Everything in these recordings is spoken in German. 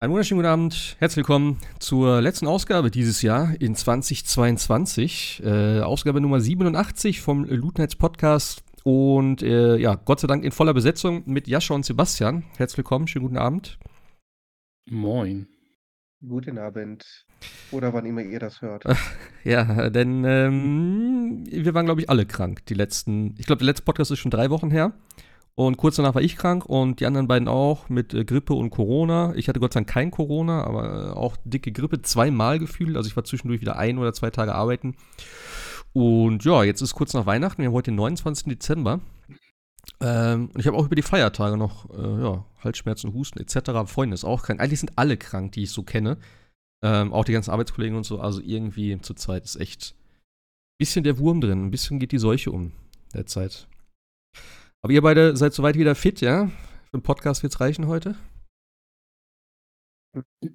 Einen wunderschönen guten Abend, herzlich willkommen zur letzten Ausgabe dieses Jahr in 2022. Äh, Ausgabe Nummer 87 vom Loot Nights Podcast. Und äh, ja, Gott sei Dank in voller Besetzung mit Jascha und Sebastian. Herzlich willkommen, schönen guten Abend. Moin. Guten Abend. Oder wann immer ihr das hört. Ja, denn ähm, wir waren, glaube ich, alle krank. Die letzten, ich glaube, der letzte Podcast ist schon drei Wochen her. Und kurz danach war ich krank und die anderen beiden auch mit äh, Grippe und Corona. Ich hatte Gott sei Dank kein Corona, aber äh, auch dicke Grippe, zweimal gefühlt. Also ich war zwischendurch wieder ein oder zwei Tage arbeiten. Und ja, jetzt ist kurz nach Weihnachten. Wir haben heute den 29. Dezember. Ähm, und ich habe auch über die Feiertage noch äh, ja, Halsschmerzen, Husten etc. Freunde ist auch krank. Eigentlich sind alle krank, die ich so kenne. Ähm, auch die ganzen Arbeitskollegen und so. Also irgendwie zur Zeit ist echt ein bisschen der Wurm drin. Ein bisschen geht die Seuche um derzeit. Aber ihr beide seid soweit wieder fit, ja? Für den Podcast wird es reichen heute?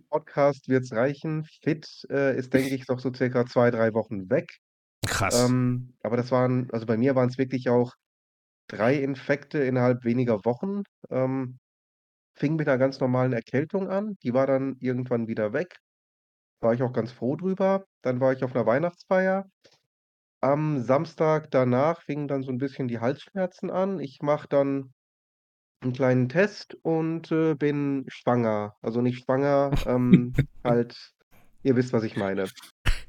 Podcast wird es reichen. Fit äh, ist, denke ich, noch so circa zwei, drei Wochen weg. Krass. Ähm, aber das waren, also bei mir waren es wirklich auch drei Infekte innerhalb weniger Wochen. Ähm, fing mit einer ganz normalen Erkältung an. Die war dann irgendwann wieder weg. War ich auch ganz froh drüber. Dann war ich auf einer Weihnachtsfeier. Am Samstag danach fingen dann so ein bisschen die Halsschmerzen an. Ich mache dann einen kleinen Test und, äh, bin schwanger. Also nicht schwanger, ähm, halt ihr wisst, was ich meine.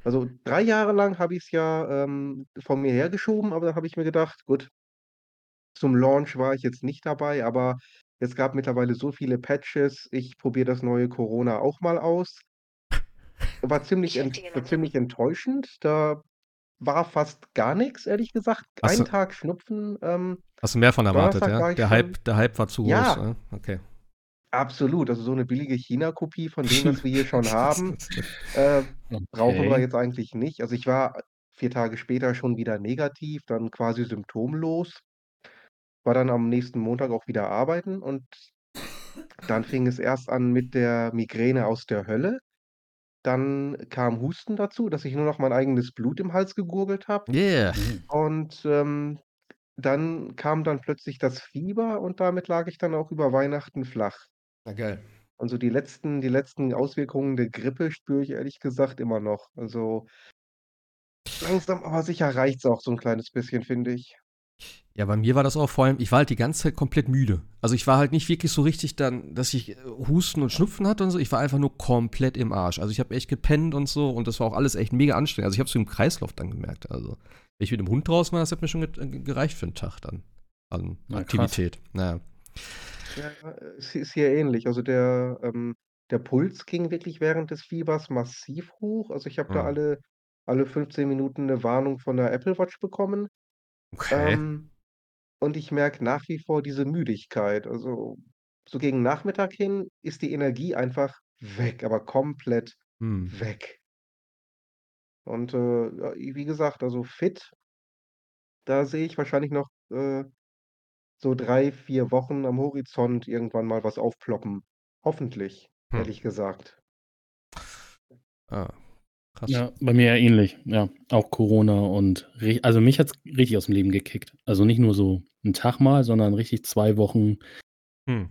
Also, drei Jahre lang habe ich es ja, ähm, vor mir hergeschoben, aber dann habe ich mir gedacht: „Gut, zum Launch war ich jetzt nicht dabei, aber es gab mittlerweile so viele Patches, ich probiere das neue Corona auch mal aus.“ War ziemlich ent war ziemlich enttäuschend. Da war fast gar nichts, ehrlich gesagt. Hast Ein du Tag Schnupfen, ähm, hast du mehr von erwartet, Donnerstag ja? Der Hype der Hype war zu groß, Ja. ja? Okay. absolut. Also, so eine billige China-Kopie von dem, was wir hier schon haben, äh, brauchen wir Okay. jetzt eigentlich nicht. Also, ich war 4 Tage später schon wieder negativ, dann quasi symptomlos. War dann am nächsten Montag auch wieder arbeiten und dann fing es erst an mit der Migräne aus der Hölle. Dann kam Husten dazu, dass ich nur noch mein eigenes Blut im Hals gegurgelt habe. Yeah. Mhm. Und, ähm, dann kam dann plötzlich das Fieber und damit lag ich dann auch über Weihnachten flach. Na geil. Also, die letzten die letzten Auswirkungen der Grippe spüre ich ehrlich gesagt immer noch. Also langsam aber sicher reicht's auch so 'n kleines bisschen, finde ich. Ja, bei mir war das auch vor allem ich war halt die ganze Zeit komplett müde. Also, ich war halt nicht wirklich so richtig dann, dass ich, äh, Husten und Schnupfen hatte und so. Ich war einfach nur komplett im Arsch. Also, ich habe echt gepennt und so und das war auch alles echt mega anstrengend. Also, ich habe es so im Kreislauf dann gemerkt. Also, wenn ich mit dem Hund draußen war, das hat mir schon äh, gereicht für 'n Tag dann an Na, krass. Aktivität. Na ja. Ja, es ist hier ähnlich. Also, der, ähm der Puls ging wirklich während des Fiebers massiv hoch. Also, ich habe da Mhm. alle alle 15 Minuten 'ne Warnung von der Apple Watch bekommen. Okay. Ähm, und ich merke nach wie vor diese Müdigkeit. Also, so gegen Nachmittag hin ist die Energie einfach weg, aber komplett Mhm. weg. Und, äh, ja, wie gesagt, also fit da sehe ich wahrscheinlich noch, äh, so 3, 4 Wochen am Horizont irgendwann mal was aufploppen. Hoffentlich, Hm. ehrlich gesagt. Ah, krass. Ja, bei mir ja ähnlich. Ja, auch Corona und also, mich hat's richtig aus dem Leben gekickt. Also, nicht nur so 'n Tag mal, sondern richtig 2 Wochen Hm.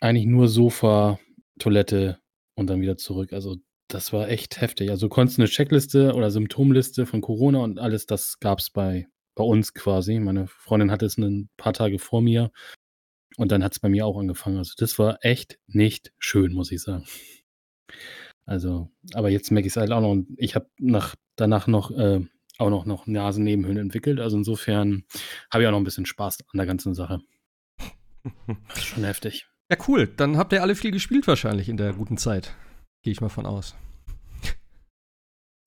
eigentlich nur Sofa, Toilette und dann wieder zurück. Also, das war echt heftig. Also, du konntest 'ne Checkliste oder Symptomliste von Corona und alles, das gab's bei bei uns quasi. Meine Freundin hatte es 'nen paar Tage vor mir und dann hat's bei mir auch angefangen. Also, das war echt nicht schön, muss ich sagen. Also, aber jetzt merke ich's halt auch noch und ich habe nach danach noch, äh auch noch noch Nasennebenhöhlen entwickelt. Also, insofern habe ich auch noch 'n bisschen Spaß an der ganzen Sache. Das ist schon heftig. Ja, cool. Dann habt ihr alle viel gespielt wahrscheinlich in der guten Zeit. Gehe ich mal von aus.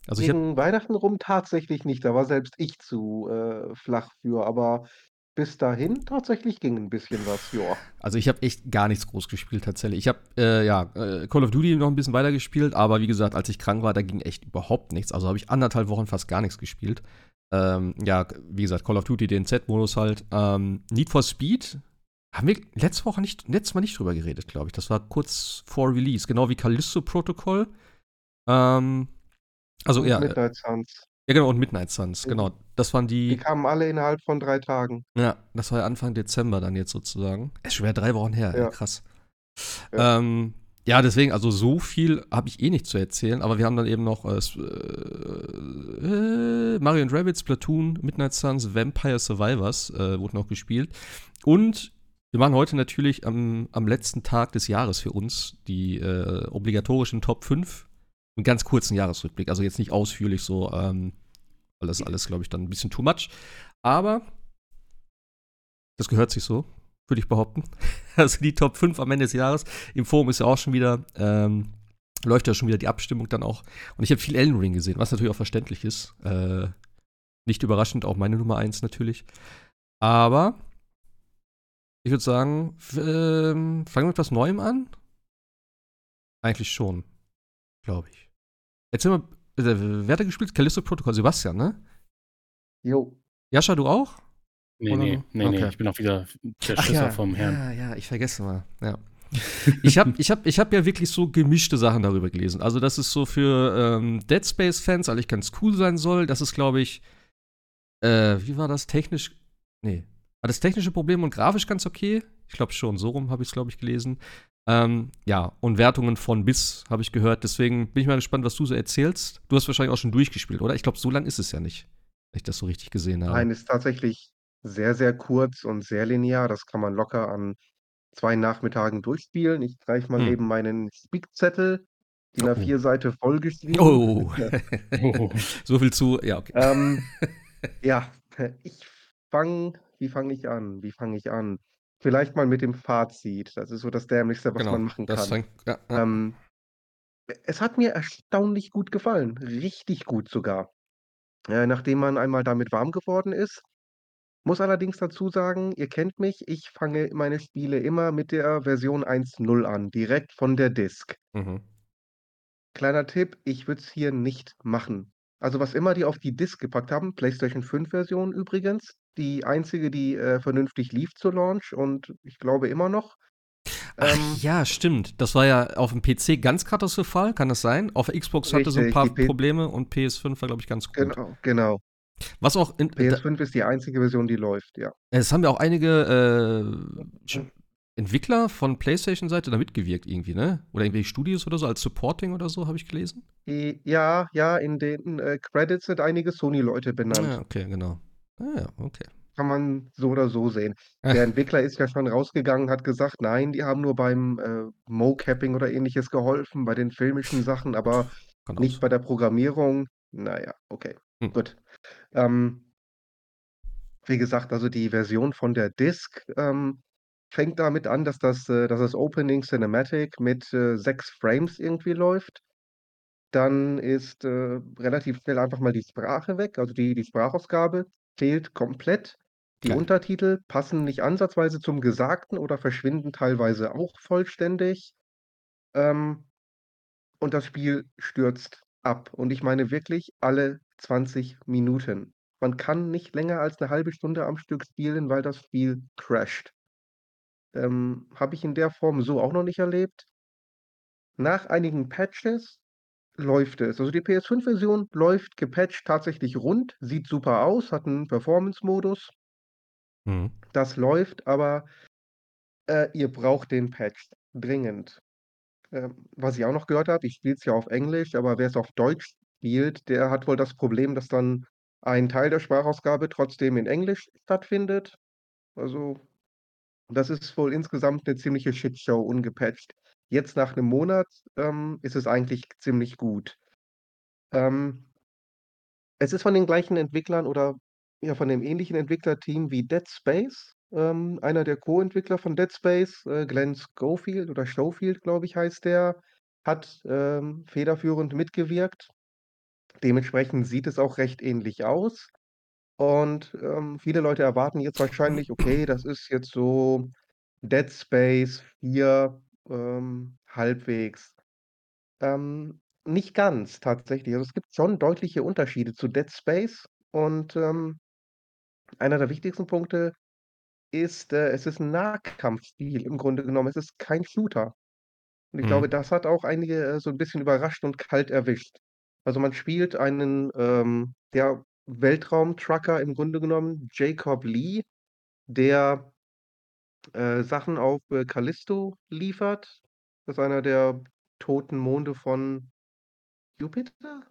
Also, ich Gegen Weihnachten rum tatsächlich nicht. Da war selbst ich zu, äh, flach für, aber bis dahin tatsächlich ging 'n bisschen was, ja. Also, ich habe echt gar nichts groß gespielt tatsächlich. Ich habe, äh, ja, äh, Call of Duty noch 'n bisschen weiter gespielt, aber wie gesagt, als ich krank war, da ging echt überhaupt nichts. Also, habe ich 1,5 Wochen fast gar nichts gespielt. Ähm, ja, wie gesagt, Call of Duty, den Z-Modus halt. Ähm, Need for Speed haben wir letzte Woche nicht letztes Mal nicht drüber geredet, glaube ich. Das war kurz vor Release, genau wie Callisto Protocol. Ähm, also, ja, äh Midnight Suns. Ja genau, und Midnight Suns, Mhm. genau. Das waren Die die kamen alle innerhalb von 3 Tagen. ja, das war ja Anfang Dezember dann jetzt sozusagen. Ist schon wieder 3 Wochen her, ey, Ja. krass. Ja. Ähm, Ja, deswegen, also so viel habe ich eh nicht zu erzählen, aber wir haben dann eben noch äh, äh, Mario and Rabbids, Splatoon, Midnight Suns, Vampire Survivors äh, wurde noch gespielt. Und wir machen heute natürlich am, am letzten Tag des Jahres für uns die äh, obligatorischen Top 5. Einen ganz kurzen Jahresrückblick, also jetzt nicht ausführlich so, ähm, das alles, glaube ich, dann ein bisschen too much. Aber das gehört sich so, würde ich behaupten. Also die Top 5 am Ende des Jahres. Im Forum ist ja auch schon wieder, ähm, läuft ja schon wieder die Abstimmung dann auch. Und ich habe viel Elden Ring gesehen, was natürlich auch verständlich ist. Äh, nicht überraschend, auch meine Nummer 1 natürlich. Aber ich würde sagen, ähm, fangen wir mit was Neuem an? Eigentlich schon, glaube ich. Erzähl mal, äh, wer hat da gespielt? Callisto Protocol, Sebastian, ne? Jo. Jascha, du auch? Nee, Oder nee, nee, nee, Okay. ich bin auch wieder der Schisser ja, vom Herrn. Ja, ja, ich vergesse mal. Ja. ich habe ich hab, ich hab ja wirklich so gemischte Sachen darüber gelesen. Also, dass es so für ähm, Dead Space-Fans eigentlich ganz cool sein soll. Das ist, glaube ich, äh, wie war das? Technisch. Nee. War das technische Problem und grafisch ganz okay? Ich glaube schon, so rum habe ich es, glaube ich, gelesen. Ähm, ja, und Wertungen von bis habe ich gehört. Deswegen bin ich mal gespannt, was du so erzählst. Du hast wahrscheinlich auch schon durchgespielt, oder? Ich glaube, so lang ist es ja nicht, wenn ich das so richtig gesehen habe. Nein, ist tatsächlich sehr, sehr kurz und sehr linear. Das kann man locker an zwei Nachmittagen durchspielen. Ich greife mal Hm. eben meinen Spickzettel, DIN Oh. A4-Seite vollgeschrieben. Oh. Oh. so viel zu. Ja, okay. Ähm, ja, ich fange, wie fange ich an? Wie fange ich an? Vielleicht mal mit dem Fazit. Das ist so das Dämlichste, was genau. man machen kann. fängt, ja, ja. Ähm, es hat mir erstaunlich gut gefallen. Richtig gut sogar. Äh, nachdem man einmal damit warm geworden ist. Muss allerdings dazu sagen, ihr kennt mich, ich fange meine Spiele immer mit der Version 1.0 an, direkt von der Disk. Mhm. Kleiner Tipp, ich würde es hier nicht machen. Also was immer die auf die Disk gepackt haben, PlayStation 5 Version übrigens, die einzige, die äh, vernünftig lief zur Launch und ich glaube immer noch. Ach Ähm, ja, stimmt. Das war ja auf dem PC ganz katastrophal, kann das sein? Auf der Xbox hatte so ein paar Probleme und PS5 war, glaube ich, ganz gut. genau, genau. Was auch, in, da, PS5 ist die einzige Version, die läuft, ja. es haben ja auch einige äh, Entwickler von PlayStation-Seite da mitgewirkt irgendwie, ne? Oder irgendwelche Studios oder so, als Supporting oder so, habe ich gelesen. Die, ja, ja, in den äh, Credits sind einige Sony-Leute benannt. Ja, okay, genau. Ah, ja, okay. Kann man so oder so sehen. Der Entwickler ist ja schon rausgegangen, hat gesagt, nein, die haben nur beim äh, Mocapping oder ähnliches geholfen, bei den filmischen Sachen, aber nicht bei der Programmierung. Naja, okay, Hm. gut. Ähm, wie gesagt, also die Version von der Disk ähm, fängt damit an, dass das, äh, dass das Opening Cinematic mit äh, sechs Frames irgendwie läuft. Dann ist äh, relativ schnell einfach mal die Sprache weg, also die, die Sprachausgabe fehlt komplett. Die Geil. Untertitel passen nicht ansatzweise zum Gesagten oder verschwinden teilweise auch vollständig. Ähm, und das Spiel stürzt ab. Und ich meine wirklich alle 20 Minuten. Man kann nicht länger als eine halbe Stunde am Stück spielen, weil das Spiel crasht. Ähm, habe ich in der Form so auch noch nicht erlebt. Nach einigen Patches läuft es. Also die PS5-Version läuft gepatcht tatsächlich rund, sieht super aus, hat einen Performance-Modus. Mhm. Das läuft, aber äh, ihr braucht den Patch dringend. Ähm, was ich auch noch gehört habe, ich spiele es ja auf Englisch, aber wer es auf Deutsch spielt, der hat wohl das Problem, dass dann ein Teil der Sprachausgabe trotzdem in Englisch stattfindet. Also, das ist wohl insgesamt eine ziemliche Shitshow ungepatcht. Jetzt nach einem Monat ähm, ist es eigentlich ziemlich gut. Ähm, es ist von den gleichen Entwicklern oder ja, von dem ähnlichen Entwicklerteam wie Dead Space. Ähm, einer der Co-Entwickler von Dead Space, äh, Glenn Schofield oder Schofield, glaube ich, heißt der, hat ähm, federführend mitgewirkt. Dementsprechend sieht es auch recht ähnlich aus. Und ähm, viele Leute erwarten jetzt wahrscheinlich, okay, das ist jetzt so Dead Space 4 ähm, halbwegs. Ähm, nicht ganz tatsächlich. Also es gibt schon deutliche Unterschiede zu Dead Space. Und ähm, einer der wichtigsten Punkte ist, äh, es ist ein Nahkampfspiel im Grunde genommen. Es ist kein Shooter. Und ich glaube, Mhm. das hat auch einige äh, so ein bisschen überrascht und kalt erwischt. Also man spielt einen ähm, der Weltraumtrucker im Grunde genommen, Jacob Lee, der äh, Sachen auf äh, Callisto liefert. Das ist einer der toten Monde von Jupiter?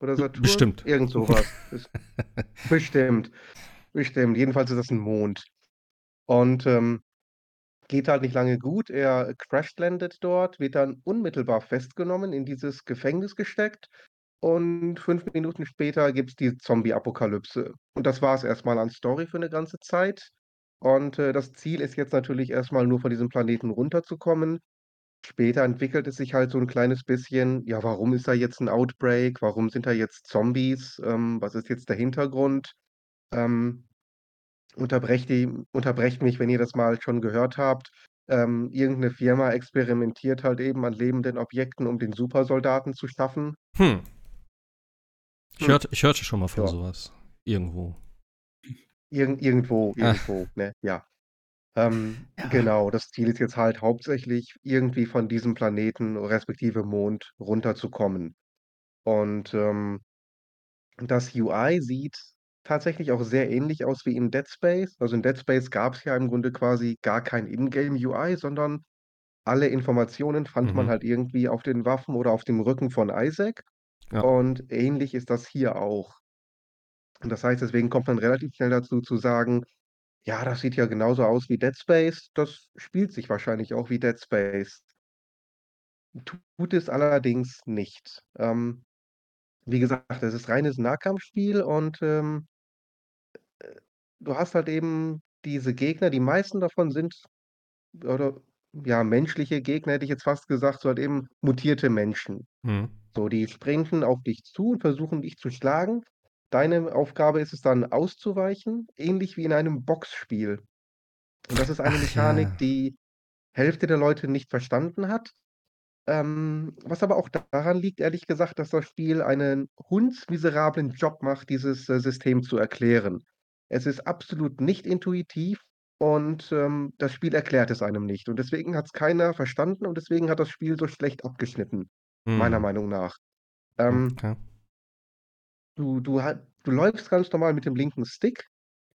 Oder Saturn? bestimmt. Irgend so was. Ist bestimmt, bestimmt. Jedenfalls ist das 'n Mond. Und, ähm, geht halt nicht lange gut. Er crash-landet dort, wird dann unmittelbar festgenommen, in dieses Gefängnis gesteckt und 5 Minuten später gibt's die Zombie-Apokalypse. Und das war's erst mal an Story für 'ne ganze Zeit. Und, äh, das Ziel ist jetzt natürlich erst mal nur von diesem Planeten runterzukommen. Später entwickelt es sich halt so 'n kleines bisschen, ja, warum ist da jetzt 'n Outbreak? Warum sind da jetzt Zombies? Ähm, was ist jetzt der Hintergrund? Ähm, unterbrecht die unterbrecht mich, wenn ihr das mal schon gehört habt. Ähm, irgend 'ne Firma experimentiert halt eben an lebenden Objekten, um den Supersoldaten zu schaffen. Hm. Ich Hm. hörte ich hörte schon mal von Ja. so was. Irgendwo. Irgend irgendwo Ah. irgendwo, ne, ja. Ähm, Ja. genau, das Ziel ist jetzt halt hauptsächlich, irgendwie von diesem Planeten respektive Mond runterzukommen. Und, ähm, das UI sieht tatsächlich auch sehr ähnlich aus wie in Dead Space. Also, in Dead Space gab's ja im Grunde quasi gar kein In-Game-UI, sondern alle Informationen fand man Mhm. halt irgendwie auf den Waffen oder auf dem Rücken von Isaac. Ja. Und ähnlich ist das hier auch. Und das heißt, deswegen kommt man relativ schnell dazu zu sagen: „Ja, das sieht ja genauso aus wie Dead Space. Das spielt sich wahrscheinlich auch wie Dead Space.“ Tut es allerdings nicht. Ähm, wie gesagt, es ist reines Nahkampfspiel und, ähm, äh, du hast halt eben diese Gegner, die meisten davon sind oder ja, menschliche Gegner, hätte ich jetzt fast gesagt, so halt eben mutierte Menschen. Mhm. So, die sprinten auf dich zu und versuchen, dich zu schlagen. Deine Aufgabe ist es dann auszuweichen, ähnlich wie in einem Boxspiel. Und das ist eine Ach Mechanik, ja. die Hälfte der Leute nicht verstanden hat. Ähm, was aber auch daran liegt, ehrlich gesagt, dass das Spiel einen hundsmiserablen Job macht, dieses, äh, System zu erklären. Es ist absolut nicht intuitiv und, ähm, das Spiel erklärt es einem nicht. Und deswegen hat's keiner verstanden und deswegen hat das Spiel so schlecht abgeschnitten, meiner Mhm. Meinung nach. Ähm Okay. du du ha du läufst ganz normal mit dem linken Stick.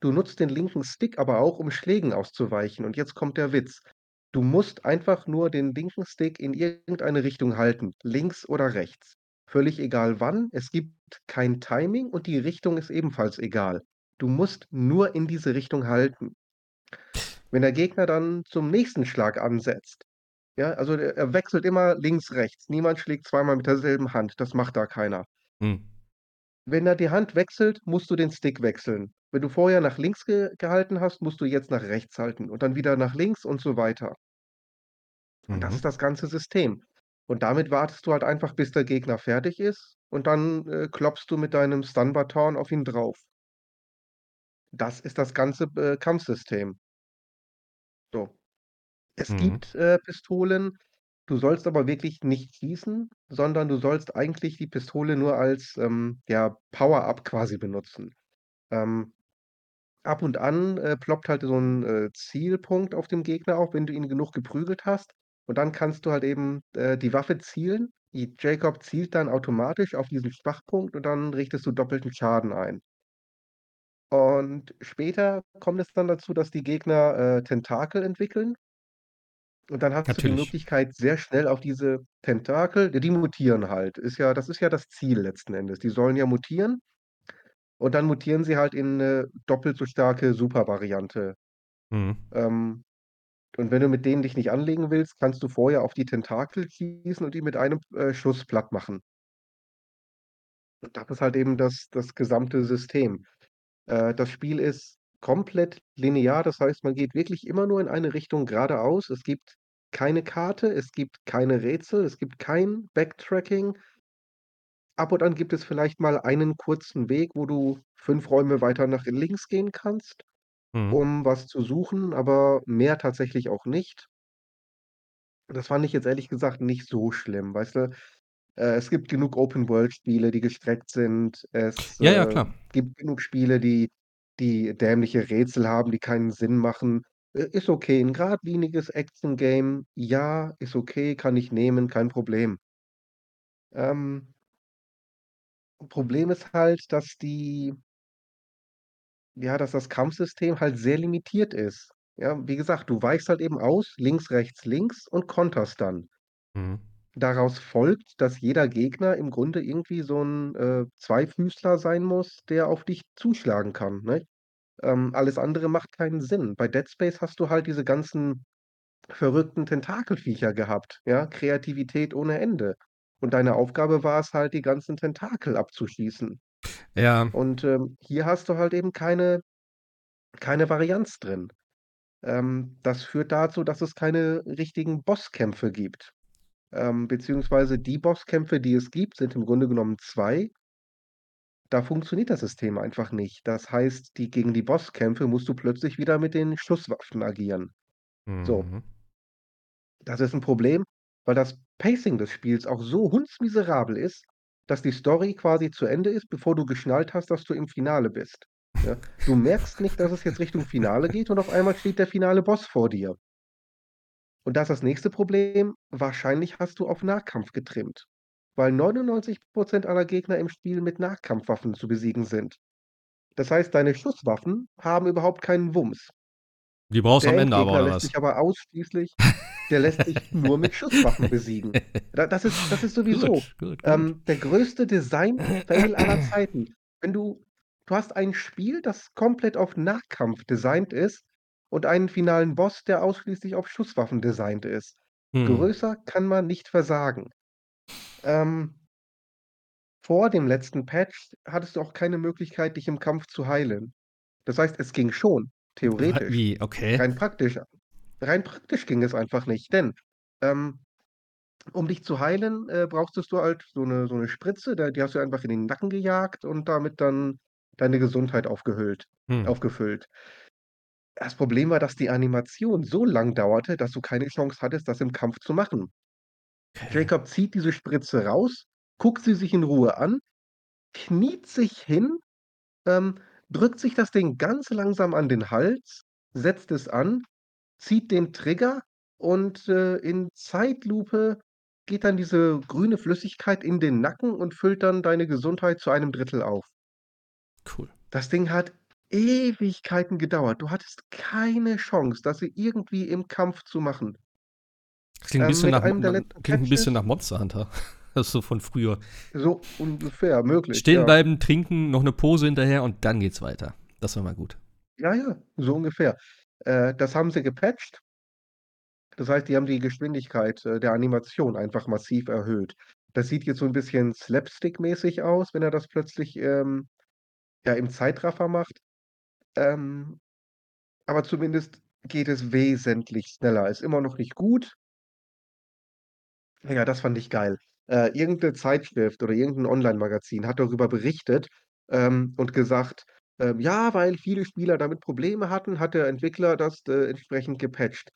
Du nutzt den linken Stick aber auch, um Schlägen auszuweichen. Und jetzt kommt der Witz. Du musst einfach nur den linken Stick in irgendeine Richtung halten, links oder rechts. Völlig egal wann. Es gibt kein Timing und die Richtung ist ebenfalls egal. Du musst nur in diese Richtung halten. Wenn der Gegner dann zum nächsten Schlag ansetzt, ja, also, er er wechselt immer links, rechts. Niemand schlägt zweimal mit derselben Hand. Das macht da keiner. Mhm. Wenn er die Hand wechselt, musst du den Stick wechseln. Wenn du vorher nach links ge gehalten hast, musst du jetzt nach rechts halten und dann wieder nach links und so weiter. Und das ist Mhm. das ganze System. Und damit wartest du halt einfach, bis der Gegner fertig ist und dann, äh, klopfst du mit deinem Stun-Baton auf ihn drauf. Das ist das ganze, äh, Kampfsystem. Es Mhm. gibt, äh, Pistolen. Du sollst aber wirklich nicht schießen, sondern du sollst eigentlich die Pistole nur als, ähm, ja, Power-up quasi benutzen. Ähm, ab und an, äh, ploppt halt so 'n, äh, Zielpunkt auf dem Gegner auf, wenn du ihn genug geprügelt hast. Und dann kannst du halt eben, äh, die Waffe zielen. Jacob zielt dann automatisch auf diesen Schwachpunkt und dann richtest du doppelten Schaden ein. Und später kommt es dann dazu, dass die Gegner, äh, Tentakel entwickeln. Und dann hast du die Natürlich. Möglichkeit, sehr schnell auf diese Tentakel die mutieren halt. Ist ja das ist ja das Ziel letzten Endes. Die sollen ja mutieren und dann mutieren sie halt in 'ne doppelt so starke Supervariante. Mhm. Ähm, und wenn du mit denen dich nicht anlegen willst, kannst du vorher auf die Tentakel schießen und die mit einem, äh, Schuss plattmachen. Und das ist halt eben das das gesamte System. Äh, das Spiel ist komplett linear. Das heißt, man geht wirklich immer nur in eine Richtung geradeaus. Es gibt keine Karte, es gibt keine Rätsel, es gibt kein Backtracking. Ab und an gibt es vielleicht mal einen kurzen Weg, wo du 5 Räume weiter nach links gehen kannst, Mhm. um was zu suchen, aber mehr tatsächlich auch nicht. Das fand ich jetzt ehrlich gesagt nicht so schlimm, weißt du? Äh, es gibt genug Open-World-Spiele, die gestreckt sind. Es, Ja, ja, äh, klar. gibt genug Spiele, die die dämliche Rätsel haben, die keinen Sinn machen. Äh, ist okay. 'N geradliniges Action-Game, ja, ist okay, kann ich nehmen, kein Problem. Ähm Problem ist halt, dass die ja, dass das Kampfsystem halt sehr limitiert ist. Ja, wie gesagt, du weichst halt eben aus, links, rechts, links und konterst dann. Mhm. Daraus folgt, dass jeder Gegner im Grunde irgendwie so 'n, äh, Zweifüßler sein muss, der auf dich zuschlagen kann, ne? Ähm, alles andere macht keinen Sinn. Bei Dead Space hast du halt diese ganzen verrückten Tentakelviecher gehabt, ja, Kreativität ohne Ende. Und deine Aufgabe war es halt, die ganzen Tentakel abzuschießen. Ja. Und, ähm, hier hast du halt eben keine keine Varianz drin. Ähm, das führt dazu, dass es keine richtigen Bosskämpfe gibt. Ähm, beziehungsweise die Bosskämpfe, die es gibt, sind im Grunde genommen 2. Da funktioniert das System einfach nicht. Das heißt, die gegen die Bosskämpfe musst du plötzlich wieder mit den Schusswaffen agieren. So. Mhm. Das ist 'n Problem, weil das Pacing des Spiels auch so hundsmiserabel ist, dass die Story quasi zu Ende ist, bevor du geschnallt hast, dass du im Finale bist, ja? Du merkst nicht, dass es jetzt Richtung Finale geht und auf einmal steht der finale Boss vor dir. Und da ist das nächste Problem, wahrscheinlich hast du auf Nahkampf getrimmt, weil 99 % aller Gegner im Spiel mit Nahkampfwaffen zu besiegen sind. Das heißt, deine Schusswaffen haben überhaupt keinen Wumms. Die brauchst du Der am Ende aber, Endgegner oder lässt was? sich aber ausschließlich der lässt sich nur mit Schusswaffen besiegen. Da das ist das ist sowieso, Gut, gut, gut. ähm, der größte Design-Fail aller Zeiten. Wenn du du hast ein Spiel, das komplett auf Nahkampf designt ist und einen finalen Boss, der ausschließlich auf Schusswaffen designt ist. Mhm. Größer kann man nicht versagen. Ähm vor dem letzten Patch hattest du auch keine Möglichkeit, dich im Kampf zu heilen. Das heißt, es ging schon, theoretisch. wie? Okay. Rein praktisch rein praktisch ging es einfach nicht, denn, ähm, um dich zu heilen, äh, brauchtest du halt so 'ne so 'ne Spritze, da die hast du einfach in den Nacken gejagt und damit dann deine Gesundheit aufgehüllt Hm. aufgefüllt. Das Problem war, dass die Animation so lang dauerte, dass du keine Chance hattest, das im Kampf zu machen. Okay. Jacob zieht diese Spritze raus, guckt sie sich in Ruhe an, kniet sich hin, ähm, drückt sich das Ding ganz langsam an den Hals, setzt es an, zieht den Trigger und, äh, in Zeitlupe geht dann diese grüne Flüssigkeit in den Nacken und füllt dann deine Gesundheit zu einem Drittel auf. Cool. Das Ding hat Ewigkeiten gedauert. Du hattest keine Chance, das irgendwie im Kampf zu machen. Das klingt 'n Ähm, bisschen mit nach klingt 'n bisschen nach Monster Hunter. Das ist so von früher. So ungefähr, möglich, Stehen ja. bleiben, trinken, noch 'ne Pose hinterher und dann geht's weiter. Das war mal gut. Ja, ja, so ungefähr. Äh, das haben sie gepatcht. Das heißt, die haben die Geschwindigkeit, äh, der Animation einfach massiv erhöht. Das sieht jetzt so 'n bisschen slapstick-mäßig aus, wenn er das plötzlich, ähm, ja, im Zeitraffer macht. Ähm, aber zumindest geht es wesentlich schneller. Ist immer noch nicht gut. Ja, das fand ich geil. Äh, irgend 'ne Zeitschrift oder irgend 'n Onlinemagazin hat darüber berichtet, ähm, und gesagt, ähm: „Ja, weil viele Spieler damit Probleme hatten, hat der Entwickler das, äh, entsprechend gepatcht.“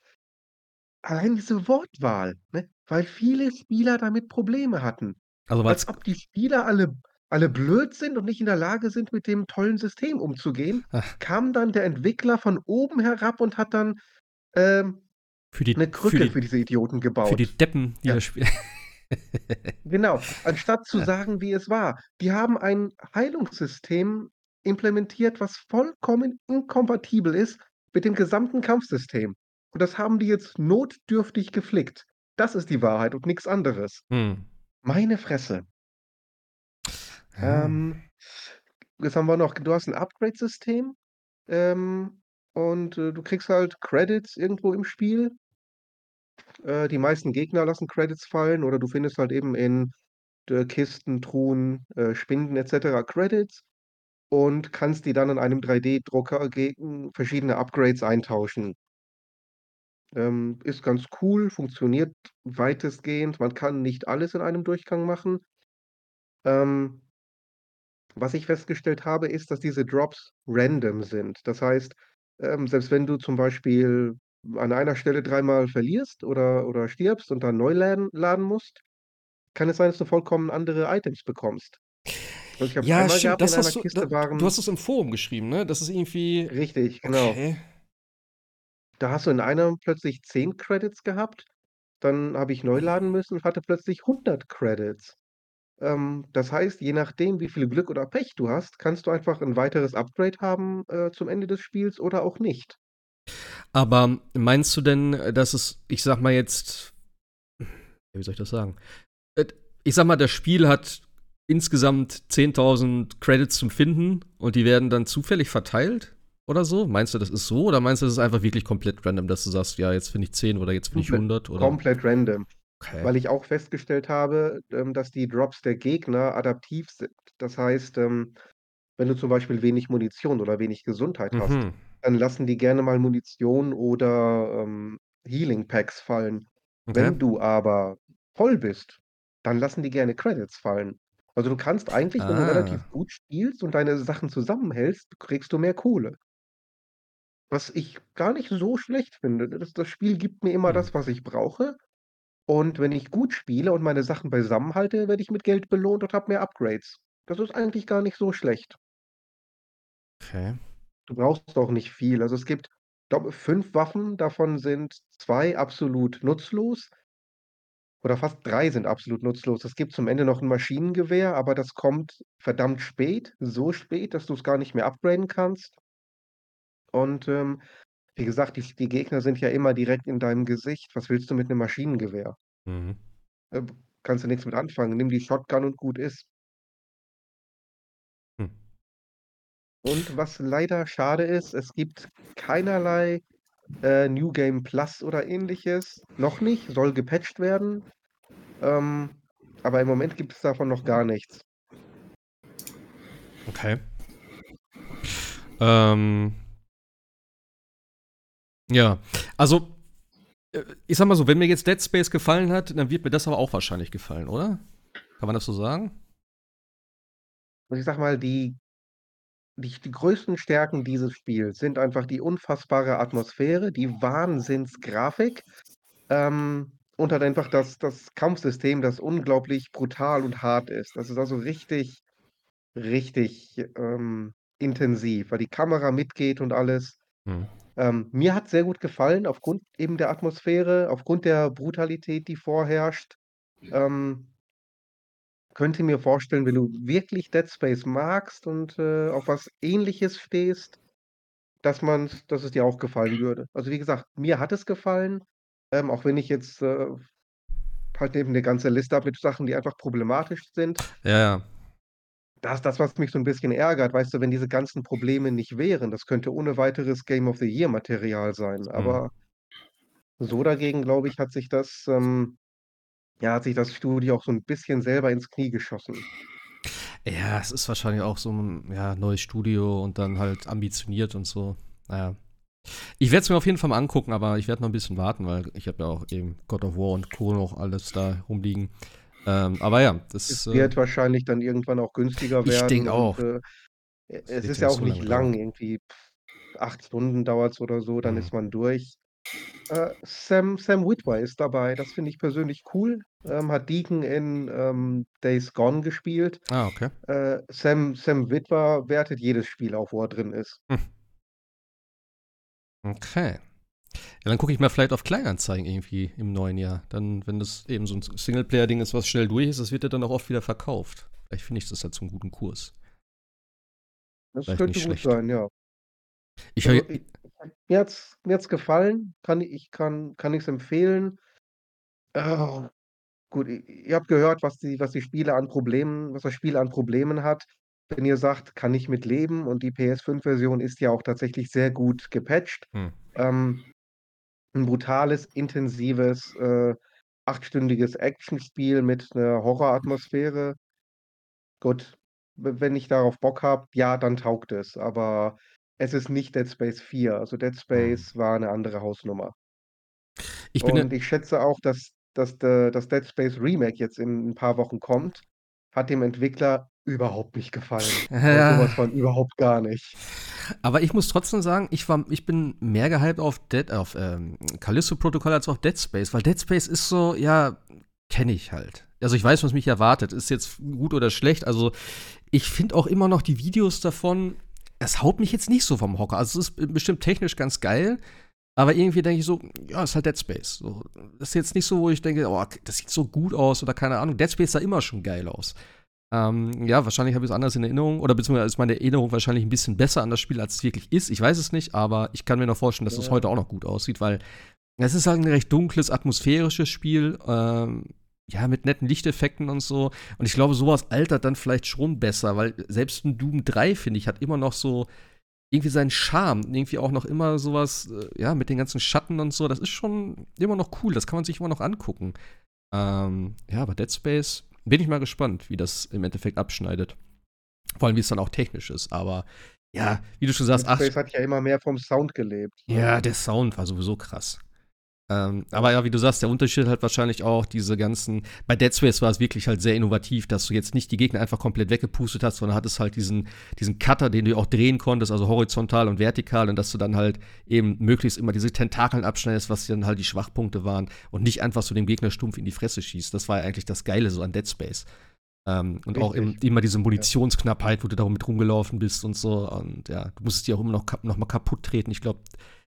Allein diese Wortwahl, ne? Weil viele Spieler damit Probleme hatten. Also, Als ob die Spieler alle alle blöd sind und nicht in der Lage sind, mit dem tollen System umzugehen, Ach. kam dann der Entwickler von oben herab und hat dann, ähm, Für die 'ne für Krücke die für diese Idioten für die gebaut. Deppen, die Ja. das Spiel Genau, anstatt zu sagen, wie es war. Die haben ein Heilungssystem implementiert, was vollkommen inkompatibel ist mit dem gesamten Kampfsystem. Und das haben die jetzt notdürftig geflickt. Das ist die Wahrheit und nix anderes. Mhm. Meine Fresse. Ja. Ähm, was haben wir noch? Du hast 'n Upgrade-System, ähm, und, äh, du kriegst halt Credits irgendwo im Spiel. Äh, die meisten Gegner lassen Credits fallen oder du findest halt eben in, äh, Kisten, Truhen, äh, Spinden et cetera Credits und kannst die dann in einem 3D-Drucker gegen verschiedene Upgrades eintauschen. Ähm, ist ganz cool, funktioniert weitestgehend. Man kann nicht alles in einem Durchgang machen. Ähm was ich festgestellt habe, ist, dass diese Drops random sind. Das heißt, ähm, selbst wenn du zum Beispiel an einer Stelle dreimal verlierst oder oder stirbst und dann neu laden laden musst, kann es sein, dass du vollkommen andere Items bekommst. Also, ich habe es Ja, stimmt, das hast du da Kiste du waren hast es im Forum geschrieben, ne? Das ist irgendwie Richtig, genau. okay. Da hast du in einer plötzlich 10 Credits gehabt, dann habe ich neu laden müssen und hatte plötzlich 100 Credits. Ähm, das heißt, je nachdem, wie viel Glück oder Pech du hast, kannst du einfach 'n weiteres Upgrade haben, äh, zum Ende des Spiels oder auch nicht. Aber meinst du denn, dass es, ich sag mal jetzt, wie soll ich das sagen? Äh, ich sag mal, das Spiel hat insgesamt 10.000 Credits zum Finden und die werden dann zufällig verteilt oder so? Meinst du, das ist so oder meinst du, das ist einfach wirklich komplett random, dass du sagst, ja, jetzt finde ich 10 oder jetzt finde ich 100? Oder? Komplett random. Okay. Weil ich auch festgestellt habe, ähm, dass die Drops der Gegner adaptiv sind. Das heißt, ähm, wenn du zum Beispiel wenig Munition oder wenig Gesundheit hast, Mhm. dann lassen die gerne mal Munition oder ähm, Healing Packs fallen. Okay. Wenn du aber voll bist, dann lassen die gerne Credits fallen. Also du kannst eigentlich, wenn du Ah. relativ gut spielst und deine Sachen zusammenhältst, kriegst du mehr Kohle. Was ich gar nicht so schlecht finde. Das, das Spiel gibt mir immer Hm. das, was ich brauche. Und wenn ich gut spiele und meine Sachen beisammenhalte, werde ich mit Geld belohnt und habe mehr Upgrades. Das ist eigentlich gar nicht so schlecht. Okay. Du brauchst auch nicht viel. Also es gibt, glaube fünf Waffen, davon sind zwei absolut nutzlos. Oder fast drei sind absolut nutzlos. Es gibt zum Ende noch ein Maschinengewehr, aber das kommt verdammt spät, so spät, dass du es gar nicht mehr upgraden kannst. Und ähm, wie gesagt, die, die Gegner sind ja immer direkt in deinem Gesicht. Was willst du mit einem Maschinengewehr? Mhm. Äh, kannst du nichts mit anfangen. Nimm die Shotgun und gut ist. Hm. Und was leider schade ist, es gibt keinerlei äh, New Game Plus oder ähnliches. Noch nicht, soll gepatcht werden. Ähm, aber im Moment gibt es davon noch gar nichts. Okay. Ähm. Ja, also, äh, ich sag mal so, wenn mir jetzt Dead Space gefallen hat, dann wird mir das aber auch wahrscheinlich gefallen, oder? Kann man das so sagen? Und ich sag mal, die, die, die größten Stärken dieses Spiels sind einfach die unfassbare Atmosphäre, die Wahnsinnsgrafik ähm, und halt einfach das, das Kampfsystem, das unglaublich brutal und hart ist. Das ist also richtig, richtig ähm, intensiv, weil die Kamera mitgeht und alles. Hm. Ähm, mir hat sehr gut gefallen, aufgrund eben der Atmosphäre, aufgrund der Brutalität, die vorherrscht. Ähm, könnte mir vorstellen, wenn du wirklich Dead Space magst und äh, auf was Ähnliches stehst, dass man, dass es dir auch gefallen würde. Also wie gesagt, mir hat es gefallen, ähm, auch wenn ich jetzt äh, halt eben eine ganze Liste habe mit Sachen, die einfach problematisch sind. Ja, ja. Das ist das, was mich so ein bisschen ärgert, weißt du, wenn diese ganzen Probleme nicht wären, das könnte ohne weiteres Game of the Year Material sein. Aber so dagegen, glaube ich, hat sich das, ähm, ja, hat sich das Studio auch so ein bisschen selber ins Knie geschossen. Ja, es ist wahrscheinlich auch so ein ja, neues Studio und dann halt ambitioniert und so. Naja. Ich werde es mir auf jeden Fall mal angucken, aber ich werde noch ein bisschen warten, weil ich habe ja auch eben God of War und Co. noch alles da rumliegen. Ähm, aber ja, das Es äh, wird wahrscheinlich dann irgendwann auch günstiger Ich werden. denk und, auch. äh, es ist ja auch so nicht lang, dauern. irgendwie pff, acht Stunden dauert es oder so, dann Mhm. ist man durch. Äh, Sam, Sam Witwer ist dabei, das finde ich persönlich cool. Ähm, hat Deacon in ähm, Days Gone gespielt. Ah, okay. Äh, Sam, Sam Witwer wertet jedes Spiel auf, wo er drin ist. Okay. Ja, dann gucke ich mal vielleicht auf Kleinanzeigen irgendwie im neuen Jahr. Dann, wenn das eben so ein Singleplayer-Ding ist, was schnell durch ist, das wird ja dann auch oft wieder verkauft. Vielleicht finde ich das halt zum guten Kurs. Das Vielleicht könnte gut schlecht. sein, ja. Ich Also, ich, mir hat's, mir hat's gefallen, kann ich kann kann ich's empfehlen. Ah, gut, ihr habt gehört, was die was die Spiele an Problemen was das Spiel an Problemen hat. Wenn ihr sagt: „Kann ich mit leben“ und die PS5-Version ist ja auch tatsächlich sehr gut gepatcht. Hm. Ähm, 'n brutales, intensives, äh, achtstündiges Actionspiel mit 'ner Horroratmosphäre. Gut, wenn ich darauf Bock habe, ja, dann taugt es, aber es ist nicht Dead Space 4. Also, Dead Hm. Space war 'ne andere Hausnummer. Ich Und ich schätze auch, dass dass das Dead Space Remake jetzt in 'n paar Wochen kommt, hat dem Entwickler überhaupt nicht gefallen. Aber Ja. so was von überhaupt gar nicht. aber ich muss trotzdem sagen, ich, war, ich bin mehr gehypt auf, Dead, auf ähm, Callisto-Protokoll als auf Dead Space, weil Dead Space ist so, ja, kenne ich halt. Also ich weiß, was mich erwartet. Ist jetzt gut oder schlecht. Also ich finde auch immer noch die Videos davon, es haut mich jetzt nicht so vom Hocker. Also es ist bestimmt technisch ganz geil, aber irgendwie denke ich so, ja, ist halt Dead Space. So, das ist jetzt nicht so, wo ich denke, oh, das sieht so gut aus oder keine Ahnung. Dead Space sah immer schon geil aus. Ähm, ja, wahrscheinlich habe ich es anders in Erinnerung oder beziehungsweise ist meine Erinnerung wahrscheinlich ein bisschen besser an das Spiel, als es wirklich ist. Ich weiß es nicht, aber ich kann mir noch vorstellen, dass es Ja. heute auch noch gut aussieht, weil es ist halt ein recht dunkles, atmosphärisches Spiel. Ähm, ja, mit netten Lichteffekten und so. Und ich glaube, sowas altert dann vielleicht schon besser, weil selbst ein Doom 3, finde ich, hat immer noch so irgendwie seinen Charme. Irgendwie auch noch immer sowas, äh, ja, mit den ganzen Schatten und so. Das ist schon immer noch cool. Das kann man sich immer noch angucken. Ähm, ja, aber Dead Space bin ich mal gespannt, wie das im Endeffekt abschneidet. Vor allem, wie es dann auch technisch ist. Aber ja, wie du schon sagst, Dead ach, hat ja immer mehr vom Sound gelebt. ne? ja, der Sound war sowieso krass. Ähm, aber ja, wie du sagst, der Unterschied halt wahrscheinlich auch diese ganzen. Bei Dead Space war es wirklich halt sehr innovativ, dass du jetzt nicht die Gegner einfach komplett weggepustet hast, sondern hattest halt diesen, diesen Cutter, den du auch drehen konntest, also horizontal und vertikal, und dass du dann halt eben möglichst immer diese Tentakeln abschneidest, was dann halt die Schwachpunkte waren und nicht einfach so dem Gegner stumpf in die Fresse schießt. Das war ja eigentlich das Geile so an Dead Space. Ähm, und auch eben, Richtig. immer diese Munitionsknappheit, wo du darum mit rumgelaufen bist und so. Und ja, du musstest die auch immer noch, noch mal kaputt treten. Ich glaube,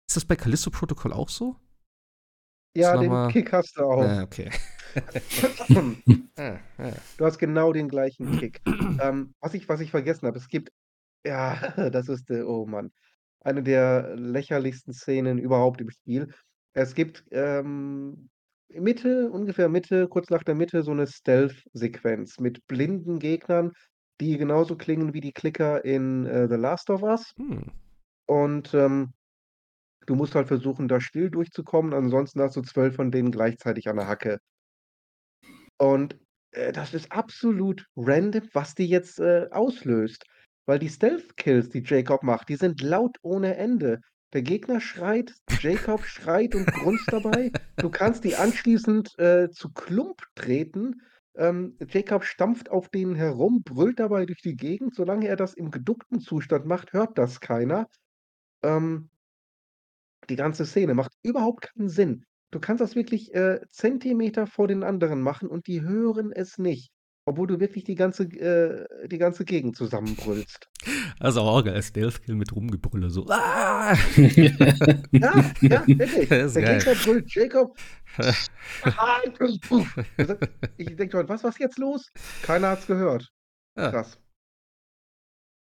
ist das bei Callisto Protocol auch so? Ja, den mal- Kick hast du auch. Ah, okay. Du hast genau den gleichen Kick. ähm, was, ich, was ich vergessen habe, es gibt, ja, das ist, äh, oh Mann, eine der lächerlichsten Szenen überhaupt im Spiel. Es gibt ähm, Mitte, ungefähr Mitte, kurz nach der Mitte, so eine Stealth-Sequenz mit blinden Gegnern, die genauso klingen wie die Klicker in äh, The Last of Us. Hm. Und ähm, du musst halt versuchen, da still durchzukommen, ansonsten hast du zwölf von denen gleichzeitig an der Hacke. Und äh, das ist absolut random, was die jetzt äh, auslöst. Weil die Stealth-Kills, die Jacob macht, die sind laut ohne Ende. Der Gegner schreit, Jacob schreit und grunzt dabei. Du kannst die anschließend äh, zu Klump treten. Ähm, Jacob stampft auf denen herum, brüllt dabei durch die Gegend. Solange er das im geduckten Zustand macht, hört das keiner. Ähm, die ganze Szene macht überhaupt keinen Sinn. Du kannst das wirklich äh, Zentimeter vor den anderen machen und die hören es nicht. Obwohl du wirklich die ganze, äh, die ganze Gegend zusammenbrüllst. Also auch geil, Stealth-Kill mit Rumgebrülle, so. Ah! Ja, ja, wirklich. Das ist Der geil. Gegner brüllt, Jacob. ich denke schon, was, was ist jetzt los? Keiner hat's gehört. Ja. Krass.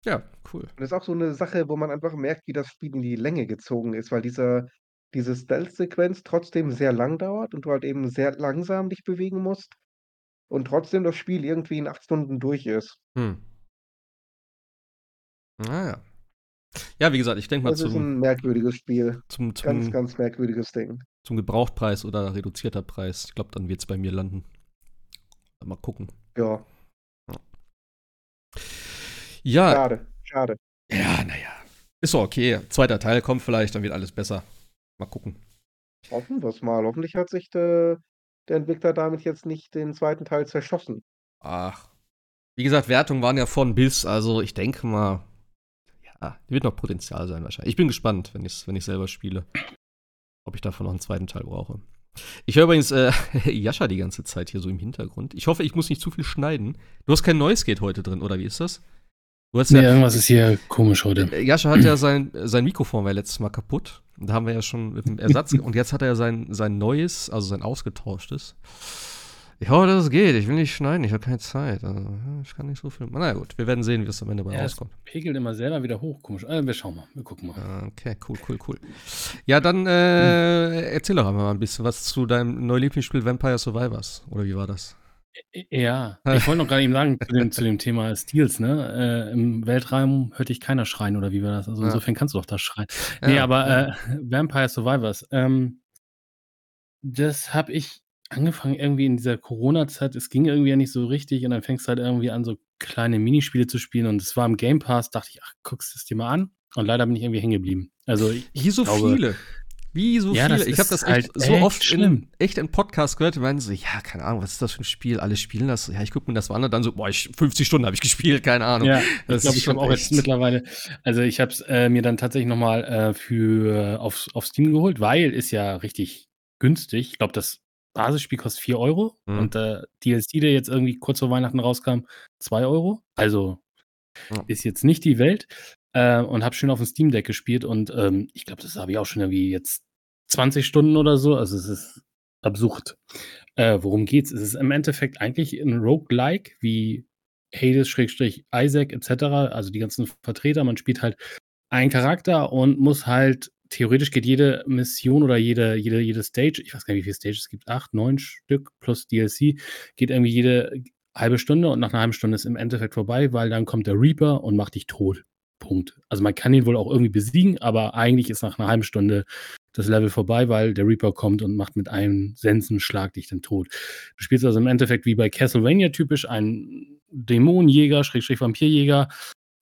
Ja, cool. Und das ist auch so eine Sache, wo man einfach merkt, wie das Spiel in die Länge gezogen ist, weil dieser, diese Stealth-Sequenz trotzdem sehr lang dauert und du halt eben sehr langsam dich bewegen musst und trotzdem das Spiel irgendwie in acht Stunden durch ist. Hm. Naja. Ja, wie gesagt, ich denke mal Das ist zum, ein merkwürdiges Spiel. zum, Ganz, zum, ganz merkwürdiges Ding. zum Gebrauchtpreis oder reduzierter Preis. Ich glaube, dann wird es bei mir landen. Mal gucken. Ja, Ja, schade, schade. ja, naja. Ist doch okay. Zweiter Teil kommt vielleicht, dann wird alles besser. Mal gucken. Hoffen wir es mal. Hoffentlich hat sich der, der Entwickler damit jetzt nicht den zweiten Teil zerschossen. Ach. Wie gesagt, Wertungen waren ja von bis, also ich denke mal, ja, wird noch Potenzial sein wahrscheinlich. Ich bin gespannt, wenn ich wenn ich selber spiele, ob ich davon noch einen zweiten Teil brauche. Ich höre übrigens äh, Jascha die ganze Zeit hier so im Hintergrund. Ich hoffe, ich muss nicht zu viel schneiden. Du hast kein Noise Gate heute drin, oder wie ist das? Du hast Nee, ja, irgendwas ist hier komisch heute. äh, Jascha hat ja sein, sein Mikrofon war letztes Mal kaputt. Da haben wir ja schon mit dem Ersatz und jetzt hat er ja sein, sein neues, also sein ausgetauschtes. Ich hoffe, dass es geht. Ich will nicht schneiden, ich habe keine Zeit. Also, ich kann nicht so viel. Na gut, wir werden sehen, wie es am Ende bei Ja, es rauskommt. pegelt immer selber wieder hoch. Komisch. Äh, wir schauen mal. Wir gucken mal. Ah, Okay, cool, cool, cool. Ja, dann äh, erzähl doch einmal mal ein bisschen was zu deinem neuen Lieblingsspiel Vampire Survivors. Oder wie war das? Ja, ich wollte noch gerade eben sagen zu dem, zu dem Thema Steals, ne? Äh, Im Weltraum hörte ich keiner schreien oder wie war das? Also Ja. insofern kannst du doch das schreien. nee, Ja, aber ja. äh, Vampire Survivors, ähm, das habe ich angefangen irgendwie in dieser Corona-Zeit. Es ging irgendwie ja nicht so richtig und dann fängst du halt irgendwie an, so kleine Minispiele zu spielen und es war im Game Pass, dachte ich, ach, guckst du es dir mal an und leider bin ich irgendwie hängen geblieben. Also ich, Wie so glaube- viele. Wie so Ja, viele. Ich habe das echt halt so echt oft in, schlimm. echt in Podcasts gehört. Die meinen so, ja, keine Ahnung, was ist das für ein Spiel? Alle spielen das. Ja, ich gucke mir das mal an und dann so, boah, ich, 50 Stunden habe ich gespielt, keine Ahnung. Ja, Das ich glaube, ist ich habe schon auch jetzt echt- mittlerweile, also ich habe es äh, mir dann tatsächlich nochmal äh, für auf, auf Steam geholt, weil ist ja richtig günstig. Ich glaube, das Basisspiel kostet 4 Euro Mhm. und der DLC, der jetzt irgendwie kurz vor Weihnachten rauskam, 2 Euro. Also Ja. ist jetzt nicht die Welt. Äh, und habe schön auf dem Steam Deck gespielt und ähm, ich glaube, das habe ich auch schon irgendwie jetzt 20 Stunden oder so. Also es ist absurd. Äh, worum geht's? Es ist im Endeffekt eigentlich ein Roguelike wie Hades, Schrägstrich, Isaac etc., also die ganzen Vertreter. Man spielt halt einen Charakter und muss halt, theoretisch geht jede Mission oder jede, jede, jede Stage, ich weiß gar nicht, wie viele Stages es gibt, acht, neun Stück plus DLC, geht irgendwie jede halbe Stunde und nach einer halben Stunde ist im Endeffekt vorbei, weil dann kommt der Reaper und macht dich tot. Punkt. Also man kann ihn wohl auch irgendwie besiegen, aber eigentlich ist nach einer halben Stunde das Level vorbei, weil der Reaper kommt und macht mit einem Sensenschlag dich dann tot. Du spielst also im Endeffekt wie bei Castlevania typisch einen Dämonenjäger, Schrägstrich Vampirjäger.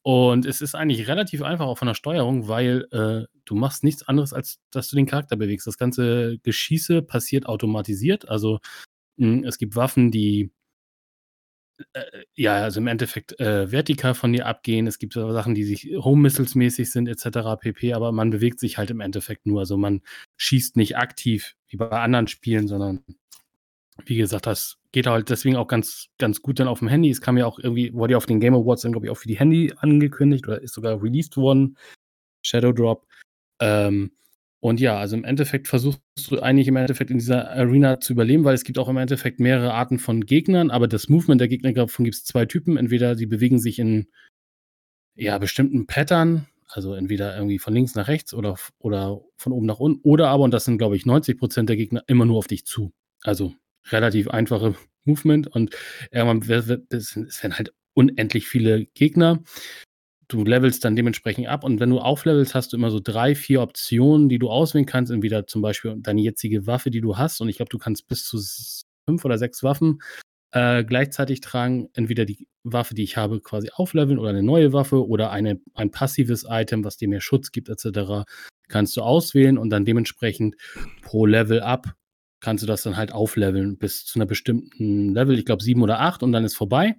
Und es ist eigentlich relativ einfach auch von der Steuerung, weil äh, du machst nichts anderes, als dass du den Charakter bewegst. Das ganze Geschieße passiert automatisiert. Also mh, hm, es gibt Waffen, die äh, ja, also im Endeffekt äh, vertikal von dir abgehen. Es gibt Sachen, die sich Home Missiles mäßig sind, etc. pp. Aber man bewegt sich halt im Endeffekt nur. Also man schießt nicht aktiv wie bei anderen Spielen, sondern wie gesagt, das geht halt deswegen auch ganz, ganz gut dann auf dem Handy. Es kam ja auch irgendwie, wurde ja auf den Game Awards dann, glaube ich, auch für die Handy angekündigt oder ist sogar released worden. Shadow Drop. Ähm, und ja, also im Endeffekt versuchst du eigentlich im Endeffekt in dieser Arena zu überleben, weil es gibt auch im Endeffekt mehrere Arten von Gegnern, aber das Movement der Gegner, davon gibt es zwei Typen. Entweder sie bewegen sich in ja, bestimmten Pattern, also entweder irgendwie von links nach rechts oder, oder von oben nach unten, oder aber, und das sind, glaube ich, 90 Prozent der Gegner, immer nur auf dich zu. Also relativ einfache Movement und irgendwann es werden halt unendlich viele Gegner du levelst dann dementsprechend ab und wenn du auflevelst, hast du immer so drei, vier Optionen, die du auswählen kannst. Entweder zum Beispiel deine jetzige Waffe, die du hast und ich glaube, du kannst bis zu fünf oder sechs Waffen äh, gleichzeitig tragen. Entweder die Waffe, die ich habe, quasi aufleveln oder eine neue Waffe oder eine, ein passives Item, was dir mehr Schutz gibt etc. Kannst du auswählen und dann dementsprechend pro Level up kannst du das dann halt aufleveln bis zu einer bestimmten Level, ich glaube sieben oder acht und dann ist vorbei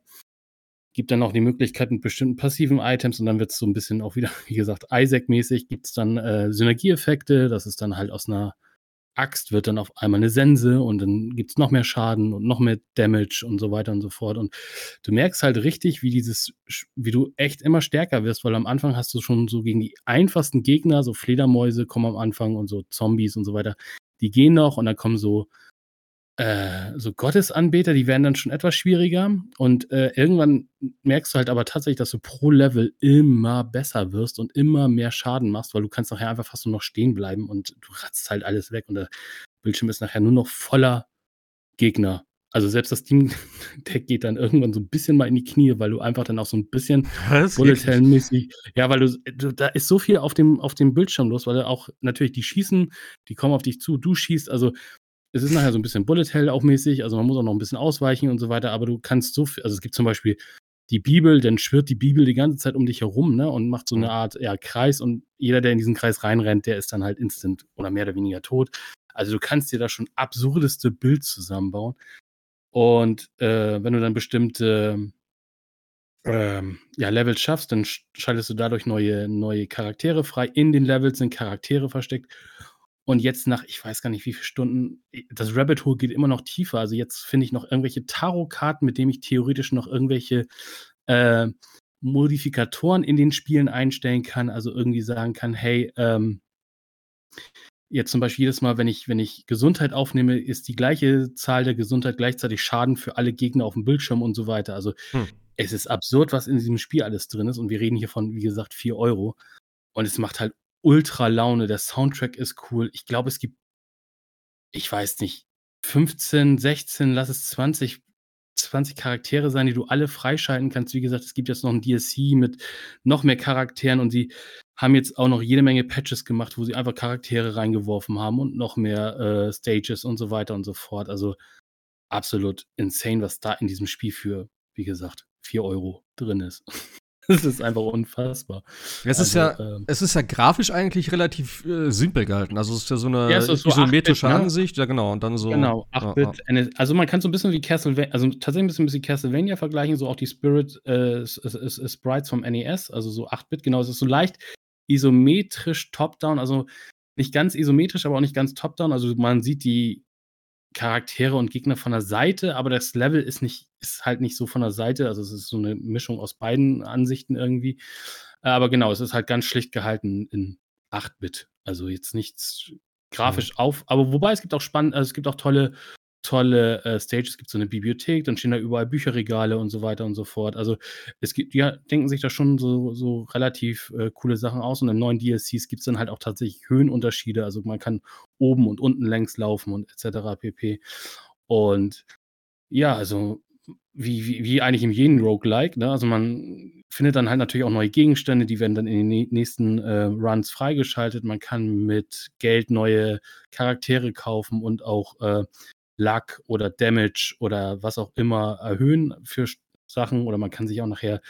gibt dann auch die Möglichkeit mit bestimmten passiven Items und dann wird es so ein bisschen auch wieder, wie gesagt, Isaac-mäßig gibt es dann äh, Synergieeffekte. Das ist dann halt aus einer Axt wird dann auf einmal eine Sense und dann gibt es noch mehr Schaden und noch mehr Damage und so weiter und so fort. Und du merkst halt richtig, wie dieses, wie du echt immer stärker wirst, weil am Anfang hast du schon so gegen die einfachsten Gegner, so Fledermäuse kommen am Anfang und so Zombies und so weiter, die gehen noch und dann kommen so äh, so Gottesanbeter, die werden dann schon etwas schwieriger. Und äh, irgendwann merkst du halt aber tatsächlich, dass du pro Level immer besser wirst und immer mehr Schaden machst, weil du kannst nachher einfach fast nur noch stehen bleiben und du ratzt halt alles weg und der Bildschirm ist nachher nur noch voller Gegner. Also selbst das Team-Deck geht dann irgendwann so ein bisschen mal in die Knie, weil du einfach dann auch so ein bisschen Bullet Hell-mäßig. Ja, weil du, du, da ist so viel auf dem, auf dem Bildschirm los, weil auch natürlich die schießen, die kommen auf dich zu, du schießt, also es ist nachher so ein bisschen Bullet Hell auch mäßig, also man muss auch noch ein bisschen ausweichen und so weiter, aber du kannst so viel, also es gibt zum Beispiel die Bibel, dann schwirrt die Bibel die ganze Zeit um dich herum, ne, und macht so eine mhm. Art, ja, Kreis und jeder, der in diesen Kreis reinrennt, der ist dann halt instant oder mehr oder weniger tot. Also du kannst dir da schon absurdeste Bild zusammenbauen. Und äh, wenn du dann bestimmte ähm, ja, Levels schaffst, dann schaltest du dadurch neue, neue Charaktere frei. In den Levels sind Charaktere versteckt. Und jetzt nach, ich weiß gar nicht, wie viele Stunden, das Rabbit Hole geht immer noch tiefer. Also jetzt finde ich noch irgendwelche Tarotkarten, mit denen ich theoretisch noch irgendwelche äh, Modifikatoren in den Spielen einstellen kann. Also irgendwie sagen kann, hey, ähm, jetzt zum Beispiel jedes Mal, wenn ich, wenn ich Gesundheit aufnehme, ist die gleiche Zahl der Gesundheit gleichzeitig Schaden für alle Gegner auf dem Bildschirm und so weiter. Also hm. es ist absurd, was in diesem Spiel alles drin ist. Und wir reden hier von, wie gesagt, 4 Euro. Und es macht halt ultra Laune. Der Soundtrack ist cool. Ich glaube, es gibt, ich weiß nicht, 15, 16, lass es 20, 20 Charaktere sein, die du alle freischalten kannst. Wie gesagt, es gibt jetzt noch ein DLC mit noch mehr Charakteren und sie haben jetzt auch noch jede Menge Patches gemacht, wo sie einfach Charaktere reingeworfen haben und noch mehr äh, Stages und so weiter und so fort. Also absolut insane, was da in diesem Spiel für, wie gesagt, 4 Euro drin ist. Es ist einfach unfassbar. Es ist also, ja, ähm, es ist ja grafisch eigentlich relativ äh, simpel gehalten. Also es ist ja so eine ja, so isometrische ne? Ansicht, ja genau, und dann so. Genau, 8-Bit. Ja, ja. Also man kann so ein bisschen wie Castlevania, also tatsächlich ein bisschen, ein bisschen Castlevania vergleichen, so auch die Spirit äh, Sprites vom NES, also so 8-Bit, genau. Es ist so leicht isometrisch top-down, also nicht ganz isometrisch, aber auch nicht ganz top-down. Also man sieht die Charaktere und Gegner von der Seite, aber das Level ist nicht, ist halt nicht so von der Seite. Also es ist so eine Mischung aus beiden Ansichten irgendwie. Aber genau, es ist halt ganz schlicht gehalten in 8-Bit. Also jetzt nichts grafisch mhm. auf, aber wobei es gibt auch spannend, also es gibt auch tolle tolle äh, Stages, es gibt so eine Bibliothek, dann stehen da überall Bücherregale und so weiter und so fort. Also es gibt, ja, denken sich da schon so, so relativ äh, coole Sachen aus und in neuen DLCs gibt es dann halt auch tatsächlich Höhenunterschiede. Also man kann oben und unten längs laufen und etc. pp. Und ja, also wie, wie, wie eigentlich in jedem Roguelike, ne? Also man findet dann halt natürlich auch neue Gegenstände, die werden dann in den nächsten äh, Runs freigeschaltet. Man kann mit Geld neue Charaktere kaufen und auch äh, Luck oder Damage oder was auch immer erhöhen für Sachen. Oder man kann sich auch nachher,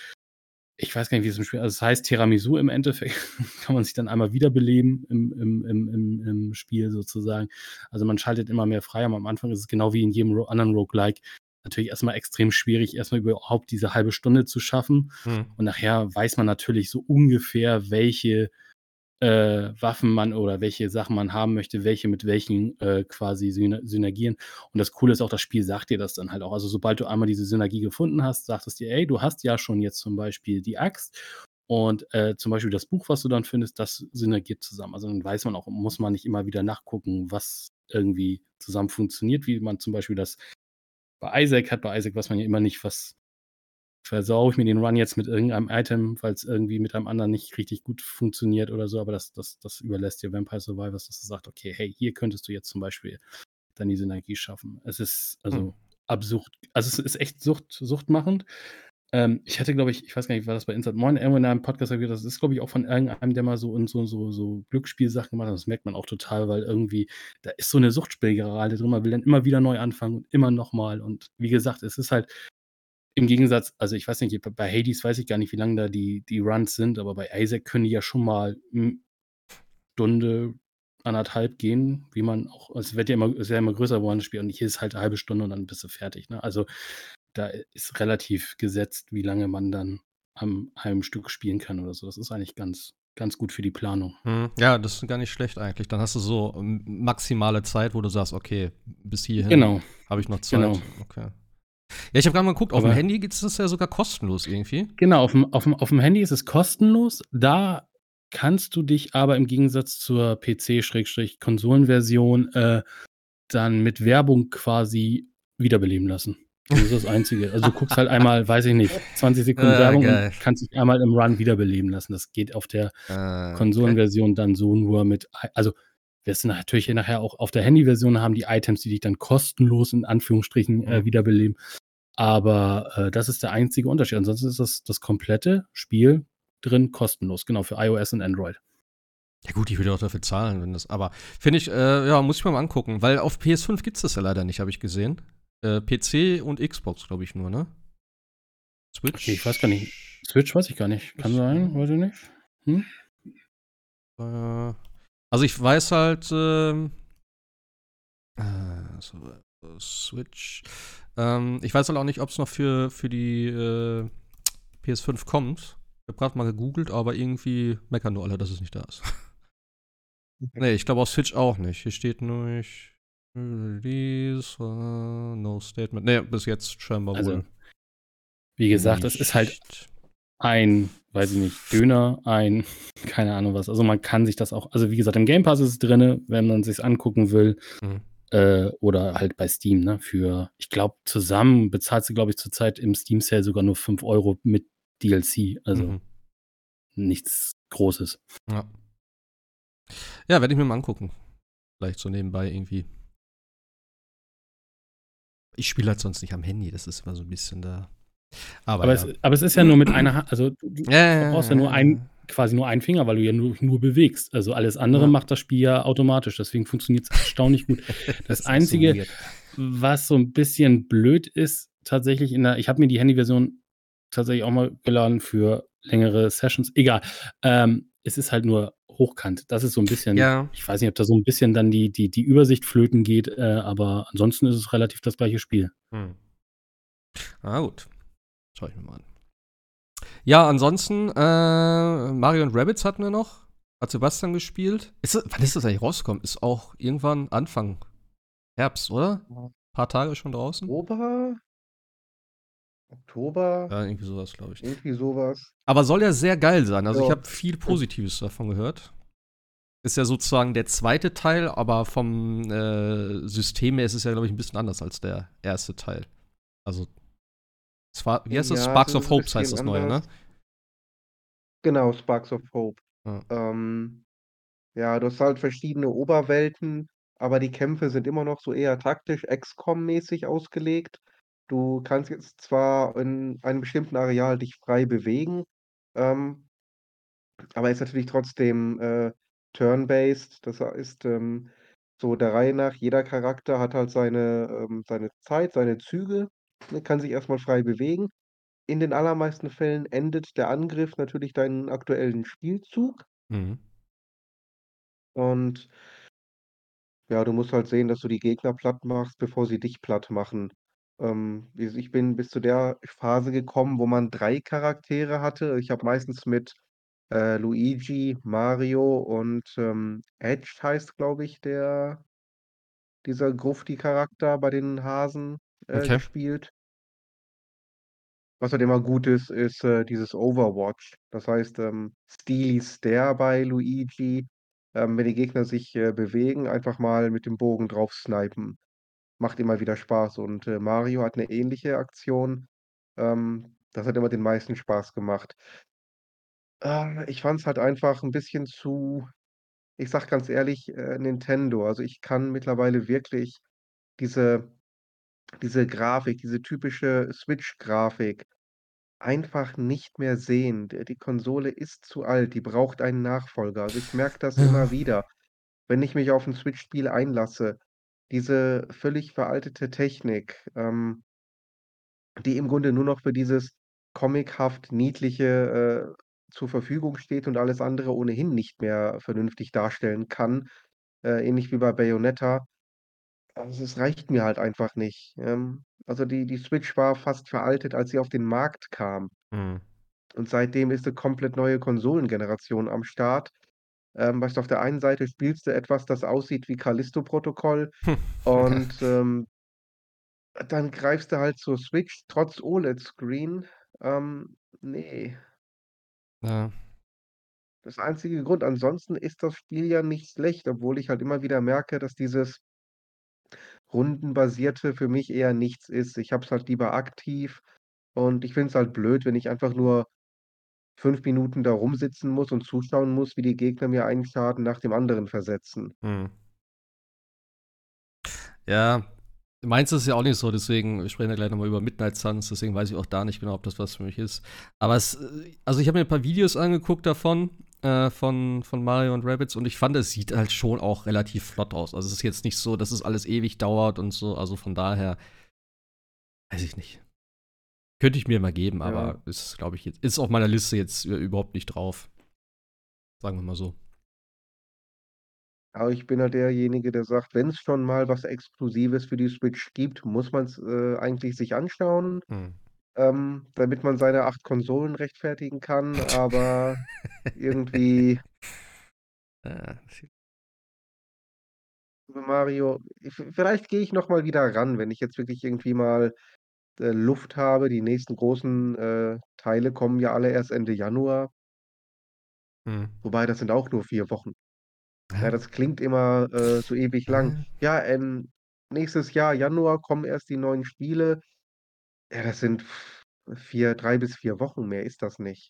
ich weiß gar nicht, wie es im Spiel, also es heißt Tiramisu im Endeffekt, kann man sich dann einmal wiederbeleben im, im, im, im, Spiel sozusagen. Also man schaltet immer mehr frei. Am Anfang ist es genau wie in jedem anderen Roguelike natürlich erstmal extrem schwierig, erstmal überhaupt diese halbe Stunde zu schaffen. Hm. Und nachher weiß man natürlich so ungefähr, welche äh, Waffen man oder welche Sachen man haben möchte, welche mit welchen äh, quasi synergieren. Und das Coole ist auch, das Spiel sagt dir das dann halt auch. Also sobald du einmal diese Synergie gefunden hast, sagt es dir, ey, du hast ja schon jetzt zum Beispiel die Axt und äh, zum Beispiel das Buch, was du dann findest, das synergiert zusammen. Also dann weiß man auch, muss man nicht immer wieder nachgucken, was irgendwie zusammen funktioniert, wie man zum Beispiel das bei Isaac hat, bei Isaac weiß man ja immer nicht, was versau ich mir den Run jetzt mit irgendeinem Item, weil es irgendwie mit einem anderen nicht richtig gut funktioniert oder so, aber das, das, das überlässt dir Vampire Survivors, dass du sagst, okay, hey, hier könntest du jetzt zum Beispiel dann die Synergie schaffen. Es ist also hm. absurd, also es ist echt sucht, suchtmachend. Ähm, ich hatte, glaube ich, ich weiß gar nicht, war das bei Insert Moin, irgendwo in einem Podcast, das ist, glaube ich, auch von irgendeinem, der mal so und so, so, so Glücksspielsachen gemacht hat. Das merkt man auch total, weil irgendwie, da ist so eine Suchtspielerei drin. Man will dann immer wieder neu anfangen und immer nochmal. Und wie gesagt, es ist halt im Gegensatz, also ich weiß nicht, bei Hades weiß ich gar nicht, wie lange da die, die Runs sind, aber bei Isaac können die ja schon mal Stunde, anderthalb gehen, wie man auch, also es wird ja immer, es ist ja immer größer geworden, das Spiel, und hier ist halt eine halbe Stunde und dann bist du fertig. Ne? Also da ist relativ gesetzt, wie lange man dann am einem Stück spielen kann oder so. Das ist eigentlich ganz, ganz gut für die Planung. Hm, ja, das ist gar nicht schlecht eigentlich. Dann hast du so ähm, maximale Zeit, wo du sagst, okay, bis hierhin genau. habe ich noch Zeit. Genau. Okay. Ja, ich habe gerade mal geguckt, auf dem Handy gibt es das ja sogar kostenlos irgendwie. Genau, auf dem, auf, dem, auf dem Handy ist es kostenlos. Da kannst du dich aber im Gegensatz zur PC-Konsolenversion äh, dann mit Werbung quasi wiederbeleben lassen. Das ist das Einzige. Also du guckst halt einmal, weiß ich nicht, 20 Sekunden ah, Werbung geil. und kannst dich einmal im Run wiederbeleben lassen. Das geht auf der ah, Konsolenversion okay. dann so nur mit, also wir sind natürlich nachher auch auf der Handyversion haben die Items, die dich dann kostenlos in Anführungsstrichen äh, mhm. wiederbeleben. Aber äh, das ist der einzige Unterschied. Ansonsten ist das das komplette Spiel drin kostenlos, genau, für iOS und Android. Ja gut, ich würde auch dafür zahlen, wenn das, aber finde ich, äh, ja, muss ich mir mal angucken, weil auf PS5 gibt es das ja leider nicht, habe ich gesehen. Äh, PC und Xbox, glaube ich nur, ne? Switch? Okay, ich weiß gar nicht. Switch weiß ich gar nicht. Kann sein, weiß ich nicht. Hm? Äh, also ich weiß halt, ähm, äh, so, äh, Switch. Ähm, ich weiß halt auch nicht, ob es noch für, für die äh, PS5 kommt. Ich habe gerade mal gegoogelt, aber irgendwie meckern nur alle, dass es nicht da ist. nee, ich glaube auf Switch auch nicht. Hier steht nur, ich Release, uh, no statement. Nee, bis jetzt scheinbar also, wohl. Wie gesagt, es ist halt ein, weiß ich nicht, Döner, ein, keine Ahnung was. Also man kann sich das auch, also wie gesagt, im Game Pass ist es drin, wenn man sich angucken will. Mhm. Äh, oder halt bei Steam, ne? Für, ich glaube, zusammen bezahlt sie, glaube ich, zurzeit im Steam Sale sogar nur 5 Euro mit DLC. Also mhm. nichts Großes. Ja. Ja, werde ich mir mal angucken. Vielleicht so nebenbei irgendwie. Ich spiele halt sonst nicht am Handy, das ist immer so ein bisschen da. Aber, aber, ja. es, aber es, ist ja nur mit einer Hand, also du, ja, brauchst ja nur ein, quasi nur einen Finger, weil du ja nur, nur bewegst. Also alles andere ja. macht das Spiel ja automatisch, deswegen funktioniert es erstaunlich gut. Das, das Einzige, so was so ein bisschen blöd ist, tatsächlich in der, ich habe mir die Handyversion tatsächlich auch mal geladen für längere Sessions, egal. Ähm, es ist halt nur hochkant. Das ist so ein bisschen, ja. ich weiß nicht, ob da so ein bisschen dann die, die, die Übersicht flöten geht, äh, aber ansonsten ist es relativ das gleiche Spiel. Hm. Ah, gut. Schau ich mir mal an. Ja, ansonsten, äh, Mario und Rabbits hatten wir noch. Hat Sebastian gespielt. Ist das, wann ist das eigentlich rausgekommen? Ist auch irgendwann Anfang Herbst, oder? Ein paar Tage schon draußen? Oktober? Oktober? Ja, irgendwie sowas, glaube ich. Irgendwie sowas. Aber soll ja sehr geil sein. Also, ja. ich habe viel Positives davon gehört. ist ja sozusagen der zweite Teil, aber vom äh, System her ist es ja, glaube ich, ein bisschen anders als der erste Teil. Also, zwar, wie heißt das? Ja, Sparks es of ist Hope heißt das bisschen neue, ne? anders. Genau, Sparks of Hope. Ja. Ähm, ja, du hast halt verschiedene Oberwelten, aber die Kämpfe sind immer noch so eher taktisch, XCOM-mäßig ausgelegt. Du kannst jetzt zwar in einem bestimmten Areal dich frei bewegen, ähm, aber ist natürlich trotzdem äh, turn-based. Das heißt, ähm, so der Reihe nach, jeder Charakter hat halt seine, ähm, seine Zeit, seine Züge, ne, kann sich erstmal frei bewegen. In den allermeisten Fällen endet der Angriff natürlich deinen aktuellen Spielzug. Mhm. Und ja, du musst halt sehen, dass du die Gegner platt machst, bevor sie dich platt machen. Ähm, ich bin bis zu der Phase gekommen, wo man 3 Charaktere hatte. Ich habe meistens mit, äh, Luigi, Mario und, ähm, Edge heißt, glaube ich, der dieser Grufti-Charakter bei den Hasen, äh, Okay. gespielt. Was halt immer gut ist, ist, äh, dieses Overwatch. Das heißt, ähm, Steely Stare bei Luigi, ähm, wenn die Gegner sich, äh, bewegen, einfach mal mit dem Bogen drauf snipen. Macht immer wieder Spaß und, äh, Mario hat 'ne ähnliche Aktion. Ähm, das hat immer den meisten Spaß gemacht. Äh, ich fand's halt einfach 'n bisschen zu ich sage ganz ehrlich, äh, Nintendo. Also, ich kann mittlerweile wirklich diese diese Grafik, diese typische Switch-Grafik einfach nicht mehr sehen. D die Konsole ist zu alt, die braucht einen Nachfolger. Also, ich merke das Ja. immer wieder, wenn ich mich auf 'n Switch-Spiel einlasse. Diese völlig veraltete Technik, ähm die im Grunde nur noch für dieses comichaft Niedliche, äh, zur Verfügung steht und alles andere ohnehin nicht mehr vernünftig darstellen kann, äh, ähnlich wie bei Bayonetta. Also, es reicht mir halt einfach nicht. Ähm, also, die die Switch war fast veraltet, als sie auf den Markt kam. Mhm. Und seitdem ist 'ne komplett neue Konsolengeneration am Start. Ähm, weißt du, auf der einen Seite spielst du etwas, das aussieht wie Callisto-Protokoll und, ähm dann greifst du halt zur Switch trotz OLED-Screen. Ähm, ne. Ja. Das einzige Grund ansonsten ist das Spiel ja nicht schlecht, obwohl ich halt immer wieder merke, dass dieses Rundenbasierte für mich eher nichts ist. Ich habe es halt lieber aktiv und ich finde es halt blöd, wenn ich einfach nur 5 Minuten da rumsitzen muss und zuschauen muss, wie die Gegner mir einen Schaden nach dem anderen versetzen. Mhm. Ja, meins ist ja auch nicht so, deswegen wir sprechen ja gleich noch mal über Midnight Suns, deswegen weiß ich auch da nicht genau, ob das was für mich ist. Aber es äh, also, ich habe mir 'n paar Videos angeguckt davon, äh, von von Mario und Rabbids und ich fand, es sieht halt schon auch relativ flott aus. Also, es ist jetzt nicht so, dass es alles ewig dauert und so, also, von daher weiß ich nicht. Könnte ich mir mal geben, Ja. aber ist, glaube ich, jetzt ist auf meiner Liste jetzt ü überhaupt nicht drauf. Sagen wir mal so. Aber ich bin halt derjenige, der sagt, wenn's schon mal was Exklusives für die Switch gibt, muss man's, äh, eigentlich sich anschauen, Mhm. Ähm, damit man seine 8 Konsolen rechtfertigen kann, aber irgendwie Äh, Super Mario vielleicht gehe ich noch mal wieder ran, wenn ich jetzt wirklich irgendwie mal, äh, Luft habe. Die nächsten großen, äh, Teile kommen ja alle erst Ende Januar. Mhm. Wobei, das sind auch nur 4 Wochen. Ja, das klingt immer, äh, so ewig lang. Ja. Ja, ähm, nächstes Jahr, Januar, kommen erst die neuen Spiele. Ja, das sind 4 3 bis 4 Wochen, mehr ist das nicht.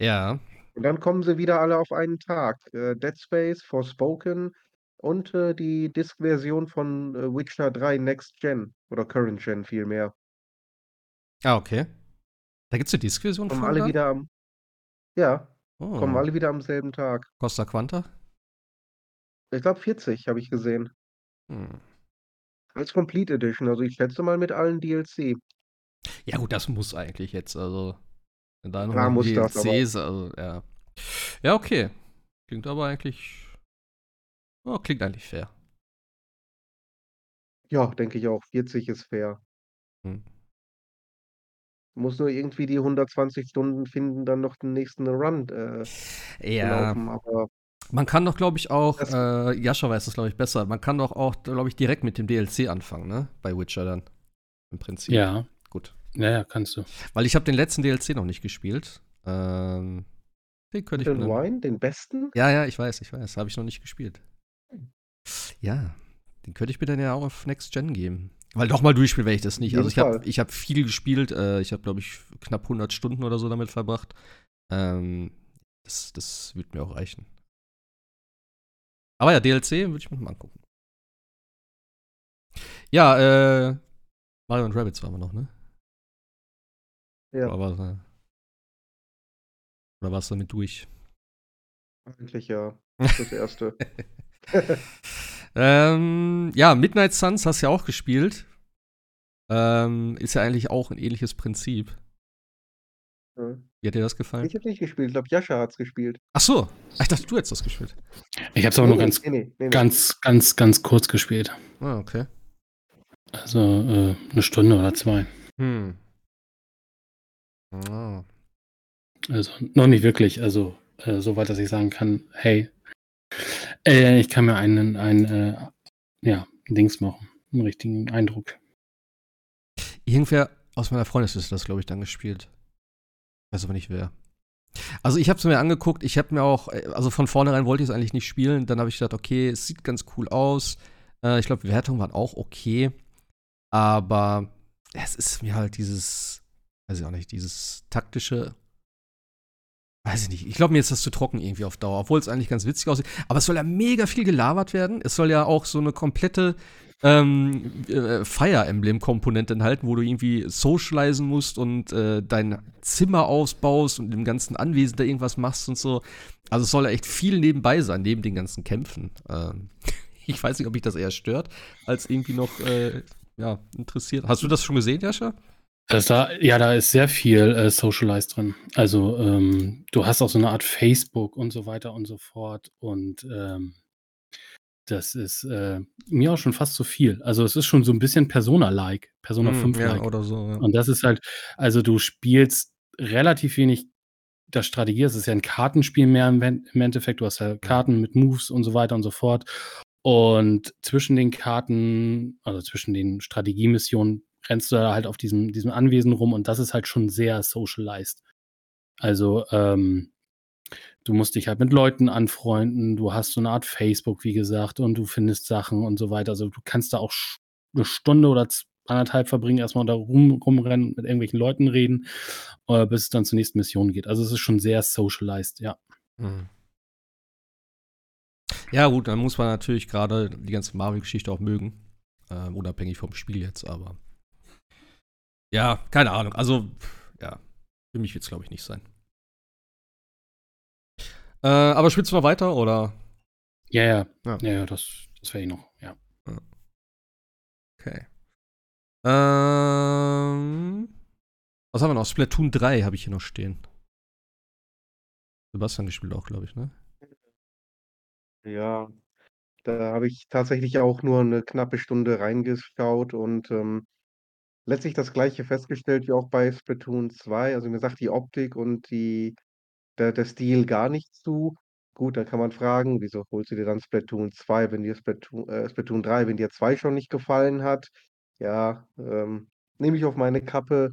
Ja. Und dann kommen sie wieder alle auf einen Tag. Äh, Dead Space, Forspoken und, äh, die Disk-Version von, äh, Witcher 3 Next Gen oder Current Gen vielmehr. Ah, okay. Da gibt's 'ne Disk-Version Kommen von alle dann? wieder am ja, kommen Oh. alle wieder am selben Tag. Costa Quanta? Ich glaube 40 habe ich gesehen. Hm. Als Complete Edition, also ich schätze mal mit allen DLC. Ja gut, das muss eigentlich jetzt, also wenn da noch Klar muss das, aber DLCs, also ja. Ja, okay. Klingt aber eigentlich ja, klingt eigentlich fair. Ja, denke ich auch. 40 ist fair. Mhm. Muss nur irgendwie die 120 Stunden finden, dann noch den nächsten Run, äh, Ja. laufen, aber Man kann doch, glaube ich, auch, äh, Jascha weiß das, glaube ich, besser. Man kann doch auch, glaube ich, direkt mit dem DLC anfangen, ne? Bei Witcher dann. Im Prinzip. Ja. Gut. Ja, ja, kannst du. Weil ich habe den letzten DLC noch nicht gespielt. Ähm, Den könnte ich mir Den Wine, den besten? Ja, ja, ich weiß, ich weiß. Habe ich noch nicht gespielt. Ja, den könnte ich mir dann ja auch auf Next Gen geben. Weil doch mal durchspielen werde ich das nicht. Also ich habe ich hab viel gespielt. Äh, ich habe, glaube ich, knapp 100 Stunden oder so damit verbracht. Ähm, das, das wird mir auch reichen. Aber ja, DLC würde ich mir mal angucken. Ja, äh, Mario und Rabbits waren wir noch, ne? Ja, Oder war, oder war es damit durch? eigentlich ja. Das erste. ähm, ja, Midnight Suns hast du ja auch gespielt. Ähm, ist ja eigentlich auch ein ähnliches Prinzip. Ja. Wie hat dir das gefallen? Ich habe nicht gespielt. Ich glaube, Jascha hat's gespielt. Ach so, ich dachte, du hättest das gespielt. Ich habe es aber nur ganz, nee, nee, nee, nee. ganz, ganz, ganz kurz gespielt. Ah, okay. Also äh, eine Stunde oder zwei. Hm. Ah. Also noch nicht wirklich. Also äh, so weit, dass ich sagen kann, hey, äh, ich kann mir einen, ein, äh, ja, Dings machen. Einen richtigen Eindruck. Irgendwer aus meiner Freundesliste hat das, glaube ich, dann gespielt. Weiß aber nicht wer. Also ich habe es mir angeguckt, ich habe mir auch, äh, also von vornherein wollte ich es eigentlich nicht spielen, dann habe ich gedacht, okay, es sieht ganz cool aus. Äh, ich glaube, Wertungen waren auch okay, aber es ist mir halt dieses, weiß ich auch nicht, dieses taktische, weiß ich nicht, ich glaube, mir ist das zu trocken irgendwie auf Dauer, obwohl es eigentlich ganz witzig aussieht. Aber es soll ja mega viel gelabert werden, es soll ja auch so eine komplette ähm, äh, Fire Emblem-Komponente enthalten, wo du irgendwie socialisen musst und äh, dein Zimmer ausbaust und im ganzen Anwesen da irgendwas machst und so. Also es soll ja echt viel nebenbei sein, neben den ganzen Kämpfen. Ähm, ich weiß nicht, ob mich das eher stört, als irgendwie noch äh, ja, interessiert. Hast du das schon gesehen, Jascha? Das da, ja, da ist sehr viel äh, Socialized drin. Also ähm, du hast auch so eine Art Facebook und so weiter und so fort. Und ähm, das ist äh, mir auch schon fast zu viel. Also es ist schon so ein bisschen Persona-like, Persona Hm, 5-like. ja, oder so. Ja. Und das ist halt, also du spielst relativ wenig das Strategie, es ist ja ein Kartenspiel mehr im, im Endeffekt. Du hast ja Karten mit Moves und so weiter und so fort. Und zwischen den Karten, also zwischen den Strategiemissionen, rennst du da halt auf diesem, diesem Anwesen rum und das ist halt schon sehr socialized. Also, ähm, du musst dich halt mit Leuten anfreunden, du hast so eine Art Facebook, wie gesagt, und du findest Sachen und so weiter. Also du kannst da auch eine Stunde oder anderthalb verbringen, erstmal da rum, rumrennen, und mit irgendwelchen Leuten reden, äh, bis es dann zur nächsten Mission geht. Also es ist schon sehr socialized, ja. Mhm. Ja, gut, dann muss man natürlich gerade die ganze Marvel-Geschichte auch mögen. Äh, unabhängig vom Spiel jetzt, aber. Ja, keine Ahnung. Also, ja, für mich wird es, glaube ich, nicht sein. Äh, aber spielst du noch weiter oder? Ja, ja, Ja. ja, ja das, das wäre ich noch, ja. Okay. Ähm, was haben wir noch? Splatoon 3 habe ich hier noch stehen. Sebastian gespielt auch, glaube ich, ne? Ja, da habe ich tatsächlich auch nur eine knappe Stunde reingeschaut und, ähm, letztlich das Gleiche festgestellt wie auch bei Splatoon 2. Also, mir sagt die Optik und die der der Stil gar nicht zu. Gut, dann kann man fragen: „Wieso holst du dir dann Splatoon 2, wenn dir Splatoon äh, Splatoon 3 wenn dir 2 schon nicht gefallen hat?“ Ja, ähm, nehme ich auf meine Kappe.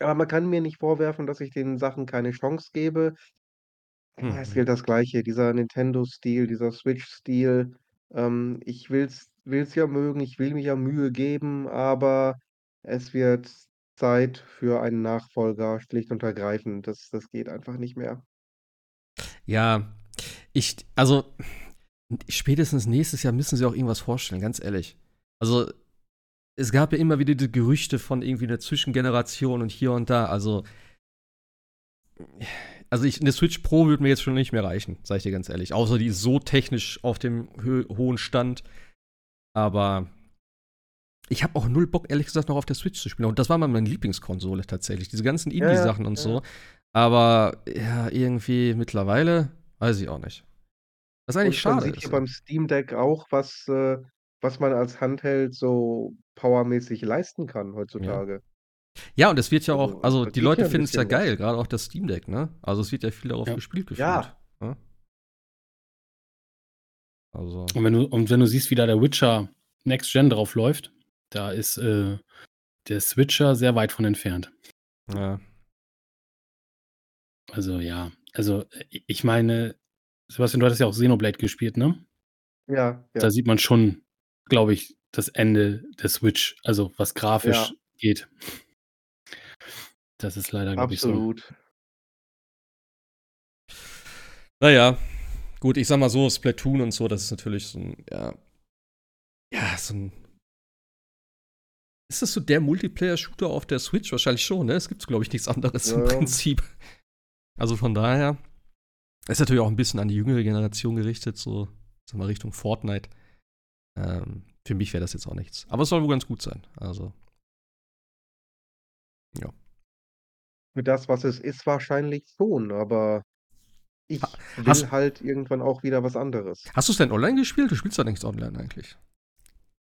Aber man kann mir nicht vorwerfen, dass ich den Sachen keine Chance gebe. Ja, es Mhm. gilt das Gleiche, dieser Nintendo-Stil, dieser Switch-Stil. Ähm, ich will's will's ja mögen, ich will mir ja Mühe geben, aber es wird Zeit für einen Nachfolger, schlicht und ergreifend. Das das geht einfach nicht mehr. Ja, ich, also, spätestens nächstes Jahr müssen sie auch irgendwas vorstellen, ganz ehrlich. Also, es gab ja immer wieder die Gerüchte von irgendwie einer Zwischengeneration und hier und da. Also, also ich, eine Switch Pro würde mir jetzt schon nicht mehr reichen, sag ich dir ganz ehrlich. Außer die ist so technisch auf dem hohen Stand. Aber ich habe auch null Bock, ehrlich gesagt, noch auf der Switch zu spielen. Und das war mal meine Lieblingskonsole tatsächlich. Diese ganzen Ja, ja, Indie-Sachen und ja. so. Aber ja, irgendwie mittlerweile, weiß ich auch nicht. Was eigentlich Und man schade sieht ist. hier ja. beim Steam Deck auch, was, äh was man als Handheld so powermäßig leisten kann heutzutage. Ja, und es wird ja Also, auch, also die Leute ja finden es ja was. geil, gerade auch das Steam Deck, ne? Also es wird ja viel darauf Ja. gespielt gefühlt. Ja. Ne? Also, Und wenn du, und wenn du siehst, wie da der Witcher Next Gen drauf läuft, da ist äh, der Switcher sehr weit von entfernt. ja. Also ja, Also, ich meine, Sebastian, du hattest ja auch Xenoblade gespielt, ne? Ja, ja. Da sieht man schon, glaube ich, das Ende der Switch, also was grafisch Ja. geht. Das ist leider, glaube ich, so. Absolut. Naja, gut, ich sag mal so, Splatoon und so, das ist natürlich so ein, ja, ja, so ein. Ist das so der Multiplayer-Shooter auf der Switch? Wahrscheinlich schon, ne? Es gibt, glaube ich, nichts anderes im Ja. Prinzip. Also von daher, ist natürlich auch ein bisschen an die jüngere Generation gerichtet, so, sag mal, Richtung Fortnite. Ähm, für mich wäre das jetzt auch nichts. Aber es soll wohl ganz gut sein. Also, Für das, was es ist, wahrscheinlich schon, aber ich will hast- halt irgendwann auch wieder was anderes. hast du es denn online gespielt? Du spielst doch nichts online eigentlich.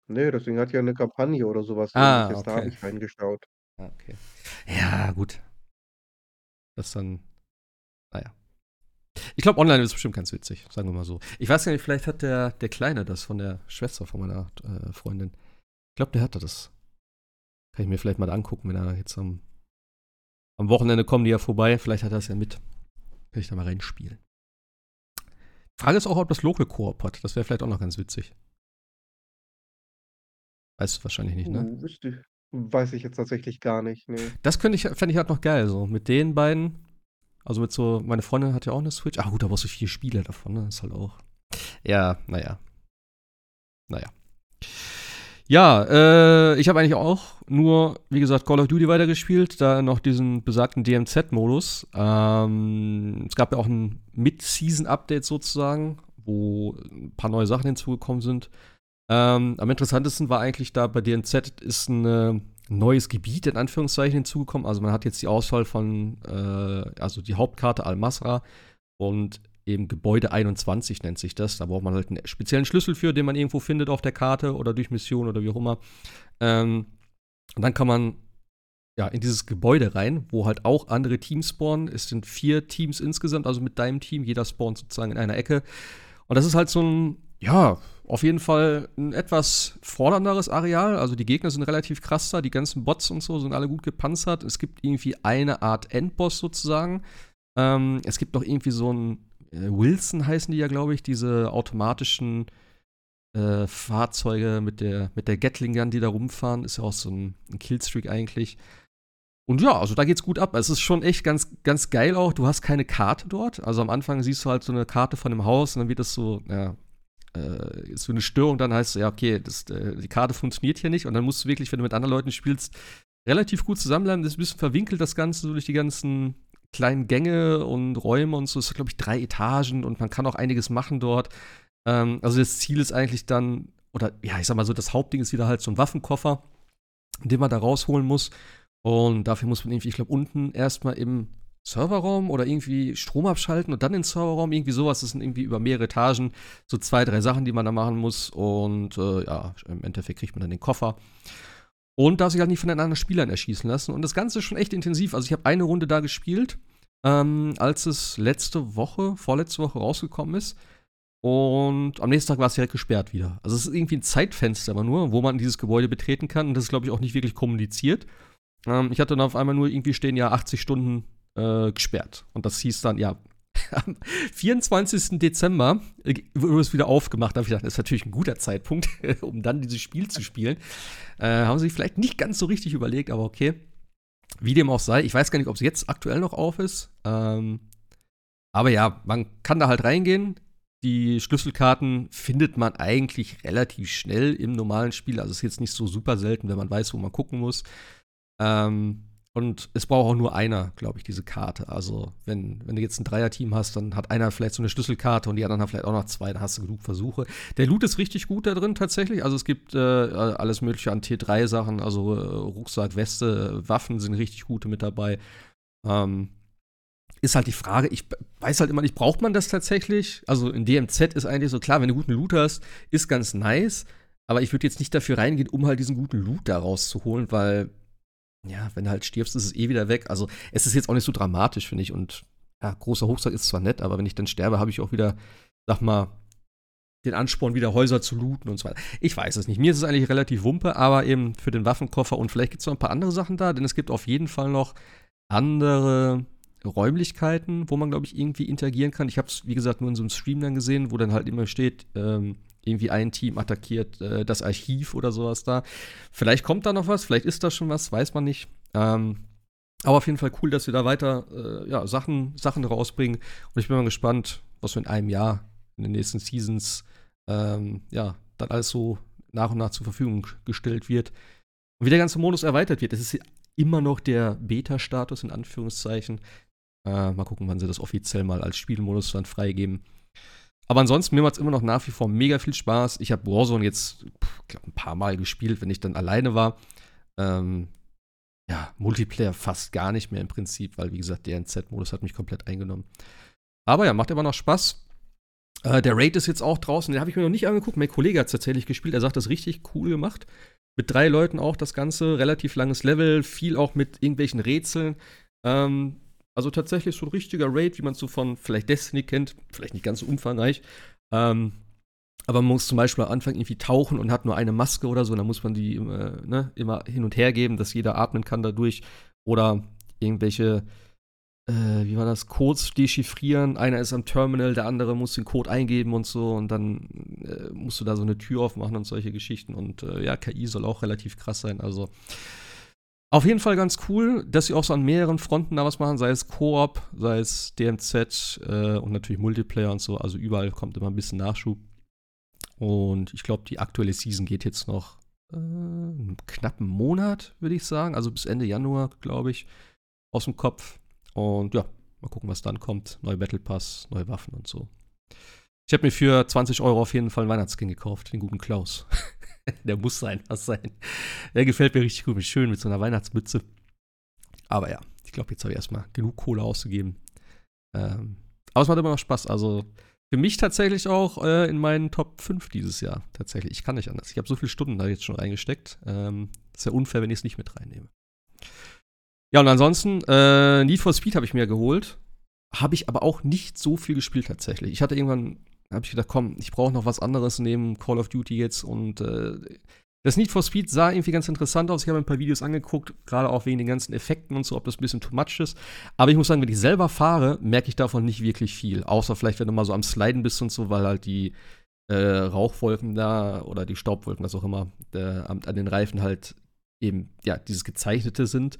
Ne, deswegen hat ja 'ne Kampagne oder so was Ah, Ähnliches, da habe okay. ich reingeschaut. Ah, okay. Ja, gut. Das dann, naja. Ich glaube, online ist bestimmt ganz witzig, sagen wir mal so. Ich weiß gar nicht, vielleicht hat der, der Kleine das von der Schwester von meiner äh, Freundin. Ich glaube, der hatte das. Kann ich mir vielleicht mal angucken, wenn er jetzt am, am Wochenende kommen die ja vorbei. Vielleicht hat er das ja mit. Kann ich da mal reinspielen. Frage ist auch, ob das Local Koop hat. Das wäre vielleicht auch noch ganz witzig. Weißt du wahrscheinlich nicht, ne? Uh, wüsste weiß ich jetzt tatsächlich gar nicht, ne. Das könnte ich, fände ich halt noch geil, so mit den beiden. Also mit so, meine Freundin hat ja auch eine Switch. Ah, gut, da brauchst du vier Spiele davon, ne? Ist halt auch. Ja, naja. Naja. Ja, äh, ich habe eigentlich auch nur, wie gesagt, Call of Duty weitergespielt, da noch diesen besagten DMZ-Modus. Ähm, es gab ja auch ein Mid-Season-Update sozusagen, wo ein paar neue Sachen hinzugekommen sind. Ähm, am interessantesten war eigentlich da bei DMZ ist ein äh, neues Gebiet in Anführungszeichen hinzugekommen. Also man hat jetzt die Auswahl von, äh, also die Hauptkarte Al-Masra und eben Gebäude 21 nennt sich das. Da braucht man halt einen speziellen Schlüssel für, den man irgendwo findet auf der Karte oder durch Mission oder wie auch immer. Ähm, und dann kann man ja in dieses Gebäude rein, wo halt auch andere Teams spawnen. Es sind vier Teams insgesamt, also mit deinem Team. Jeder spawnt sozusagen in einer Ecke. Und das ist halt so ein, ja, auf jeden Fall ein etwas fordernderes Areal. Also die Gegner sind relativ krass da, die ganzen Bots und so sind alle gut gepanzert. Es gibt irgendwie eine Art Endboss sozusagen. Ähm, es gibt noch irgendwie so ein äh, Wilson heißen die ja, glaube ich, diese automatischen äh, Fahrzeuge mit der, mit der Gatling Gun, die da rumfahren. Ist ja auch so ein, ein Killstreak eigentlich. Und ja, also da geht's gut ab. Es ist schon echt ganz, ganz geil auch. Du hast keine Karte dort. Also am Anfang siehst du halt so eine Karte von dem Haus und dann wird das so, ja, äh, so eine Störung. Dann heißt es, ja, okay, das, äh, die Karte funktioniert hier nicht. Und dann musst du wirklich, wenn du mit anderen Leuten spielst, relativ gut zusammenbleiben. Das ist ein bisschen verwinkelt, das Ganze, so durch die ganzen kleinen Gänge und Räume und so. Es ist, glaube ich, drei Etagen und man kann auch einiges machen dort. Ähm, also das Ziel ist eigentlich dann, oder ja, ich sag mal so, das Hauptding ist wieder halt so ein Waffenkoffer, den man da rausholen muss. Und dafür muss man irgendwie, ich glaube, unten erstmal im Serverraum oder irgendwie Strom abschalten und dann den Serverraum, irgendwie sowas. Das sind irgendwie über mehrere Etagen so zwei, drei Sachen, die man da machen muss. Und äh, ja, im Endeffekt kriegt man dann den Koffer. Und darf sich halt nicht von den anderen Spielern erschießen lassen. Und das Ganze ist schon echt intensiv. Also ich habe eine Runde da gespielt, ähm, als es letzte Woche, vorletzte Woche rausgekommen ist. Und am nächsten Tag war es direkt gesperrt wieder. Also es ist irgendwie ein Zeitfenster aber nur, wo man dieses Gebäude betreten kann. Und das ist, glaube ich, auch nicht wirklich kommuniziert. Ähm, ich hatte dann auf einmal nur irgendwie stehen, ja, 80 Stunden äh, gesperrt. Und das hieß dann, ja, am 24. Dezember äh, wurde es wieder aufgemacht. Da habe ich gedacht, das ist natürlich ein guter Zeitpunkt, um dann dieses Spiel zu spielen. Äh, haben sie sich vielleicht nicht ganz so richtig überlegt, aber okay. Wie dem auch sei, ich weiß gar nicht, ob es jetzt aktuell noch auf ist. Ähm, aber ja, man kann da halt reingehen. Die Schlüsselkarten findet man eigentlich relativ schnell im normalen Spiel. Also ist jetzt nicht so super selten, wenn man weiß, wo man gucken muss. Ähm, und es braucht auch nur einer, glaube ich, diese Karte. Also, wenn, wenn du jetzt ein Dreier-Team hast, dann hat einer vielleicht so eine Schlüsselkarte und die anderen haben vielleicht auch noch zwei, dann hast du genug Versuche. Der Loot ist richtig gut da drin tatsächlich. Also, es gibt äh, alles Mögliche an T3-Sachen, also äh, Rucksack, Weste, Waffen sind richtig gute mit dabei. Ähm, ist halt die Frage, ich weiß halt immer nicht, braucht man das tatsächlich? Also, in DMZ ist eigentlich so klar, wenn du guten Loot hast, ist ganz nice. Aber ich würde jetzt nicht dafür reingehen, um halt diesen guten Loot da rauszuholen, weil ja, wenn du halt stirbst, ist es eh wieder weg. Also, es ist jetzt auch nicht so dramatisch, finde ich. Und ja, großer Hochsack ist zwar nett, aber wenn ich dann sterbe, habe ich auch wieder, sag mal, den Ansporn, wieder Häuser zu looten und so weiter. Ich weiß es nicht. Mir ist es eigentlich relativ wumpe, aber eben für den Waffenkoffer und vielleicht gibt es noch ein paar andere Sachen da, denn es gibt auf jeden Fall noch andere Räumlichkeiten, wo man, glaube ich, irgendwie interagieren kann. Ich habe es, wie gesagt, nur in so einem Stream dann gesehen, wo dann halt immer steht, ähm, irgendwie ein Team attackiert äh, das Archiv oder sowas da. Vielleicht kommt da noch was, vielleicht ist da schon was, weiß man nicht. Ähm, aber auf jeden Fall cool, dass wir da weiter äh, ja, Sachen, Sachen rausbringen. Und ich bin mal gespannt, was wir in einem Jahr, in den nächsten Seasons, ähm, ja, dann alles so nach und nach zur Verfügung gestellt wird. Und wie der ganze Modus erweitert wird. Es ist immer noch der Beta-Status in Anführungszeichen. Äh, mal gucken, wann sie das offiziell mal als Spielmodus dann freigeben. Aber ansonsten, mir macht es immer noch nach wie vor mega viel Spaß. Ich habe Warzone jetzt glaub, ein paar Mal gespielt, wenn ich dann alleine war. Ähm, ja, Multiplayer fast gar nicht mehr im Prinzip, weil wie gesagt, der NZ-Modus hat mich komplett eingenommen. Aber ja, macht immer noch Spaß. Äh, der Raid ist jetzt auch draußen, den habe ich mir noch nicht angeguckt. Mein Kollege hat es tatsächlich gespielt, er sagt, das ist richtig cool gemacht. Mit drei Leuten auch das Ganze, relativ langes Level, viel auch mit irgendwelchen Rätseln. Ähm, also tatsächlich so ein richtiger Raid, wie man es so von vielleicht Destiny kennt, vielleicht nicht ganz so umfangreich. Ähm, aber man muss zum Beispiel am Anfang irgendwie tauchen und hat nur eine Maske oder so, und dann muss man die äh, ne, immer hin und her geben, dass jeder atmen kann dadurch. Oder irgendwelche, äh, wie war das, Codes dechiffrieren. Einer ist am Terminal, der andere muss den Code eingeben und so. Und dann äh, musst du da so eine Tür aufmachen und solche Geschichten. Und äh, ja, KI soll auch relativ krass sein. Also auf jeden Fall ganz cool, dass sie auch so an mehreren Fronten da was machen, sei es Koop, sei es DMZ äh, und natürlich Multiplayer und so. Also überall kommt immer ein bisschen Nachschub. Und ich glaube, die aktuelle Season geht jetzt noch äh, einen knappen Monat, würde ich sagen. Also bis Ende Januar, glaube ich, aus dem Kopf. Und ja, mal gucken, was dann kommt. Neue Battle Pass, neue Waffen und so. Ich habe mir für 20 Euro auf jeden Fall einen Weihnachtsskin gekauft, den guten Klaus. Der muss sein, was sein. Der gefällt mir richtig gut, schön mit so einer Weihnachtsmütze. Aber ja, ich glaube, jetzt habe ich erstmal genug Kohle ausgegeben. Ähm, aber es macht immer noch Spaß. Also für mich tatsächlich auch äh, in meinen Top 5 dieses Jahr. Tatsächlich. Ich kann nicht anders. Ich habe so viele Stunden da jetzt schon reingesteckt. Ähm, ist ja unfair, wenn ich es nicht mit reinnehme. Ja, und ansonsten, äh, Need for Speed habe ich mir geholt. Habe ich aber auch nicht so viel gespielt tatsächlich. Ich hatte irgendwann, habe ich gedacht, komm, ich brauche noch was anderes neben Call of Duty jetzt und äh, das Need for Speed sah irgendwie ganz interessant aus. Ich habe ein paar Videos angeguckt, gerade auch wegen den ganzen Effekten und so, ob das ein bisschen too much ist. Aber ich muss sagen, wenn ich selber fahre, merke ich davon nicht wirklich viel. Außer vielleicht, wenn du mal so am Sliden bist und so, weil halt die äh, Rauchwolken da oder die Staubwolken, was auch immer, der, an, an, den Reifen halt eben, ja, dieses Gezeichnete sind.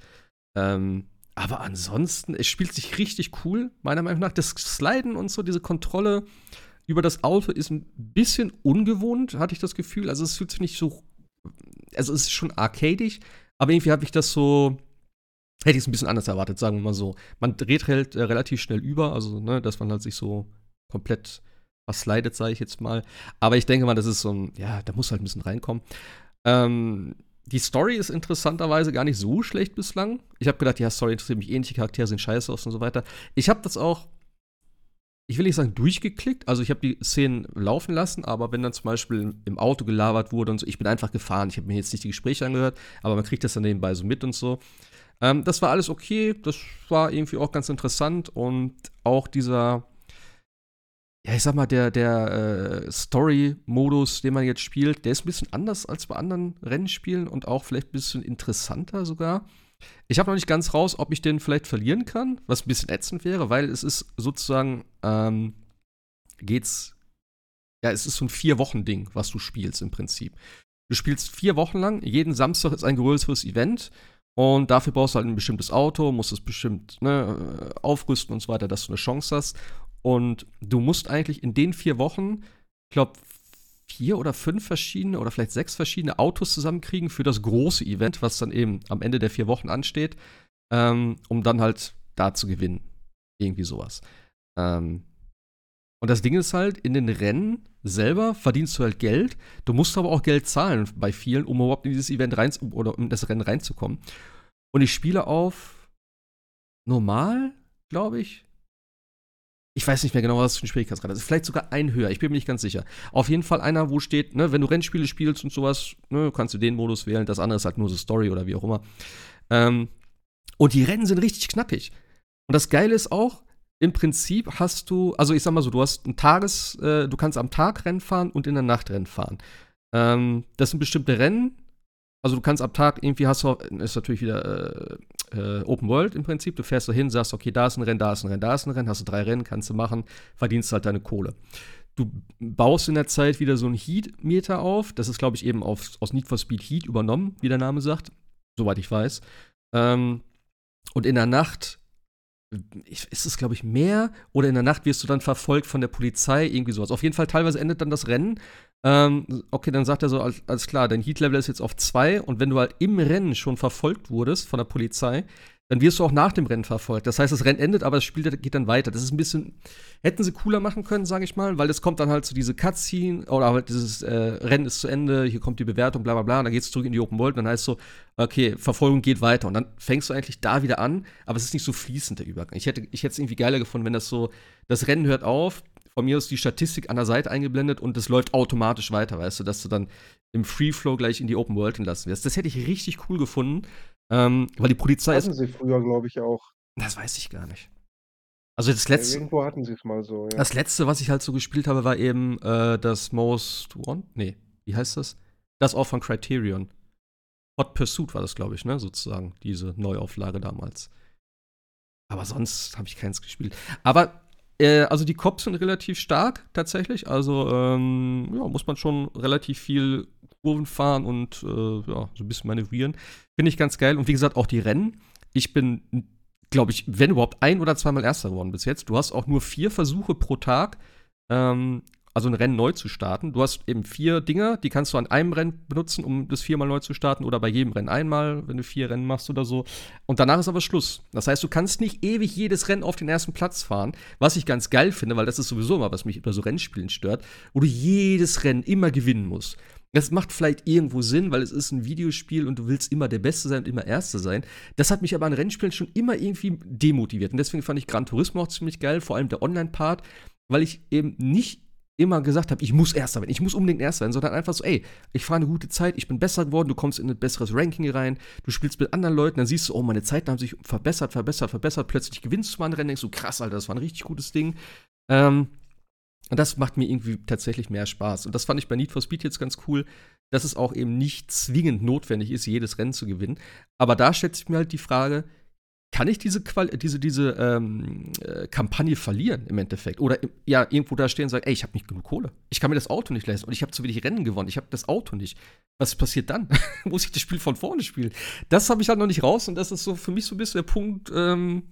Ähm, aber ansonsten, es spielt sich richtig cool, meiner Meinung nach. Das Sliden und so, diese Kontrolle über das Auto ist ein bisschen ungewohnt, hatte ich das Gefühl. Also es fühlt sich nicht so also es ist schon arcadig, aber irgendwie habe ich das so, hätte ich es ein bisschen anders erwartet, sagen wir mal so. Man dreht halt äh, relativ schnell über, also, ne, dass man halt sich so komplett was slidet, sage ich jetzt mal. Aber ich denke mal, das ist so ein, ja, da muss halt ein bisschen reinkommen. Ähm, die Story ist interessanterweise gar nicht so schlecht bislang. Ich habe gedacht, ja, Story interessiert mich ähnliche Charaktere sind scheiße aus und so weiter. Ich habe das auch ich will nicht sagen durchgeklickt, also ich habe die Szenen laufen lassen, aber wenn dann zum Beispiel im Auto gelabert wurde und so, ich bin einfach gefahren, ich habe mir jetzt nicht die Gespräche angehört, aber man kriegt das dann nebenbei so mit und so. Ähm, das war alles okay, das war irgendwie auch ganz interessant und auch dieser, ja, ich sag mal, der, der äh, Story-Modus, den man jetzt spielt, der ist ein bisschen anders als bei anderen Rennspielen und auch vielleicht ein bisschen interessanter sogar. Ich habe noch nicht ganz raus, ob ich den vielleicht verlieren kann, was ein bisschen ätzend wäre, weil es ist sozusagen, ähm, geht's, ja, es ist so ein Vier-Wochen-Ding, was du spielst im Prinzip. Du spielst vier Wochen lang, jeden Samstag ist ein größeres Event und dafür brauchst du halt ein bestimmtes Auto, musst es bestimmt ne, aufrüsten und so weiter, dass du eine Chance hast. Und du musst eigentlich in den vier Wochen, ich glaube, vier oder fünf verschiedene oder vielleicht sechs verschiedene Autos zusammenkriegen für das große Event, was dann eben am Ende der vier Wochen ansteht, ähm, um dann halt da zu gewinnen. Irgendwie sowas. Ähm, und das Ding ist halt, in den Rennen selber verdienst du halt Geld. Du musst aber auch Geld zahlen bei vielen, um überhaupt in dieses Event rein oder in das Rennen reinzukommen. Und ich spiele auf normal, glaube ich ich weiß nicht mehr genau, was für ein Schwierigkeitsgrad ist. Vielleicht sogar ein höher, ich bin mir nicht ganz sicher. Auf jeden Fall einer, wo steht, ne, wenn du Rennspiele spielst und sowas, ne, kannst du den Modus wählen, das andere ist halt nur so Story oder wie auch immer. Ähm, und die Rennen sind richtig knackig. Und das Geile ist auch, im Prinzip hast du, also ich sag mal so, du hast ein Tages, äh, du kannst am Tag Rennen fahren und in der Nacht Rennen fahren. Ähm, das sind bestimmte Rennen, also du kannst am Tag irgendwie hast du, ist natürlich wieder äh, äh, Open World im Prinzip. Du fährst da hin, sagst, okay, da ist ein Rennen, da ist ein Rennen, da ist ein Rennen, hast du drei Rennen, kannst du machen, verdienst halt deine Kohle. Du baust in der Zeit wieder so einen Heat-Meter auf. Das ist, glaube ich, eben auf, aus Need for Speed Heat übernommen, wie der Name sagt, soweit ich weiß. Ähm, und in der Nacht ist es, glaube ich, mehr oder in der Nacht wirst du dann verfolgt von der Polizei, irgendwie sowas. Auf jeden Fall, teilweise endet dann das Rennen. Ähm, okay, dann sagt er so, alles, klar, dein Heat-Level ist jetzt auf 2 und wenn du halt im Rennen schon verfolgt wurdest von der Polizei, dann wirst du auch nach dem Rennen verfolgt. Das heißt, das Rennen endet, aber das Spiel geht dann weiter. Das ist ein bisschen, hätten sie cooler machen können, sage ich mal, weil es kommt dann halt zu so diese Cutscene oder halt dieses äh, Rennen ist zu Ende, hier kommt die Bewertung, bla bla bla, und dann geht's zurück in die Open World und dann heißt so, okay, Verfolgung geht weiter und dann fängst du eigentlich da wieder an, aber es ist nicht so fließend der Übergang. Ich hätte ich hätte es irgendwie geiler gefunden, wenn das so, das Rennen hört auf, von mir aus die Statistik an der Seite eingeblendet und es läuft automatisch weiter, weißt du, dass du dann im Free Flow gleich in die Open World entlassen wirst. Das hätte ich richtig cool gefunden. Ähm, weil die Polizei hatten ist. sie früher, glaube ich, auch. Das weiß ich gar nicht. Also das letzte. Ja, irgendwo hatten sie es mal so, ja. Das letzte, was ich halt so gespielt habe, war eben äh, das Most One. Nee, wie heißt das? Das auch von Criterion. Hot Pursuit war das, glaube ich, ne? Sozusagen, diese Neuauflage damals. Aber sonst habe ich keins gespielt. Aber, äh, also die Cops sind relativ stark, tatsächlich. Also, ähm, ja, muss man schon relativ viel Kurven fahren und äh, ja, so ein bisschen manövrieren. Finde ich ganz geil. Und wie gesagt, auch die Rennen. Ich bin, glaube ich, wenn überhaupt ein oder zweimal Erster geworden bis jetzt. Du hast auch nur vier Versuche pro Tag, ähm, also ein Rennen neu zu starten. Du hast eben vier Dinger, die kannst du an einem Rennen benutzen, um das viermal neu zu starten oder bei jedem Rennen einmal, wenn du vier Rennen machst oder so. Und danach ist aber Schluss. Das heißt, du kannst nicht ewig jedes Rennen auf den ersten Platz fahren, was ich ganz geil finde, weil das ist sowieso immer, was mich bei so Rennspielen stört, wo du jedes Rennen immer gewinnen musst. Das macht vielleicht irgendwo Sinn, weil es ist ein Videospiel und du willst immer der Beste sein und immer Erster sein. Das hat mich aber an Rennspielen schon immer irgendwie demotiviert. Und deswegen fand ich Gran Turismo auch ziemlich geil, vor allem der Online-Part, weil ich eben nicht immer gesagt habe, ich muss Erster werden, ich muss unbedingt Erster werden, sondern einfach so, ey, ich fahre eine gute Zeit, ich bin besser geworden, du kommst in ein besseres Ranking rein, du spielst mit anderen Leuten, dann siehst du, oh, meine Zeiten haben sich verbessert, verbessert, verbessert, plötzlich gewinnst du mal ein Rennen, denkst du, krass, Alter, das war ein richtig gutes Ding. Ähm, und das macht mir irgendwie tatsächlich mehr Spaß. Und das fand ich bei Need for Speed jetzt ganz cool, dass es auch eben nicht zwingend notwendig ist, jedes Rennen zu gewinnen. Aber da stellt sich mir halt die Frage, kann ich diese, Qual diese, diese ähm, äh, Kampagne verlieren im Endeffekt? Oder ja, irgendwo da stehen und sagen, ey, ich habe nicht genug Kohle. Ich kann mir das Auto nicht leisten und ich habe zu wenig Rennen gewonnen. Ich habe das Auto nicht. Was passiert dann? Muss ich das Spiel von vorne spielen? Das habe ich halt noch nicht raus und das ist so für mich so ein bisschen der Punkt, ähm,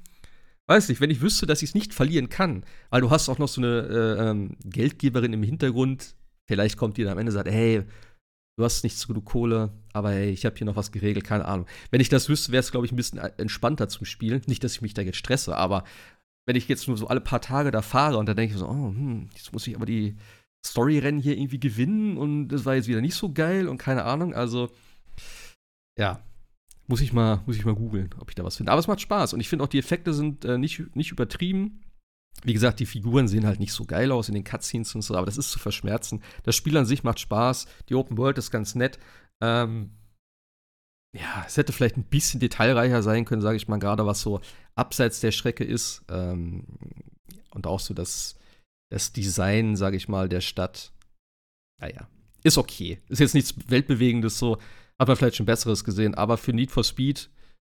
weiß nicht, wenn ich wüsste, dass ich es nicht verlieren kann, weil du hast auch noch so eine äh, ähm, Geldgeberin im Hintergrund, vielleicht kommt die dann am Ende und sagt, hey, du hast nicht so genug Kohle, aber hey, ich habe hier noch was geregelt, keine Ahnung. Wenn ich das wüsste, wäre es, glaube ich, ein bisschen entspannter zum Spielen. Nicht, dass ich mich da jetzt stresse, aber wenn ich jetzt nur so alle paar Tage da fahre und dann denke ich so, oh, hm, jetzt muss ich aber die Story-Rennen hier irgendwie gewinnen und das war jetzt wieder nicht so geil und keine Ahnung, also ja, muss ich mal, mal googeln, ob ich da was finde. Aber es macht Spaß und ich finde auch, die Effekte sind äh, nicht, nicht übertrieben. Wie gesagt, die Figuren sehen halt nicht so geil aus in den Cutscenes und so, aber das ist zu verschmerzen. Das Spiel an sich macht Spaß. Die Open World ist ganz nett. Ähm, ja, es hätte vielleicht ein bisschen detailreicher sein können, sage ich mal, gerade was so abseits der Strecke ist. Ähm, und auch so das, das Design, sage ich mal, der Stadt. Naja, ist okay. Ist jetzt nichts Weltbewegendes so. Hat man vielleicht schon Besseres gesehen, aber für Need for Speed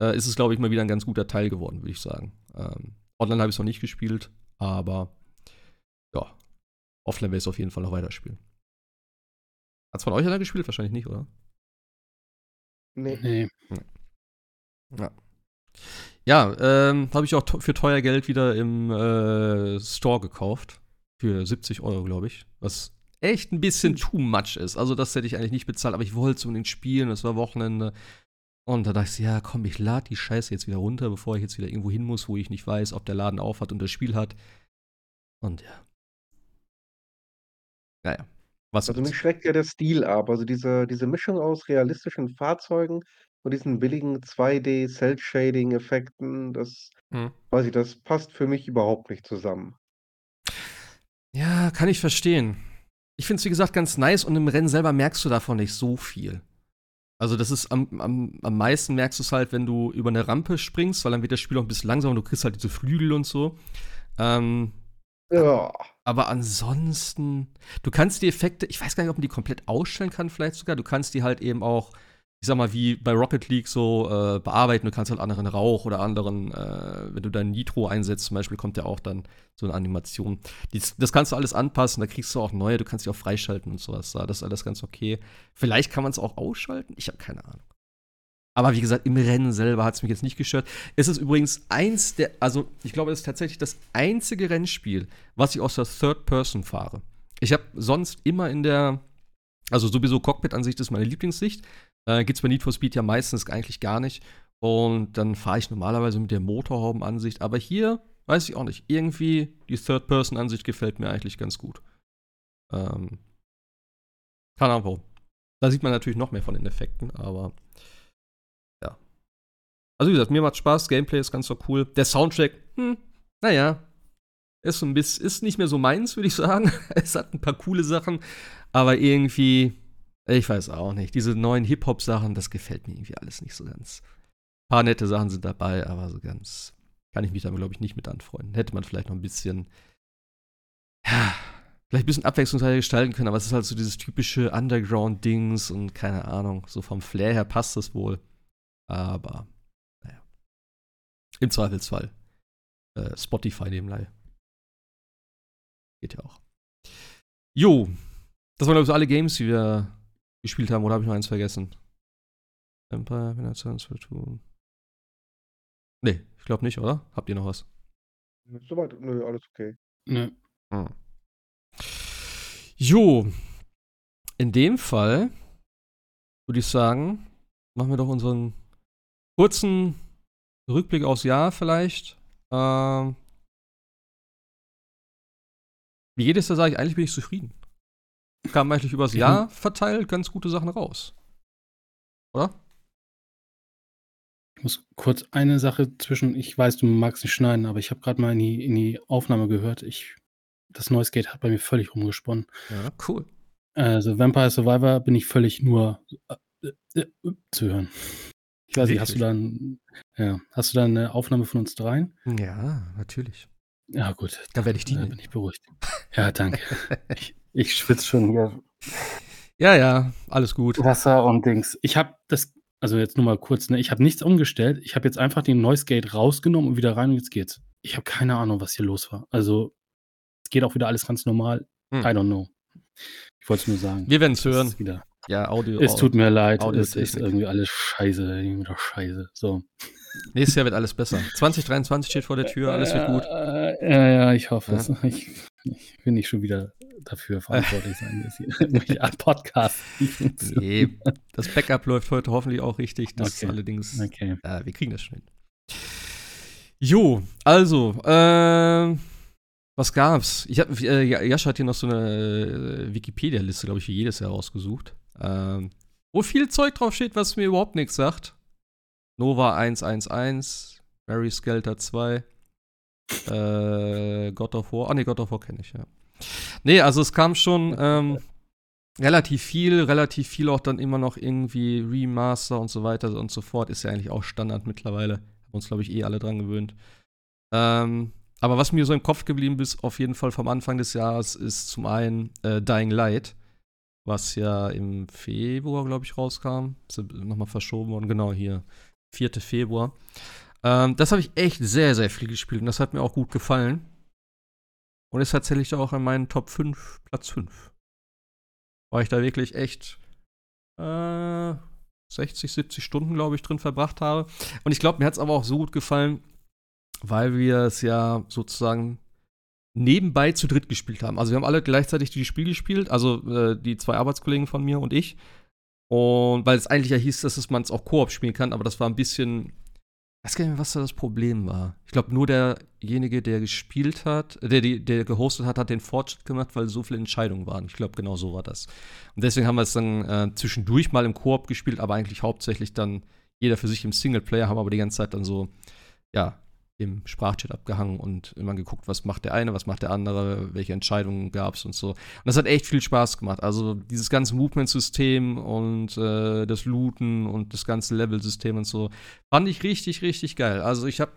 äh, ist es, glaube ich, mal wieder ein ganz guter Teil geworden, würde ich sagen. Ähm, online habe ich es noch nicht gespielt, aber ja, offline werde ich es auf jeden Fall noch weiterspielen. Hat es von euch einer gespielt? Wahrscheinlich nicht, oder? Nee. nee. Ja. Ja, ähm, habe ich auch für teuer Geld wieder im äh, Store gekauft. Für 70 Euro, glaube ich. Was echt ein bisschen hm. too much ist. Also, das hätte ich eigentlich nicht bezahlt, aber ich wollte es unbedingt spielen. Es war Wochenende. Und da dachte ich, ja, komm, ich lade die Scheiße jetzt wieder runter, bevor ich jetzt wieder irgendwo hin muss, wo ich nicht weiß, ob der Laden auf hat und das Spiel hat. Und ja. Naja. Was also mich schreckt ja der Stil ab. Also diese, diese Mischung aus realistischen Fahrzeugen und diesen billigen 2D-Cell-Shading-Effekten, das hm. weiß ich, das passt für mich überhaupt nicht zusammen. Ja, kann ich verstehen. Ich finde es, wie gesagt, ganz nice und im Rennen selber merkst du davon nicht so viel. Also, das ist am, am, am meisten merkst du es halt, wenn du über eine Rampe springst, weil dann wird das Spiel auch ein bisschen langsamer und du kriegst halt diese Flügel und so. Ähm, ja. Aber ansonsten, du kannst die Effekte, ich weiß gar nicht, ob man die komplett ausstellen kann, vielleicht sogar. Du kannst die halt eben auch, ich sag mal, wie bei Rocket League so äh, bearbeiten. Du kannst halt anderen Rauch oder anderen, äh, wenn du dein Nitro einsetzt, zum Beispiel, kommt ja auch dann so eine Animation. Dies, das kannst du alles anpassen, da kriegst du auch neue, du kannst die auch freischalten und sowas. Das ist alles ganz okay. Vielleicht kann man es auch ausschalten, ich habe keine Ahnung. Aber wie gesagt, im Rennen selber hat es mich jetzt nicht gestört. Es ist übrigens eins der, also ich glaube, es ist tatsächlich das einzige Rennspiel, was ich aus der Third Person fahre. Ich habe sonst immer in der, also sowieso Cockpit-Ansicht ist meine Lieblingssicht. Äh, Gibt es bei Need for Speed ja meistens eigentlich gar nicht. Und dann fahre ich normalerweise mit der Motorhaubenansicht. Aber hier weiß ich auch nicht. Irgendwie die Third-Person-Ansicht gefällt mir eigentlich ganz gut. Ähm, keine Ahnung. Da sieht man natürlich noch mehr von den Effekten, aber also wie gesagt, mir macht Spaß, Gameplay ist ganz so cool. Der Soundtrack, hm, naja, ist ein bisschen, ist nicht mehr so meins, würde ich sagen. es hat ein paar coole Sachen, aber irgendwie, ich weiß auch nicht. Diese neuen Hip-Hop-Sachen, das gefällt mir irgendwie alles nicht so ganz. Ein paar nette Sachen sind dabei, aber so ganz kann ich mich damit, glaube ich, nicht mit anfreunden. Hätte man vielleicht noch ein bisschen, ja, vielleicht ein bisschen abwechslungsreicher gestalten können, aber es ist halt so dieses typische Underground-Dings und keine Ahnung, so vom Flair her passt das wohl. Aber im Zweifelsfall. Äh, Spotify nebenbei. Geht ja auch. Jo. Das waren, glaube ich, so alle Games, die wir gespielt haben. Oder habe ich noch eins vergessen? Empire, Renaissance, Fortune. Nee, ich glaube nicht, oder? Habt ihr noch was? Soweit, nö, alles okay. Nö. Hm. Jo. In dem Fall würde ich sagen, machen wir doch unseren kurzen Rückblick aufs Jahr vielleicht. Ähm, wie jedes Jahr sage ich, eigentlich bin ich zufrieden. Kam eigentlich übers mhm. Jahr verteilt ganz gute Sachen raus. Oder? Ich muss kurz eine Sache zwischen, ich weiß, du magst nicht schneiden, aber ich habe gerade mal in die, in die Aufnahme gehört. Ich, das Noise Gate hat bei mir völlig rumgesponnen. Ja, cool. Also Vampire Survivor bin ich völlig nur äh, äh, äh, zu hören. Ich weiß nicht, hast du dann, ja, hast du da eine Aufnahme von uns dreien? Ja, natürlich. Ja, gut. Da werde ich die. Da bin ich beruhigt. Ja, danke. ich, ich schwitze schon hier. Ja, ja, alles gut. Wasser und Dings. Ich habe das, also jetzt nur mal kurz, ne, ich habe nichts umgestellt. Ich habe jetzt einfach den Noise Gate rausgenommen und wieder rein und jetzt geht's. Ich habe keine Ahnung, was hier los war. Also, es geht auch wieder alles ganz normal. Hm. I don't know. Ich wollte es nur sagen. Wir werden es hören. Wieder. Ja, Audio. Es tut mir leid, es ist irgendwie alles scheiße, irgendwie scheiße. So. Nächstes Jahr wird alles besser. 2023 steht vor der Tür, alles wird gut. Äh, ja, ja, ich hoffe ja. es. Ich, ich, will nicht schon wieder dafür verantwortlich sein, dass hier Podcast. nee, das Backup läuft heute hoffentlich auch richtig. Das okay. allerdings, okay. Äh, wir kriegen das schon hin. Jo, also, äh, was gab's? Ich hab, äh, Jascha hat hier noch so eine äh, Wikipedia-Liste, glaube ich, für jedes Jahr rausgesucht. Ähm, wo viel Zeug drauf steht, was mir überhaupt nichts sagt. Nova 111, Mary Skelter 2, äh, God of War. Ah, ne, God of War kenne ich, ja. Nee, also es kam schon ähm, relativ viel, relativ viel auch dann immer noch irgendwie Remaster und so weiter und so fort. Ist ja eigentlich auch Standard mittlerweile. Haben uns, glaube ich, eh alle dran gewöhnt. Ähm, aber was mir so im Kopf geblieben ist, auf jeden Fall vom Anfang des Jahres, ist zum einen äh, Dying Light was ja im Februar, glaube ich, rauskam. Nochmal verschoben worden, genau hier. 4. Februar. Ähm, das habe ich echt sehr, sehr viel gespielt und das hat mir auch gut gefallen. Und ist tatsächlich auch in meinen Top 5, Platz 5. Weil ich da wirklich echt äh, 60, 70 Stunden, glaube ich, drin verbracht habe. Und ich glaube, mir hat es aber auch so gut gefallen, weil wir es ja sozusagen nebenbei zu dritt gespielt haben. Also wir haben alle gleichzeitig dieses Spiel gespielt, also äh, die zwei Arbeitskollegen von mir und ich. Und weil es eigentlich ja hieß, dass man es auch Koop spielen kann, aber das war ein bisschen. Ich weiß gar nicht mehr, was da das Problem war. Ich glaube, nur derjenige, der gespielt hat, der, der gehostet hat, hat den Fortschritt gemacht, weil so viele Entscheidungen waren. Ich glaube, genau so war das. Und deswegen haben wir es dann äh, zwischendurch mal im Koop gespielt, aber eigentlich hauptsächlich dann jeder für sich im Singleplayer, haben aber die ganze Zeit dann so, ja, im Sprachchat abgehangen und immer geguckt, was macht der eine, was macht der andere, welche Entscheidungen gab es und so. Und das hat echt viel Spaß gemacht. Also dieses ganze Movement-System und äh, das Looten und das ganze Level-System und so fand ich richtig, richtig geil. Also ich habe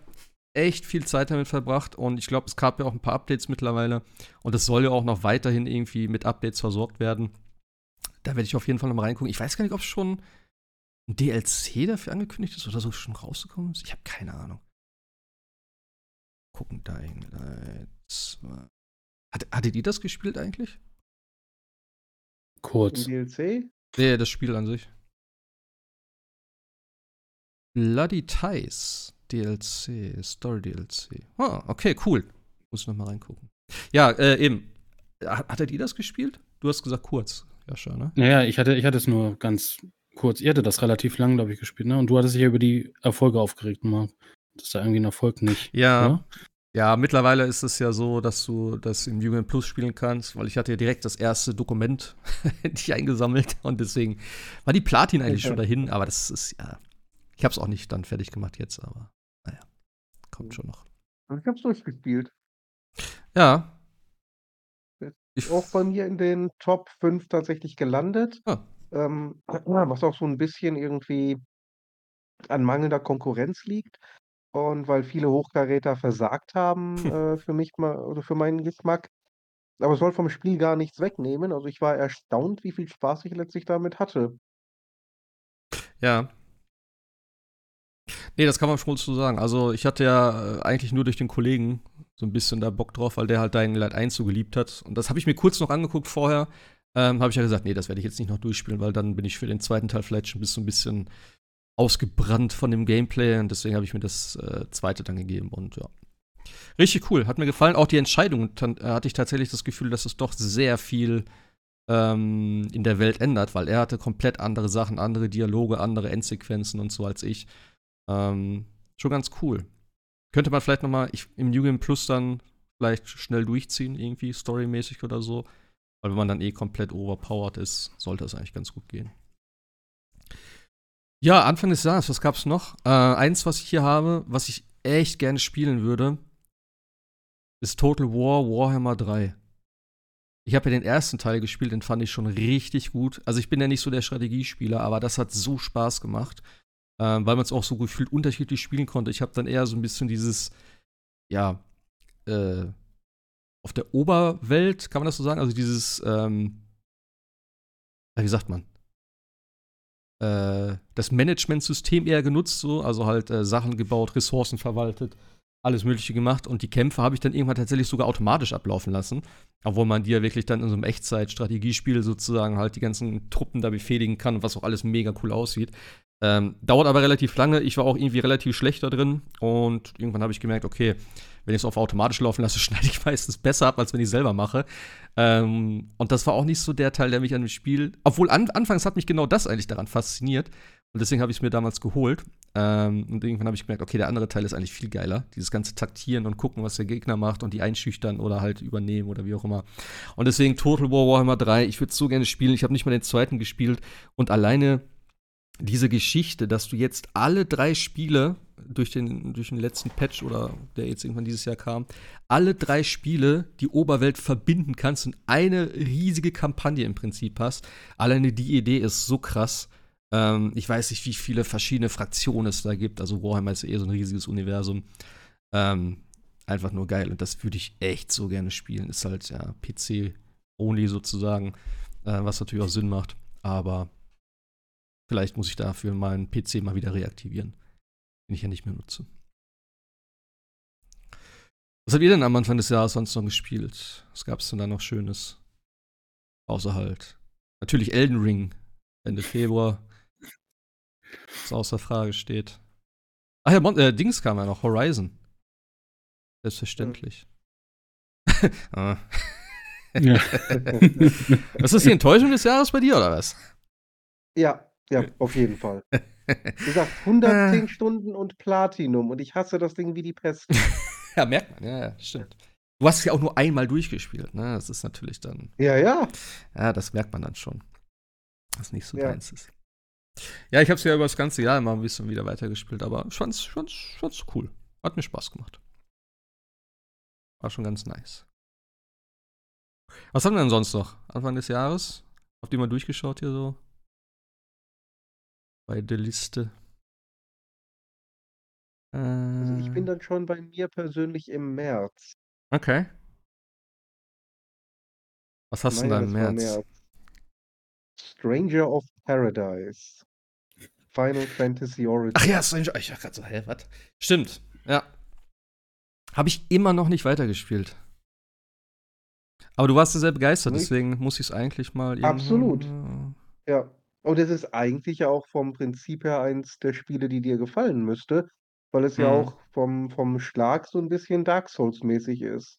echt viel Zeit damit verbracht und ich glaube, es gab ja auch ein paar Updates mittlerweile und es soll ja auch noch weiterhin irgendwie mit Updates versorgt werden. Da werde ich auf jeden Fall noch mal reingucken. Ich weiß gar nicht, ob es schon ein DLC dafür angekündigt ist oder so schon rausgekommen ist? Ich habe keine Ahnung. Gucken, Dying Light 2. Hat, hattet ihr das gespielt eigentlich? Kurz. Im DLC? Nee, das Spiel an sich. Bloody Ties DLC, Story DLC. Ah, okay, cool. Muss ich nochmal reingucken. Ja, äh, eben. Hattet ihr das gespielt? Du hast gesagt kurz, Jascha, ne? Naja, ich hatte, ich hatte es nur ganz kurz. Ihr hattet das relativ lang, glaube ich, gespielt, ne? Und du hattest dich ja über die Erfolge aufgeregt, Marc. Dass da irgendwie ein Erfolg nicht. Ja. Oder? Ja, mittlerweile ist es ja so, dass du das im Jugend Plus spielen kannst, weil ich hatte ja direkt das erste Dokument nicht eingesammelt und deswegen war die Platin eigentlich schon dahin, aber das ist ja. Ich habe es auch nicht dann fertig gemacht jetzt, aber naja, kommt schon noch. Ich hab's durchgespielt. Ja. Ich auch bei mir in den Top 5 tatsächlich gelandet. Ah. Ähm, was auch so ein bisschen irgendwie an mangelnder Konkurrenz liegt. Und weil viele Hochkaräter versagt haben, äh, für mich mal oder für meinen Geschmack. Aber es soll vom Spiel gar nichts wegnehmen. Also ich war erstaunt, wie viel Spaß ich letztlich damit hatte. Ja. Nee, das kann man schon so sagen. Also, ich hatte ja äh, eigentlich nur durch den Kollegen so ein bisschen da Bock drauf, weil der halt Dying Light 1 so geliebt hat. Und das habe ich mir kurz noch angeguckt vorher. Ähm, habe ich ja gesagt, nee, das werde ich jetzt nicht noch durchspielen, weil dann bin ich für den zweiten Teil vielleicht schon bis so ein bisschen ausgebrannt von dem Gameplay und deswegen habe ich mir das äh, zweite dann gegeben und ja. Richtig cool, hat mir gefallen. Auch die Entscheidung dann, äh, hatte ich tatsächlich das Gefühl, dass es doch sehr viel ähm, in der Welt ändert, weil er hatte komplett andere Sachen, andere Dialoge, andere Endsequenzen und so als ich. Ähm, schon ganz cool. Könnte man vielleicht noch mal ich, im New Game Plus dann vielleicht schnell durchziehen, irgendwie storymäßig oder so. Weil wenn man dann eh komplett overpowered ist, sollte es eigentlich ganz gut gehen. Ja, Anfang des Jahres, was gab's noch? Äh, eins, was ich hier habe, was ich echt gerne spielen würde, ist Total War Warhammer 3. Ich habe ja den ersten Teil gespielt, den fand ich schon richtig gut. Also ich bin ja nicht so der Strategiespieler, aber das hat so Spaß gemacht, äh, weil man es auch so gefühlt unterschiedlich spielen konnte. Ich habe dann eher so ein bisschen dieses, ja, äh, auf der Oberwelt, kann man das so sagen? Also dieses, ähm, wie sagt man? Äh, das Managementsystem eher genutzt, so, also halt äh, Sachen gebaut, Ressourcen verwaltet, alles Mögliche gemacht und die Kämpfe habe ich dann irgendwann tatsächlich sogar automatisch ablaufen lassen, obwohl man die ja wirklich dann in so einem Echtzeit-Strategiespiel sozusagen halt die ganzen Truppen da befehligen kann, was auch alles mega cool aussieht. Ähm, dauert aber relativ lange. Ich war auch irgendwie relativ schlecht da drin und irgendwann habe ich gemerkt, okay, wenn ich es auf automatisch laufen lasse, schneide ich meistens besser ab, als wenn ich es selber mache. Ähm, und das war auch nicht so der Teil, der mich an dem Spiel. Obwohl an, anfangs hat mich genau das eigentlich daran fasziniert. Und deswegen habe ich es mir damals geholt. Ähm, und irgendwann habe ich gemerkt, okay, der andere Teil ist eigentlich viel geiler. Dieses ganze Taktieren und gucken, was der Gegner macht und die einschüchtern oder halt übernehmen oder wie auch immer. Und deswegen Total War Warhammer 3, ich würde es so gerne spielen. Ich habe nicht mal den zweiten gespielt. Und alleine diese Geschichte, dass du jetzt alle drei Spiele durch den, durch den letzten Patch oder der jetzt irgendwann dieses Jahr kam, alle drei Spiele die Oberwelt verbinden kannst und eine riesige Kampagne im Prinzip hast. Alleine die Idee ist so krass. Ähm, ich weiß nicht, wie viele verschiedene Fraktionen es da gibt. Also Warhammer ist eh so ein riesiges Universum. Ähm, einfach nur geil. Und das würde ich echt so gerne spielen. Ist halt ja PC-only sozusagen, äh, was natürlich auch Sinn macht. Aber vielleicht muss ich dafür meinen PC mal wieder reaktivieren den ich ja nicht mehr nutze. Was habt ihr denn am Anfang des Jahres sonst noch gespielt? Was gab es denn da noch Schönes? Außer halt. Natürlich Elden Ring, Ende Februar. Was außer Frage steht. Ach ja, Mon äh, Dings kam ja noch, Horizon. Selbstverständlich. ah. ja. was ist die Enttäuschung des Jahres bei dir, oder was? Ja, ja, auf jeden Fall. Wie gesagt, 110 Stunden und Platinum und ich hasse das Ding wie die Pest. ja, merkt man, ja, ja, stimmt. Du hast es ja auch nur einmal durchgespielt, ne? Das ist natürlich dann. Ja, ja. Ja, das merkt man dann schon. Dass nicht so ja. deins ist. Ja, ich habe es ja über das ganze Jahr immer ein bisschen wieder weitergespielt, aber ich fand's, fand's, fand's cool. Hat mir Spaß gemacht. War schon ganz nice. Was haben wir denn sonst noch? Anfang des Jahres? Habt ihr mal durchgeschaut hier so? Bei der Liste. Also ich bin Äh, dann schon bei mir persönlich im März. okay. Was hast du denn da im März? März. Stranger of Paradise. Final Fantasy Origins. Ach ja, Stranger. Ich dachte gerade so, hä, was? Stimmt, ja. Habe ich immer noch nicht weitergespielt. Aber du warst ja sehr begeistert, deswegen muss ich es eigentlich mal Absolut. äh, Ja. Und es ist eigentlich ja auch vom Prinzip her eins der Spiele, die dir gefallen müsste, weil es ja Mhm. auch vom, vom Schlag so ein bisschen Dark Souls-mäßig ist.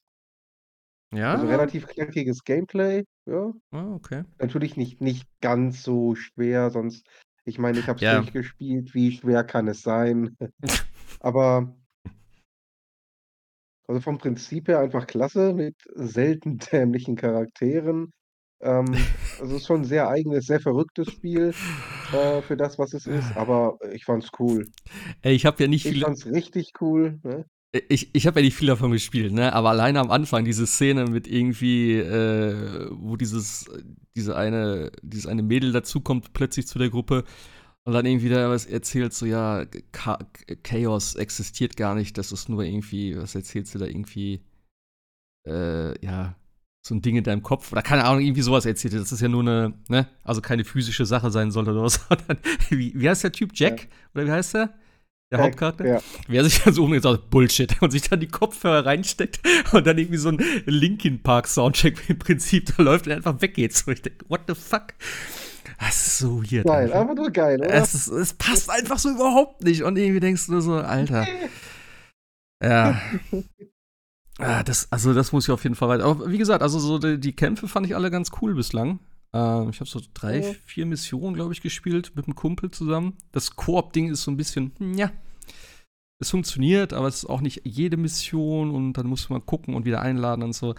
Ja? Also relativ knackiges Gameplay, ja. Ah, okay. Natürlich nicht, nicht ganz so schwer, sonst, ich meine, ich habe es Ja. durchgespielt, wie schwer kann es sein? Aber also vom Prinzip her einfach klasse mit selten dämlichen Charakteren. Ähm, also es ist schon ein sehr eigenes, sehr verrücktes Spiel äh, für das, was es ist, aber ich fand's cool. Ey, ich habe ja nicht Ich viele. fand's richtig cool. Ne? Ich, ich habe ja nicht viel davon gespielt, ne? Aber alleine am Anfang diese Szene mit irgendwie, äh, wo dieses, diese eine, dieses eine Mädel dazukommt plötzlich zu der Gruppe und dann irgendwie da was erzählt, so ja, Cha Chaos existiert gar nicht, das ist nur irgendwie, was erzählt sie da irgendwie, äh, ja, so ein Ding in deinem Kopf oder keine Ahnung, irgendwie sowas erzählt. Das ist ja nur eine, ne, also keine physische Sache sein sollte oder was, sondern wie, wie heißt der Typ? Jack? Oder wie heißt der? Der Jack, Hauptcharakter? Ja. Wer sich dann so umgeht sagt, Bullshit, und sich dann die Kopfhörer reinsteckt und dann irgendwie so ein Linkin Park Soundcheck im Prinzip da läuft und einfach weggeht. So, ich denke, what the fuck? Das ist so weird. Geil, einfach. einfach nur geil, oder? Es, ist, es passt einfach so überhaupt nicht. Und irgendwie denkst du so, Alter. Ja. Ah, das, also das muss ich auf jeden Fall weiter. Aber wie gesagt, also so die, die Kämpfe fand ich alle ganz cool bislang. Ähm, ich habe so drei, Ja. vier Missionen, glaube ich, gespielt mit einem Kumpel zusammen. Das Koop-Ding ist so ein bisschen, ja. Es funktioniert, aber es ist auch nicht jede Mission und dann muss man gucken und wieder einladen und so.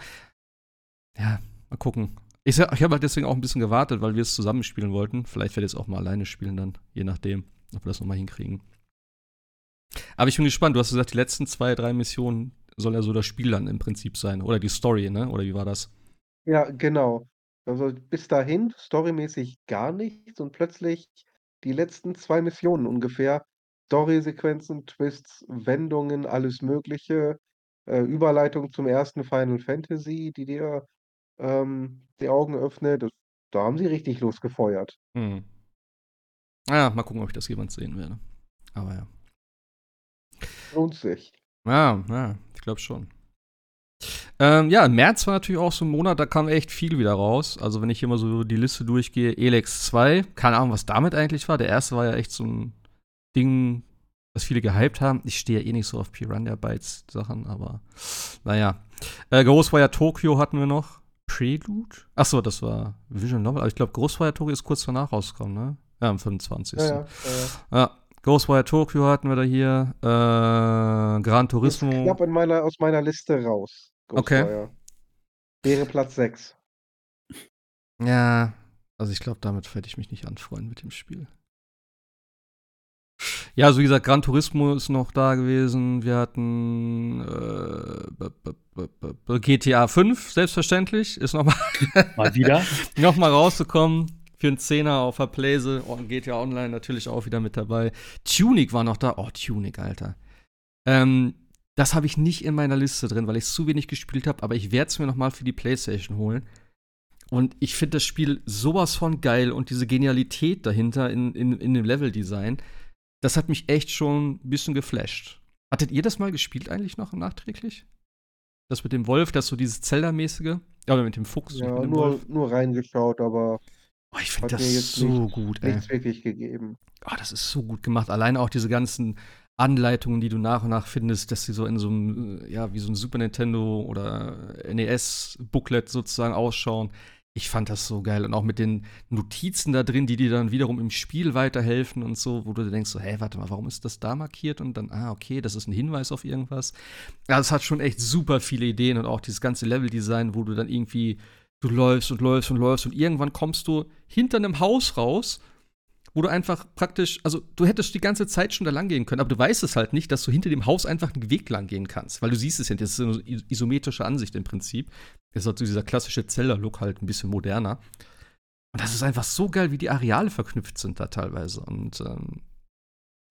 Ja, mal gucken. Ich, ich habe halt deswegen auch ein bisschen gewartet, weil wir es zusammen spielen wollten. Vielleicht werde ich es auch mal alleine spielen dann, je nachdem, ob wir das nochmal hinkriegen. Aber ich bin gespannt. Du hast gesagt, die letzten zwei, drei Missionen soll ja so das Spiel dann im Prinzip sein. Oder die Story, ne? Oder wie war das? Ja, genau. Also bis dahin storymäßig gar nichts und plötzlich die letzten zwei Missionen ungefähr. Storysequenzen, Twists, Wendungen, alles Mögliche. Äh, Überleitung zum ersten Final Fantasy, die dir ähm, die Augen öffnet. Das, da haben sie richtig losgefeuert. Hm. Ja, mal gucken, ob ich das jemand sehen werde. Aber ja. Lohnt sich. Ja, ja, ich glaube schon. Ähm, ja, März war natürlich auch so ein Monat, da kam echt viel wieder raus. Also, wenn ich hier mal so die Liste durchgehe, Elex 2, keine Ahnung, was damit eigentlich war. Der erste war ja echt so ein Ding, was viele gehypt haben. Ich stehe ja eh nicht so auf Piranha Bytes Sachen, aber naja. Äh, Ghostwire Tokyo hatten wir noch. Prelude? Achso, das war Visual Novel. Aber ich glaube, Ghostwire Tokyo ist kurz danach rausgekommen, ne? Ja, am 25. Ja, ja, ja, ja. Ghostwire Tokyo hatten wir da hier. Äh, Gran Ist Turismo. knapp in meiner, aus meiner Liste raus. Okay. Ghostwire. Wäre Platz 6. Ja, also ich glaube, damit werde ich mich nicht anfreuen mit dem Spiel. Ja, also wie gesagt, Gran Turismo ist noch da gewesen. Wir hatten äh, GTA 5, selbstverständlich. Ist nochmal Mal wieder. noch mal rausgekommen. Für einen Zehner auf der Playse. Und GTA Online natürlich auch wieder mit dabei. Tunic war noch da. Oh, Tunic, Alter. Ähm, das habe ich nicht in meiner Liste drin, weil ich es zu wenig gespielt habe. Aber ich werde es mir noch mal für die Playstation holen. Und ich finde das Spiel sowas von geil und diese Genialität dahinter in, in, in dem Leveldesign, das hat mich echt schon ein bisschen geflasht. Hattet ihr das mal gespielt eigentlich noch nachträglich? Das mit dem Wolf, das so dieses Zelda-mäßige? Ja, oder mit dem Fuchs. Ja, mit dem nur, Wolf. nur reingeschaut, aber Oh, ich finde das so nicht- gut, ey. nichts wirklich gegeben. Oh, das ist so gut gemacht. Alleine auch diese ganzen Anleitungen, die du nach und nach findest, dass sie so in so einem, äh, ja, wie so ein Super Nintendo oder NES-Booklet sozusagen ausschauen. Ich fand das so geil. Und auch mit den Notizen da drin, die dir dann wiederum im Spiel weiterhelfen und so, wo du denkst, so, hey, warte mal, warum ist das da markiert? Und dann, ah, okay, das ist ein Hinweis auf irgendwas. Ja, es hat schon echt super viele Ideen und auch dieses ganze Leveldesign, wo du dann irgendwie, du läufst und läufst und läufst und irgendwann kommst du hinter einem Haus raus wo du einfach praktisch, also du hättest die ganze Zeit schon da lang gehen können, aber du weißt es halt nicht, dass du hinter dem Haus einfach einen Weg lang gehen kannst, weil du siehst es ja, das ist eine is- isometrische Ansicht im Prinzip. Das ist halt so dieser klassische Zelda-Look halt ein bisschen moderner. Und das ist einfach so geil, wie die Areale verknüpft sind da teilweise. Und ähm,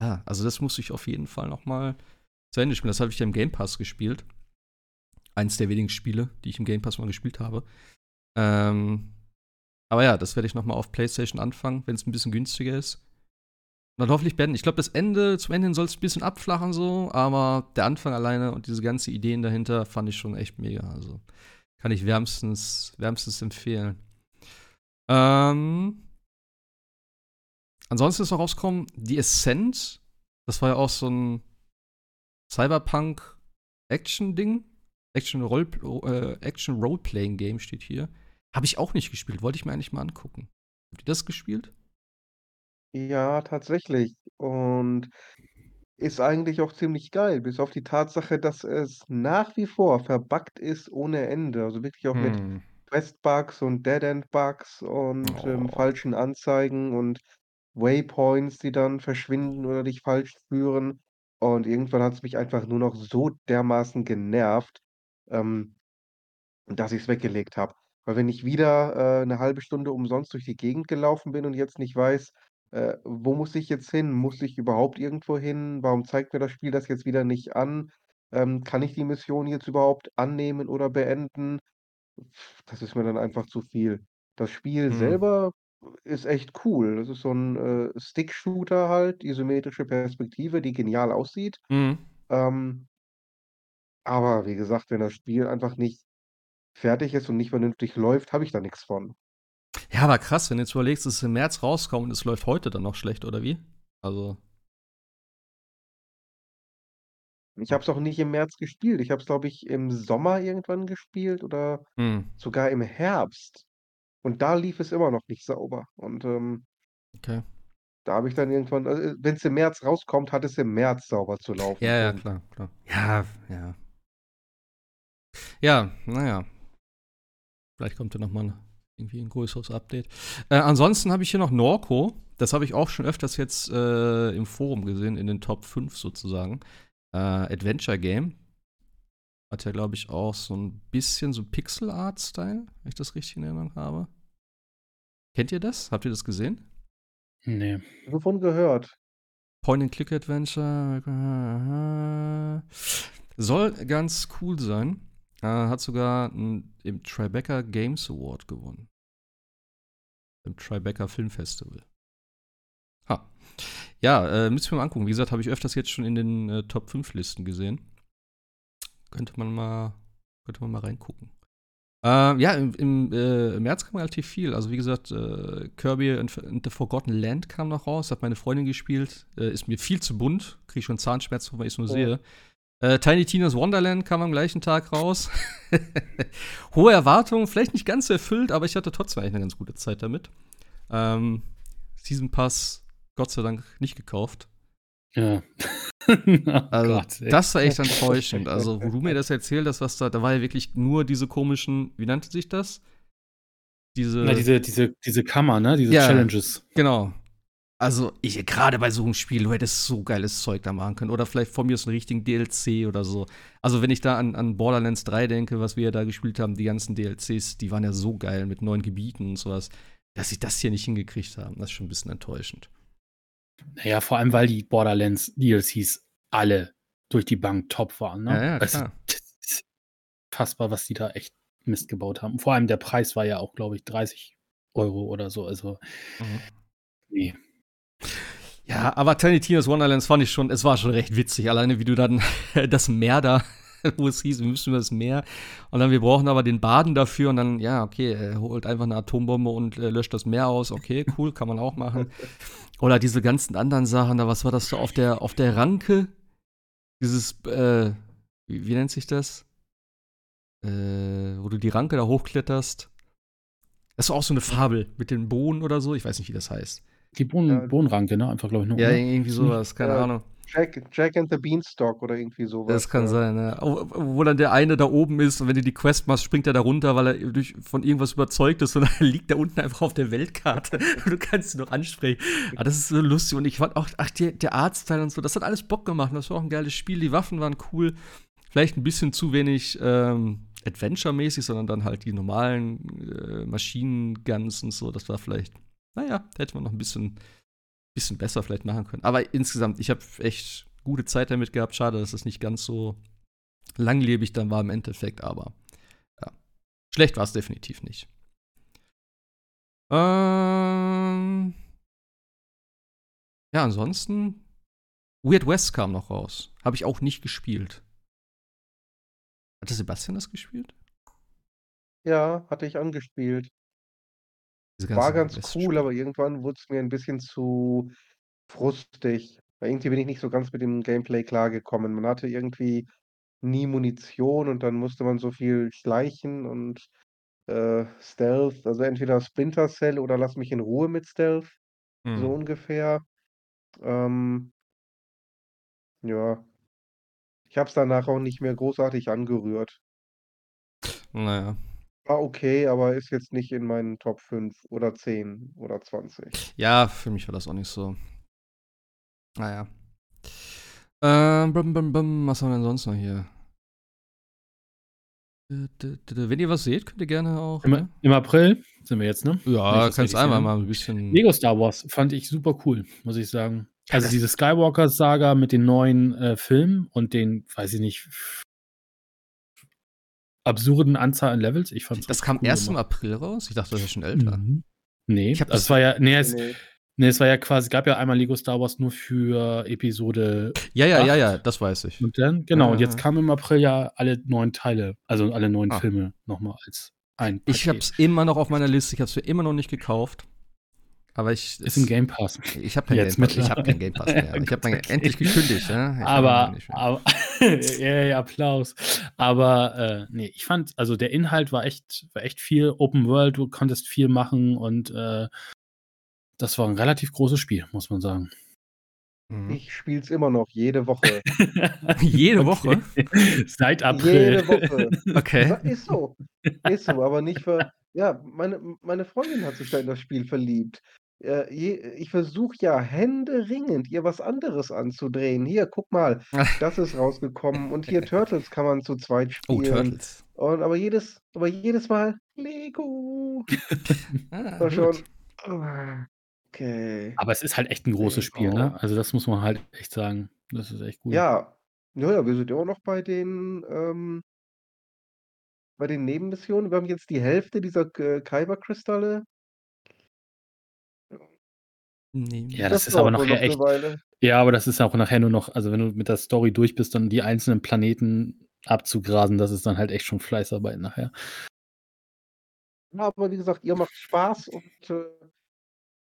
ja, also das muss ich auf jeden Fall noch mal zu Ende spielen. Das habe ich ja im Game Pass gespielt. Eins der wenigen Spiele, die ich im Game Pass mal gespielt habe. Ähm, aber ja, das werde ich noch mal auf PlayStation anfangen, wenn es ein bisschen günstiger ist. dann hoffentlich beenden. Ich glaube, das Ende, zum Ende soll es ein bisschen abflachen so, aber der Anfang alleine und diese ganzen Ideen dahinter fand ich schon echt mega. Also kann ich wärmstens, wärmstens empfehlen. Ähm, ansonsten ist noch rausgekommen, die Ascent, das war ja auch so ein Cyberpunk-Action-Ding. Action-Roleplaying-Game äh, Action steht hier. Habe ich auch nicht gespielt, wollte ich mir eigentlich mal angucken. Habt ihr das gespielt? Ja, tatsächlich. Und ist eigentlich auch ziemlich geil, bis auf die Tatsache, dass es nach wie vor verbuggt ist ohne Ende. Also wirklich auch mit Hm. Quest-Bugs und Dead-End-Bugs und ähm, Oh. falschen Anzeigen und Waypoints, die dann verschwinden oder dich falsch führen. Und irgendwann hat es mich einfach nur noch so dermaßen genervt, ähm, dass ich es weggelegt habe. Weil wenn ich wieder, äh, 'ne 1 Stunde umsonst durch die Gegend gelaufen bin und jetzt nicht weiß, äh, wo muss ich jetzt hin? Muss ich überhaupt irgendwo hin? Warum zeigt mir das Spiel das jetzt wieder nicht an? Ähm, kann ich die Mission jetzt überhaupt annehmen oder beenden? Das ist mir dann einfach zu viel. Das Spiel Hm. selber ist echt cool. Das ist so 'n, äh, Stick-Shooter halt, isometrische Perspektive, die genial aussieht. Mhm. Ähm aber wie gesagt, wenn das Spiel einfach nicht fertig ist und nicht vernünftig läuft, habe ich da nix von. Ja, aber krass, wenn du jetzt überlegst, es ist im März rauskommt und es läuft heute dann noch schlecht, oder wie? Also. Ich habe es auch nicht im März gespielt. Ich habe es, glaube ich, im Sommer irgendwann gespielt oder Mhm. sogar im Herbst. Und da lief es immer noch nicht sauber. Und, ähm Okay. da habe ich dann irgendwann äh, äh, wenn's im März rauskommt, hat es im März sauber zu laufen, Ja, ja, klar, klar. Ja, ja. Ja, na ja. Vielleicht kommt ja noch mal irgendwie 'n größeres Update. Äh, ansonsten habe ich hier noch Norco. Das habe ich auch schon öfters jetzt, äh, im Forum gesehen, in den Top 5 sozusagen. Äh, Adventure Game. Hat ja, glaube ich, auch so 'n bisschen so Pixel-Art-Style, wenn ich das richtig in Erinnerung habe. Kennt ihr das? Habt ihr das gesehen? Ne. Wovon gehört? Point-and-Click-Adventure. Soll ganz cool sein. Äh, hat sogar 'n im Tribeca Games Award gewonnen. Im Tribeca Film Festival. Ha. Ja, äh, müsste ich mir mal angucken. Wie gesagt, habe ich öfters jetzt schon in den, äh, Top 5 Listen gesehen. Könnte man mal könnte man mal reingucken. Ähm, ja, im im, äh, im März kam relativ viel. Also, wie gesagt, äh, Kirby and and the Forgotten Land kam noch raus, hat meine Freundin gespielt. Äh, ist mir viel zu bunt, kriege ich schon Zahnschmerzen, wenn ich's nur Ja. sehe. Äh, Tiny Tina's Wonderland kam am gleichen Tag raus. Hohe Erwartungen, vielleicht nicht ganz erfüllt, aber ich hatte trotzdem eigentlich 'ne ganz gute Zeit damit. Ähm, Season Pass Gott sei Dank nicht gekauft. Ja. Oh Also, Gott, das war echt enttäuschend. Also, wo du mir das erzählt hast, was da da war ja wirklich nur diese komischen wie nannte sich das? Diese Na, diese diese diese Kammer, ne? Diese Ja. Challenges. Genau. Also, ich grade bei so 'nem Spiel, du hättest so geiles Zeug da machen können oder vielleicht von mir aus 'n richtigen DLC oder so. Also, wenn ich da an an Borderlands 3 denke, was wir da gespielt haben, die ganzen DLCs, die waren ja so geil mit neuen Gebieten und so was, dass sie das hier nicht hingekriegt haben. Das ist schon 'n bisschen enttäuschend. Na ja, vor allem, weil die Borderlands DLCs alle durch die Bank top waren, ne? Ja, ja, Also, klar. das ist fassbar, was die da echt Mist gebaut haben. Vor allem der Preis war ja auch, glaube ich, 30 € oder so, also Mhm. ne. Ja, aber Tiny Tina's Wonderlands fand ich schon es war schon recht witzig, alleine wie du dann das Meer da wo es hieß, wir müssen über das Meer und dann wir brauchen aber den Baden dafür und dann, ja, okay, er holt einfach 'ne Atombombe und, äh, löscht das Meer aus. Okay, cool, kann man auch machen. Oder diese ganzen anderen Sachen da, was war das da auf der auf der Ranke? Dieses, äh, wie wie nennt sich das? Äh, wo du die Ranke da hochkletterst. Das war auch so 'ne Fabel mit den Bohnen oder so, ich weiß nicht, wie das heißt. Die Bohnen Ja. Bohnenranke, ne? Einfach, glaube ich, nur, Ja, oder? irgendwie so was, keine Ja. Ahnung. Jack Jack and the Beanstalk oder irgendwie so was, Das kann ja. sein, ja. Wo dann der eine da oben ist und wenn du die Quest machst, springt er da runter, weil er durch von irgendwas überzeugt ist und dann liegt der unten einfach auf der Weltkarte und du kannst ihn noch ansprechen. Ah, das ist so lustig und ich fand auch ach, der der Artstyle und so, das hat alles Bock gemacht das war auch 'n geiles Spiel. Die Waffen waren cool. Vielleicht 'n bisschen zu wenig, ähm, Adventure-mäßig, sondern dann halt die normalen, äh, Maschinen-Guns und so. Das war vielleicht na ja, hätte man noch 'n bisschen bisschen besser vielleicht machen können. Aber insgesamt, ich habe echt gute Zeit damit gehabt. Schade, dass es nicht ganz so langlebig dann war im Endeffekt, aber ja. Schlecht war's definitiv nicht. Ähm Ja, ansonsten Weird West kam noch raus. Habe ich auch nicht gespielt. Hatte Sebastian das gespielt? Ja, hatte ich angespielt. Diese War ganzen ganz cool, aber irgendwann wurde es mir ein bisschen zu frustig. Weil irgendwie bin ich nicht so ganz mit dem Gameplay klargekommen. Man hatte irgendwie nie Munition und dann musste man so viel schleichen und äh, Stealth. Also entweder Splinter Cell oder lass mich in Ruhe mit Stealth, so Hm. ungefähr. Ähm, ja. Ich habe es danach auch nicht mehr großartig angerührt. Naja. War okay, aber ist jetzt nicht in meinen Top 5 oder 10 oder 20. Ja, für mich war das auch nicht so. Naja. Ähm, bum, bum, bum, was haben wir denn sonst noch hier? Wenn ihr was seht, könnt ihr gerne auch. Im, Ne? Im April sind wir jetzt, ne? Ja, ich das kannst einmal sehe. mal ein bisschen. Lego Star Wars fand ich super cool, muss ich sagen. Also diese Skywalker-Saga mit den neuen äh, Filmen und den, weiß ich nicht, absurden Anzahl an Levels. Ich fand's Das kam cool erst im gemacht. April raus. Ich dachte, das ist schon älter. Mhm. Nee, Ich hab das- es war ja, nee, es, Nee. nee, es war ja quasi, es gab ja einmal Lego Star Wars nur für Episode Ja, ja, ja, Acht. ja, das weiß ich. und dann, genau, Ja, und jetzt ja. kamen im April ja alle neun Teile, also alle neun Ah. Filme nochmal als ein Ich Paket. hab's immer noch auf meiner Liste. Ich hab's mir immer noch nicht gekauft. Aber ich. Ist im Game Pass. Ich habe keinen Jetzt Game Pass. Ich habe keinen. Game Pass mehr. Ich habe okay. endlich gekündigt. Hab ihn aber, aber ja, Applaus. Aber äh, nee, ich fand, also der Inhalt war echt, war echt viel Open World, du konntest viel machen und äh, das war ein relativ großes Spiel, muss man sagen. Mhm. Ich spiele es immer noch, jede Woche. Jede Woche? Seit April. Jede Woche. Okay. Ist so. Ist so, aber nicht für. Ja, meine, meine Freundin hat sich da in das Spiel verliebt. Äh, je, ich versuche ja händeringend, ihr was anderes anzudrehen. Hier, guck mal, das ist rausgekommen. Und hier Turtles kann man zu zweit Oh, spielen. Turtles. Und, aber jedes, aber jedes Mal Lego. Ah, War schon. Okay. Aber es ist halt echt ein großes Spiel, ne? Also das muss man halt echt sagen. Das ist echt gut. Ja, ja, ja, wir sind immer noch bei den, ähm, bei den Nebenmissionen. Wir haben jetzt die Hälfte dieser äh, Kyber-Kristalle. Nee. Ja, das ist aber nachher noch eine echt. Weile. Ja, aber das ist auch nachher nur noch, also wenn du mit der Story durch bist, dann die einzelnen Planeten abzugrasen, das ist dann halt echt schon Fleißarbeit nachher. Ja, aber wie gesagt, ihr macht Spaß und äh,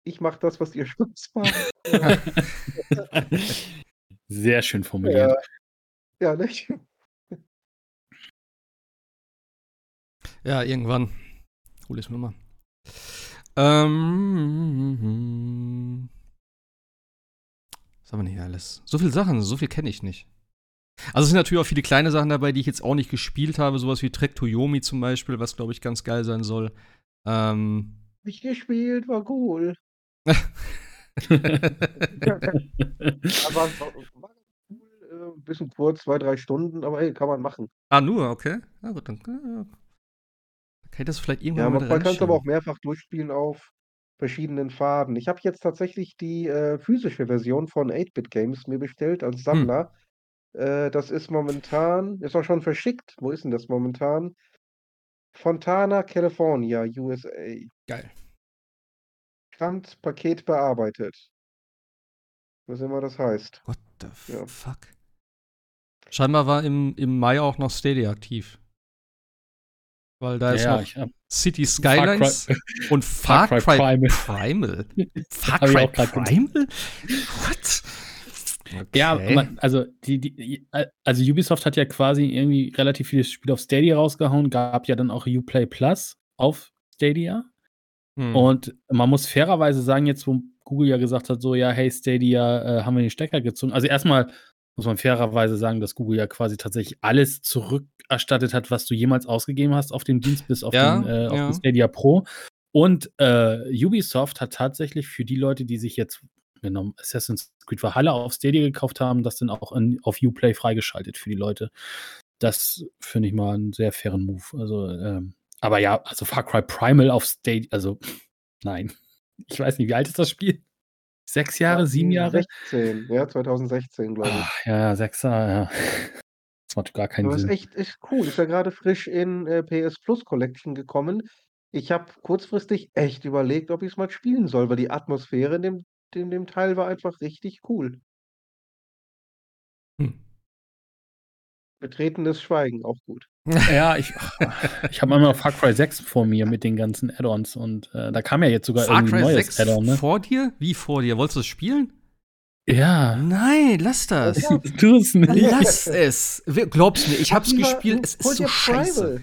ich mache das, was ihr Spaß macht. Sehr schön formuliert. ja, nicht? Ja, irgendwann. Hol ich mir mal. Ähm. Was haben wir hier alles? So viele Sachen, so viel kenne ich nicht. Also es sind natürlich auch viele kleine Sachen dabei, die ich jetzt auch nicht gespielt habe, sowas wie Trek to Yomi zum Beispiel, was glaube ich ganz geil sein soll. Ähm. Hab ich gespielt, war cool. Aber war, cool, äh, ein bisschen kurz, zwei, drei Stunden, aber hey, kann man machen. ah, nur, okay. Na gut, dann äh, kann ich das vielleicht irgendwann Ja, mal man, kann es aber auch mehrfach durchspielen auf verschiedenen Faden. Ich habe jetzt tatsächlich die äh, physische Version von 8-Bit Games mir bestellt als Sammler. Äh, das ist momentan, ist auch schon verschickt. Wo ist denn das momentan? Fontana, California, USA. Geil. Stand Paket bearbeitet. Was immer das heißt. What the Ja. fuck? Scheinbar war im, im Mai auch noch Stadia aktiv. Weil da ist ja, noch hab, City Far Skylines Cry, und Far, Far Cry, Cry Primal. Primal. Far Cry. Primal? What? Ja, Okay. man, also die, die, also Ubisoft hat ja quasi irgendwie relativ viele Spiele auf Stadia rausgehauen, gab ja dann auch Uplay Plus auf Stadia. Hm. Und man muss fairerweise sagen, jetzt wo Google ja gesagt hat, so ja, hey Stadia, äh, haben wir den Stecker gezogen. Also erstmal muss man fairerweise sagen, dass Google ja quasi tatsächlich alles zurückerstattet hat, was du jemals ausgegeben hast auf den Dienst, bis auf, Ja, den, äh, auf ja. den Stadia Pro. Und äh, Ubisoft hat tatsächlich für die Leute, die sich jetzt genau, Assassin's Creed Valhalla auf Stadia gekauft haben, das dann auch in, auf Uplay freigeschaltet für die Leute. Das finde ich mal einen sehr fairen Move. Also, ähm, aber ja, also Far Cry Primal auf Stadia, also nein. Ich weiß nicht, wie alt ist das Spiel? Sechs Jahre, sieben Jahre? 16, ja, 2016, glaube ich. Ah, ja, ja, sechs Jahre, ja. Das macht gar keinen Aber ist Sinn. echt ist cool. Ist ja gerade frisch in äh, PS Plus Collection gekommen. Ich habe kurzfristig echt überlegt, ob ich es mal spielen soll, weil die Atmosphäre in dem in dem Teil war einfach richtig cool. Hm. Betretenes Schweigen, auch gut. Ja, ich, ich habe einmal Far Cry 6 vor mir mit den ganzen Add-ons und äh, da kam ja jetzt sogar Far irgendwie ein Cry neues 6 Add-on, ne? vor dir? Wie vor dir? Wolltest du das spielen? Ja. Nein, lass das. Ja. Tu es nicht. Lass es. Glaub's mir, ich hab's gespielt, du- es ist so scheiße. Primal.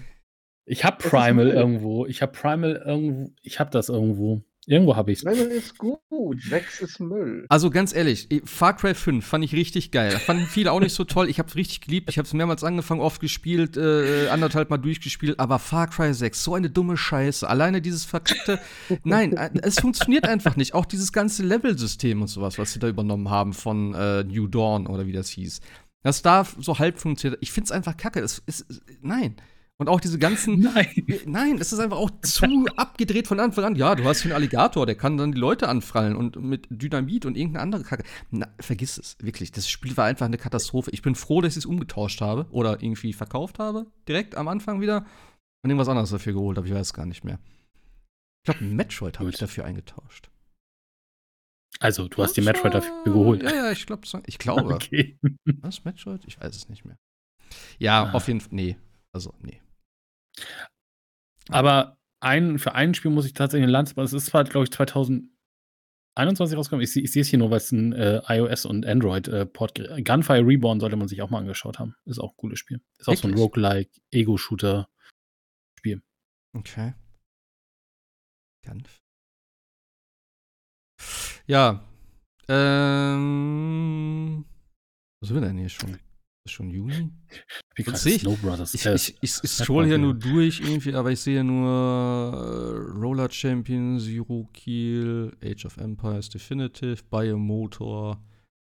Ich ist Primal irgendwo. Ich habe Primal irgendwo. Ich habe das irgendwo. Irgendwo habe ich's. Primal ist gut, 6 ist Müll. Also ganz ehrlich, eh, Far Cry 5 fand ich richtig geil. Fanden viele auch nicht so toll. Ich hab's richtig geliebt. Ich hab's mehrmals angefangen, oft gespielt, äh, anderthalb Mal durchgespielt. Aber Far Cry 6, so eine dumme Scheiße. Alleine dieses verkackte. Nein, äh, es funktioniert einfach nicht. Auch dieses ganze Level-System und sowas, was sie da übernommen haben von äh, New Dawn oder wie das hieß. Das darf so halb funktionieren. Ich find's einfach kacke. Es ist, nein. Und auch diese ganzen. Nein. Nein, es ist einfach auch zu abgedreht von Anfang an. Ja, du hast hier einen Alligator, der kann dann die Leute anfallen und mit Dynamit und irgendeine andere Kacke. Na, vergiss es, wirklich. Das Spiel war einfach eine Katastrophe. Ich bin froh, dass ich es umgetauscht habe oder irgendwie verkauft habe, direkt am Anfang wieder. Und irgendwas anderes dafür geholt habe, ich weiß es gar nicht mehr. Ich glaube, Metroid habe ich dafür eingetauscht. Also, du hast die Das Metroid dafür geholt. Ja, ja, ich glaube, ich glaube. Okay. Was, Metroid? Ich weiß es nicht mehr. Ja, Ah. auf jeden Fall, nee. Also, nee. Aber ein, für ein Spiel muss ich tatsächlich eine Lanze, es ist zwar, glaube ich, 2021 rausgekommen. Ich, ich sehe es hier nur, weil es ein äh, iOS und Android-Port gibt. Gunfire Reborn sollte man sich auch mal angeschaut haben. Ist auch ein cooles Spiel. Ist auch so ein? Roguelike, Ego-Shooter. Okay. Ganz. Ja. Ähm. Was sind wir denn hier schon? Schon Juni? Wie gerade sehe ich- Snow Brothers. Ich, ich, ich, ich scroll hier nur durch irgendwie, aber ich sehe nur äh, Roller Champion, Zero Kill, Age of Empires Definitive, Biomotor,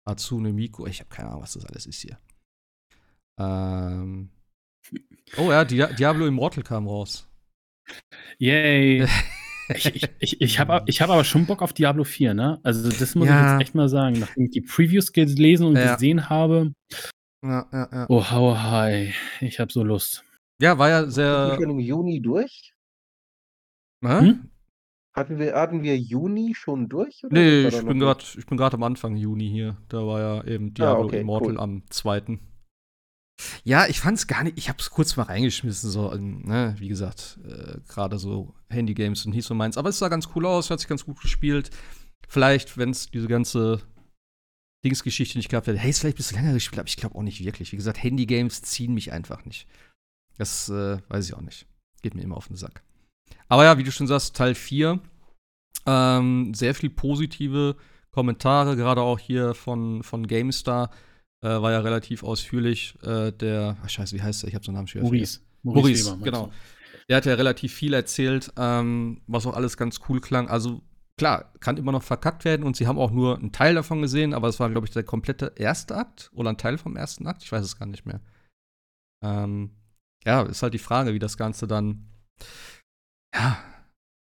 Hatsune Miku. Ich habe keine Ahnung, was das alles ist hier. Ähm. Oh ja, Dia Diablo Immortal kam raus. Yay. ich ich, ich, ich habe ich hab aber schon Bock auf Diablo 4, ne? Also, das muss Ja. ich jetzt echt mal sagen. Nachdem ich die Previews gelesen und Ja. gesehen habe, Ja, ja, ja. oh, hau hi. Ich habe so Lust. Ja, war ja sehr. schon im Juni durch? Hä? Hm? Hatten wir, hatten wir Juni schon durch? Oder Nee, ich bin gerade ich bin gerade am Anfang Juni hier. Da war ja eben Diablo okay, Immortal cool. am 2. Ja, ich fand's gar nicht, ich hab's kurz mal reingeschmissen, so, ähm, ne, wie gesagt, äh, gerade so Handy-Games und hieß so meins, aber es sah ganz cool aus, hat sich ganz gut gespielt. Vielleicht, wenn es diese ganze Dingsgeschichte nicht gehabt hätte, hey, ist vielleicht ein bisschen länger gespielt, aber ich glaube auch nicht wirklich. Wie gesagt, Handy-Games ziehen mich einfach nicht. Das äh, weiß ich auch nicht. Geht mir immer auf den Sack. Aber ja, wie du schon sagst, Teil 4, ähm, sehr viel positive Kommentare, gerade auch hier von, von GameStar. Äh, war ja relativ ausführlich. Äh, der, ach scheiße, wie heißt der? Ich habe so einen Namen schon vergessen. Maurice. Maurice, Weber, genau. Der hat ja relativ viel erzählt, ähm, was auch alles ganz cool klang. Also klar, kann immer noch verkackt werden und sie haben auch nur einen Teil davon gesehen, aber es war, glaube ich, der komplette erste Akt oder ein Teil vom ersten Akt. Ich weiß es gar nicht mehr. Ähm, ja, ist halt die Frage, wie das Ganze dann ja,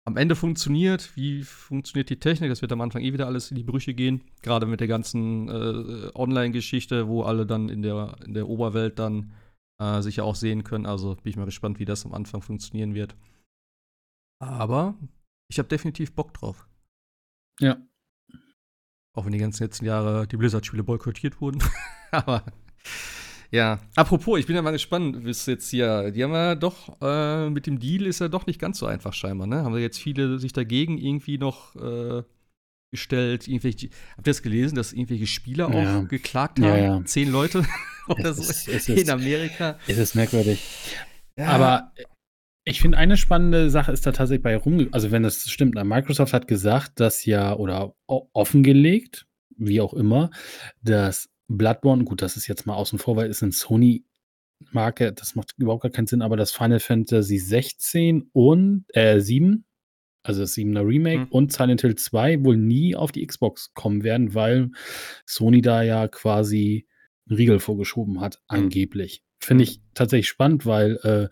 am Ende funktioniert. Wie funktioniert die Technik? Das wird am Anfang eh wieder alles in die Brüche gehen. Gerade mit der ganzen äh, Online-Geschichte, wo alle dann in der, in der Oberwelt dann äh, sich ja auch sehen können. Also bin ich mal gespannt, wie das am Anfang funktionieren wird. Aber ich habe definitiv Bock drauf. Ja. Auch wenn die ganzen letzten Jahre die Blizzard-Spiele boykottiert wurden. Aber ja. Apropos, ich bin ja mal gespannt, bis jetzt hier. Die haben ja doch, äh, mit dem Deal ist ja doch nicht ganz so einfach scheinbar, ne? Haben da jetzt viele sich dagegen irgendwie noch äh, gestellt. Irgendwelche, habt ihr das gelesen, dass irgendwelche Spieler Ja. auch geklagt haben? Ja, ja. Zehn Leute oder Es so ist- in ist- Amerika. Es ist merkwürdig. Ja. Aber ich finde, eine spannende Sache ist da tatsächlich bei rum, also wenn das stimmt, na, Microsoft hat gesagt, dass ja, oder offengelegt, wie auch immer, dass Bloodborne, gut, das ist jetzt mal außen vor, weil es eine Sony-Marke, das macht überhaupt gar keinen Sinn, aber das Final Fantasy 16 und, äh, 7, also das 7er Remake Hm. und Silent Hill 2 wohl nie auf die Xbox kommen werden, weil Sony da ja quasi einen Riegel vorgeschoben hat, angeblich. Finde ich tatsächlich spannend, weil äh,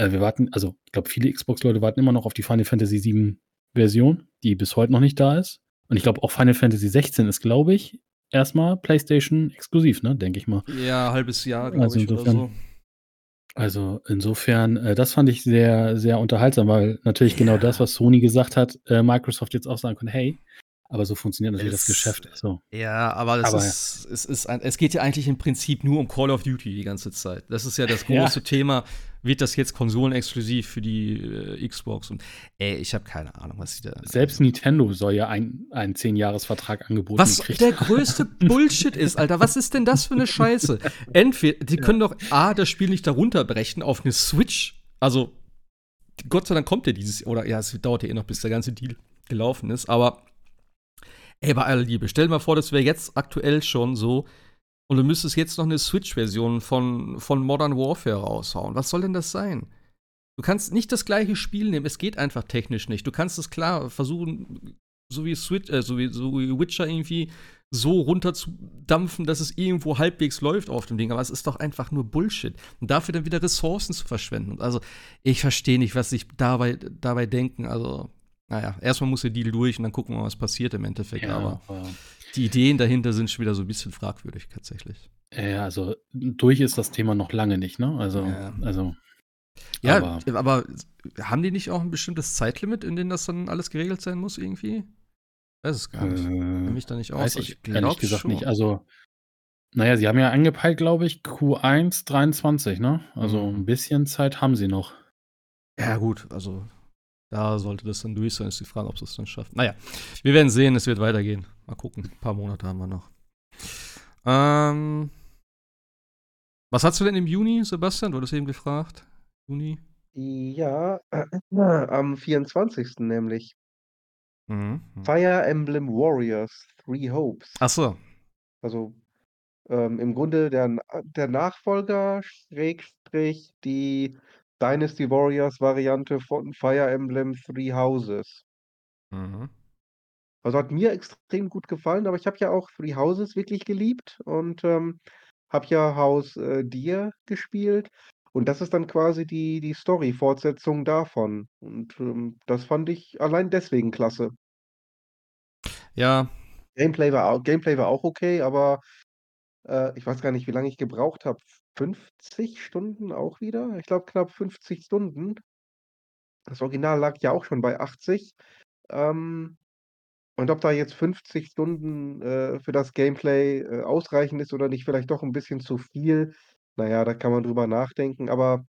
äh, wir warten, also ich glaube, viele Xbox-Leute warten immer noch auf die Final Fantasy 7 Version, die bis heute noch nicht da ist. Und ich glaube, auch Final Fantasy 16 ist, glaube ich, erstmal PlayStation exklusiv, ne, denke ich mal. Ja, halbes Jahr, glaube Also ich, oder insofern- so. Also insofern, äh, das fand ich sehr, sehr unterhaltsam, weil natürlich genau Ja. das, was Sony gesagt hat, äh, Microsoft jetzt auch sagen kann, hey, Aber so funktioniert natürlich das Es- Geschäft. So. Ja, aber, es, Aber- ist, es, ist ein, es geht ja eigentlich im Prinzip nur um Call of Duty die ganze Zeit. Das ist ja das Ja. große Thema. Wird das jetzt konsolenexklusiv für die äh, Xbox? Und ey, ich habe keine Ahnung, was sie da. Selbst Nintendo soll ja ein- einen 10-Jahres-Vertrag angeboten Was gekriegen der größte Bullshit ist, Alter. Was ist denn das für eine Scheiße? Entweder, die können doch A, das Spiel nicht darunter brechen auf eine Switch. Also, Gott sei Dank kommt ja dieses, oder ja, es dauert ja eh noch, bis der ganze Deal gelaufen ist. Aber, ey, bei aller Liebe, stell dir mal vor, das wäre jetzt aktuell schon so. Und du müsstest jetzt noch eine Switch-Version von, von Modern Warfare raushauen. Was soll denn das sein? Du kannst nicht das gleiche Spiel nehmen, es geht einfach technisch nicht. Du kannst es klar versuchen, so wie Switch, äh, so wie, so wie Witcher irgendwie so runterzudampfen, dass es irgendwo halbwegs läuft auf dem Ding. Aber es ist doch einfach nur Bullshit. Und dafür dann wieder Ressourcen zu verschwenden. Also, ich verstehe nicht, was sich dabei, dabei denken. Also, naja, erstmal muss der Deal durch und dann gucken wir, was passiert im Endeffekt. Ja, Aber aber, die Ideen dahinter sind schon wieder so ein bisschen fragwürdig tatsächlich. ja, also durch ist das Thema noch lange nicht, ne? Also, Ja. also Ja, Aber- aber, haben die nicht auch ein bestimmtes Zeitlimit, in dem das dann alles geregelt sein muss irgendwie? Weiß es gar nicht. Äh, mich da nicht aus. weiß ich ehrlich gesagt schon. nicht. Also, naja, sie haben ja angepeilt, glaube ich, Q1 23, ne? Also Mhm. ein bisschen Zeit haben sie noch. Ja, gut, also da sollte das dann durch sein. Ist die Frage, ob sie es dann schafft. Naja, wir werden sehen, es wird weitergehen. Mal gucken. Ein paar Monate haben wir noch. Ähm, was hast du denn im Juni, Sebastian? Du hattest eben gefragt. Juni? Ja, am 24. nämlich. Mhm. Fire Emblem Warriors Three Hopes. Ach so. Also ähm, im Grunde der, der Nachfolger, Schrägstrich, die Dynasty Warriors Variante von Fire Emblem Three Houses. Mhm. Also hat mir extrem gut gefallen, aber ich habe ja auch Three Houses wirklich geliebt und ähm, habe ja Haus äh, Dir gespielt. Und das ist dann quasi die, die Story-Fortsetzung davon. Und ähm, das fand ich allein deswegen klasse. Ja, Gameplay war, Gameplay war auch okay, aber äh, ich weiß gar nicht, wie lange ich gebraucht habe. 50 Stunden auch wieder? Ich glaube knapp 50 Stunden. Das Original lag ja auch schon bei 80. Ähm, und ob da jetzt 50 Stunden äh, für das Gameplay äh, ausreichend ist oder nicht, vielleicht doch ein bisschen zu viel. Naja, da kann man drüber nachdenken. Aber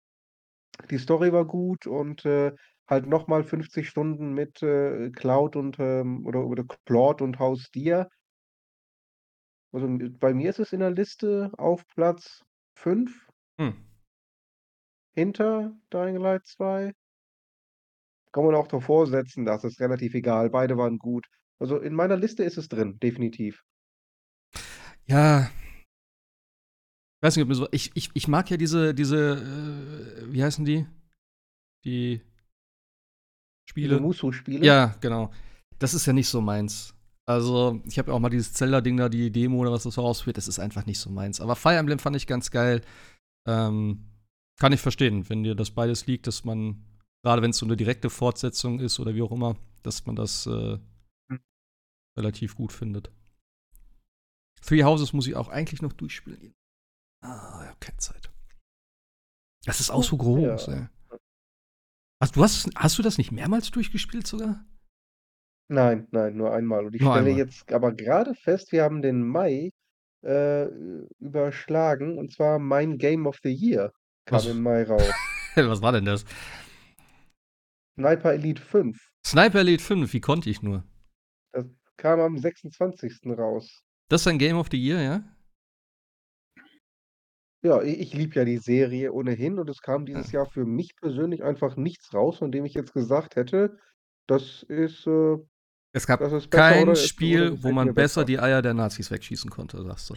die Story war gut und äh, halt nochmal 50 Stunden mit äh, Cloud und ähm, oder, oder Claude und Haus Dir. Also m- bei mir ist es in der Liste auf Platz 5 hm. hinter Dying Light 2. Kann man auch davor setzen, das ist relativ egal. Beide waren gut. Also in meiner Liste ist es drin, definitiv. Ja. Ich weiß nicht, ob mir so. Ich, ich, ich mag ja diese, diese, äh, wie heißen die? Die Diese Spiele. Musu-Spiele. Ja, genau. Das ist ja nicht so meins. Also, ich habe ja auch mal dieses Zelda-Ding da, die Demo oder was das so ausführt, das ist einfach nicht so meins. Aber Fire Emblem fand ich ganz geil. Ähm, kann ich verstehen, wenn dir das beides liegt, dass man, gerade wenn es so eine direkte Fortsetzung ist oder wie auch immer, dass man das äh, Hm. relativ gut findet. Three Houses muss ich auch eigentlich noch durchspielen. Ah, ich hab keine Zeit. Das ist auch so groß, Ja. ey. Ach, du hast, hast du das nicht mehrmals durchgespielt sogar? Nein, nein, nur einmal. Und ich Nur stelle einmal. jetzt aber gerade fest, wir haben den Mai äh, überschlagen und zwar mein Game of the Year kam Was? im Mai raus. Was war denn das? Sniper Elite 5 Sniper Elite 5, wie konnte ich nur? kam am 26. raus. Das ist ein Game of the Year, ja? Ja, ich, ich liebe ja die Serie ohnehin und es kam dieses Ja. Jahr für mich persönlich einfach nichts raus, von dem ich jetzt gesagt hätte, das ist, äh, Es gab besser kein Spiel, wo man besser. die Eier der Nazis wegschießen konnte, sagst du.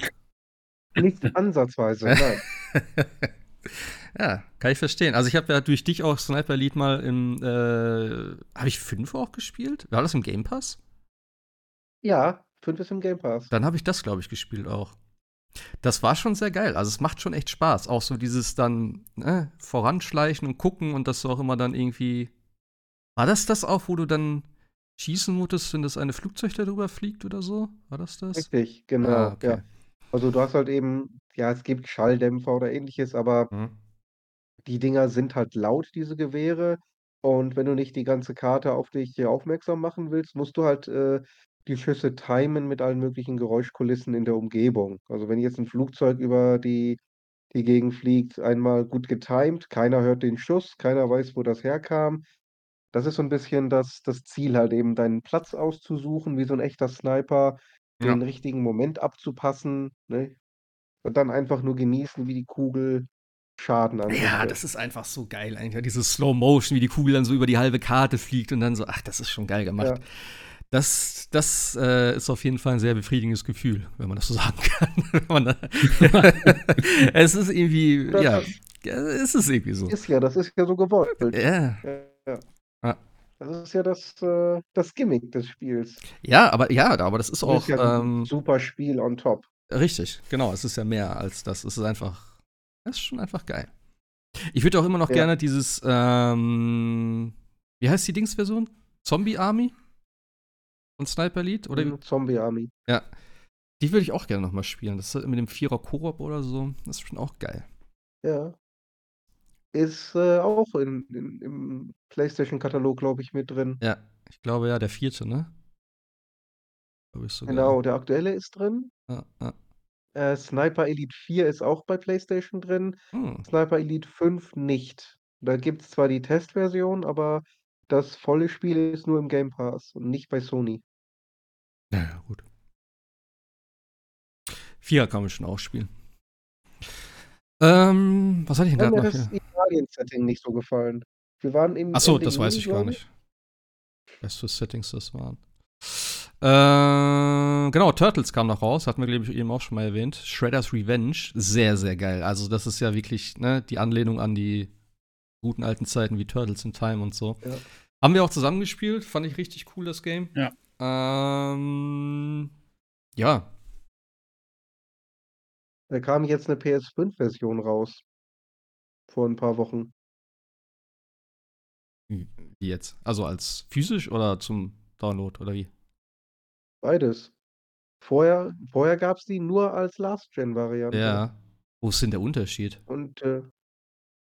Nicht ansatzweise, nein. ja, kann ich verstehen. Also ich habe ja durch dich auch Sniper Elite mal im, äh, habe ich 5 auch gespielt? War das im Game Pass? Ja, 5 ist im Game Pass. Dann habe ich das, glaube ich, gespielt auch. Das war schon sehr geil. Also es macht schon echt Spaß. Auch so dieses dann ne, voranschleichen und gucken und dass du auch immer dann irgendwie. War das das auch, wo du dann schießen musstest, wenn das eine Flugzeug darüber fliegt oder so? War das das? Richtig, genau, Ah, okay. ja. Also du hast halt eben, ja, es gibt Schalldämpfer oder ähnliches, aber Hm. die Dinger sind halt laut, diese Gewehre. Und wenn du nicht die ganze Karte auf dich aufmerksam machen willst, musst du halt äh, die Schüsse timen mit allen möglichen Geräuschkulissen in der Umgebung. Also, wenn jetzt 'n Flugzeug über die die Gegend fliegt, einmal gut getimt, keiner hört den Schuss, keiner weiß, wo das herkam. Das ist so 'n bisschen das das Ziel halt eben, deinen Platz auszusuchen wie so 'n echter Sniper, Ja. den richtigen Moment abzupassen, ne? Und dann einfach nur genießen, wie die Kugel Schaden Ja, anrichtet. das ist einfach so geil eigentlich, ja, diese Slow Motion, wie die Kugel dann so über die halbe Karte fliegt und dann so ach, das ist schon geil gemacht. Ja. Das das, äh, ist auf jeden Fall 'n sehr befriedigendes Gefühl, wenn man das so sagen kann. Wenn man da es ist irgendwie Das ja, ist es ist irgendwie so. ist ja das ist ja so gewollt. Ja. Ja. Ja. Das ist ja das, äh das Gimmick des Spiels. Ja, aber ja, aber das ist auch, ist ja ähm super Spiel on top. Richtig, genau. Es ist ja mehr als das. Es ist einfach es ist schon einfach geil. Ich würde auch immer noch Ja. gerne dieses, ähm wie heißt die Dings-Version? Zombie Army? Von Sniper Elite oder Mhm, Zombie Army. Ja. Die würde ich auch gerne noch mal spielen. Das ist mit dem Vierer Koop oder so. Das ist schon auch geil. Ja. Ist, äh, auch in in im PlayStation-Katalog, glaube ich, mit drin. Ja, ich glaube ja, der 4., ne? Glaube ich sogar. Genau, der aktuelle ist drin. Ja, ja. Äh, Sniper Elite 4 ist auch bei PlayStation drin, Hm. Sniper Elite 5 nicht. Da gibt's zwar die Testversion, aber das volle Spiel ist nur im Game Pass und nicht bei Sony. Na ja, gut. 4er kann man schon auch spielen. Ähm, was hatte ich denn mir noch das hier? Italien-Setting nicht so gefallen. Wir waren im Ach so, Ende das weiß ich gar nicht. Was für Settings das waren. Äh, genau, Turtles kam noch raus, hatten wir, glaube ich, eben auch schon mal erwähnt. Shredder's Revenge, sehr, sehr geil. Also, das ist ja wirklich, ne, die Anlehnung an die guten alten Zeiten wie Turtles in Time und so. Ja. Haben wir auch zusammengespielt, fand ich richtig cool, das Game. Ja. Ähm, ja, Da kam jetzt 'ne PS5-Version raus. Vor 'n paar Wochen. Wie wie jetzt? Also, als physisch oder zum Download oder wie? Beides. Vorher vorher gab's die nur als Last-Gen-Variante. Ja. Wo ist denn der Unterschied? Und, äh,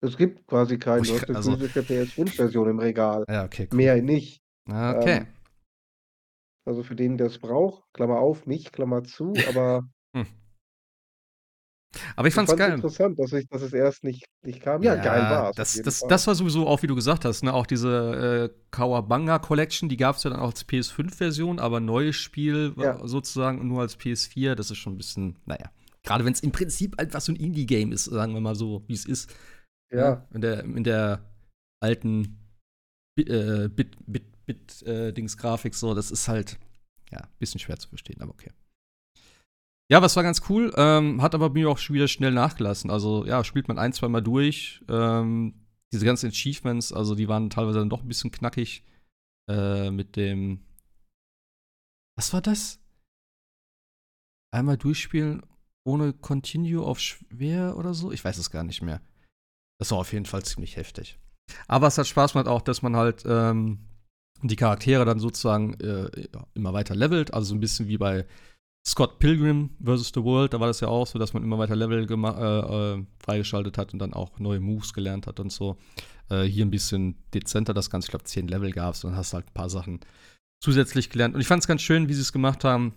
es gibt quasi keinen. Oh, Du hast also physische PS5-Version im Regal. Ja, okay, cool. Mehr nicht. Ah, okay. Ähm also, für den, der's braucht, Klammer auf, mich, Klammer zu, aber Hm. Aber ich ich fand's fand's geil. interessant, dass ich dass es erst nicht nicht kam. Ja, geil war's das das das war sowieso auch, wie du gesagt hast, ne, auch diese, äh, Kawabanga Collection, die gab's ja dann auch als PS5-Version, aber neues Spiel Ja. sozusagen nur als PS4, das ist schon 'n bisschen, na ja. Grade wenn's im Prinzip einfach so 'n Indie-Game ist, sagen wir mal so, wie's ist. Ne? Ja. In der in der alten Bi äh, Bit Bit Bit äh, so, das ist halt, ja, bisschen schwer zu verstehen, aber okay. Ja, es war ganz cool, ähm, hat aber mir auch wieder schnell nachgelassen. Also, ja, spielt man ein zweimal durch. Ähm, diese ganzen Achievements, also, die waren teilweise dann doch 'n bisschen knackig, äh, mit dem was war das? Einmal durchspielen ohne Continue auf schwer oder so? Ich weiß es gar nicht mehr. Das war auf jeden Fall ziemlich heftig. Aber es hat Spaß gemacht auch, dass man halt, ähm, die Charaktere dann sozusagen, äh, immer weiter levelt, also, so 'n bisschen wie bei Scott Pilgrim vs. The World, da war das ja auch so, dass man immer weiter Level äh, äh, freigeschaltet hat und dann auch neue Moves gelernt hat und so. Äh, hier 'n bisschen dezenter das Ganze. Ich glaube, 10 Level gab's und dann hast halt 'n paar Sachen zusätzlich gelernt. Und ich fand's ganz schön, wie sie's gemacht haben,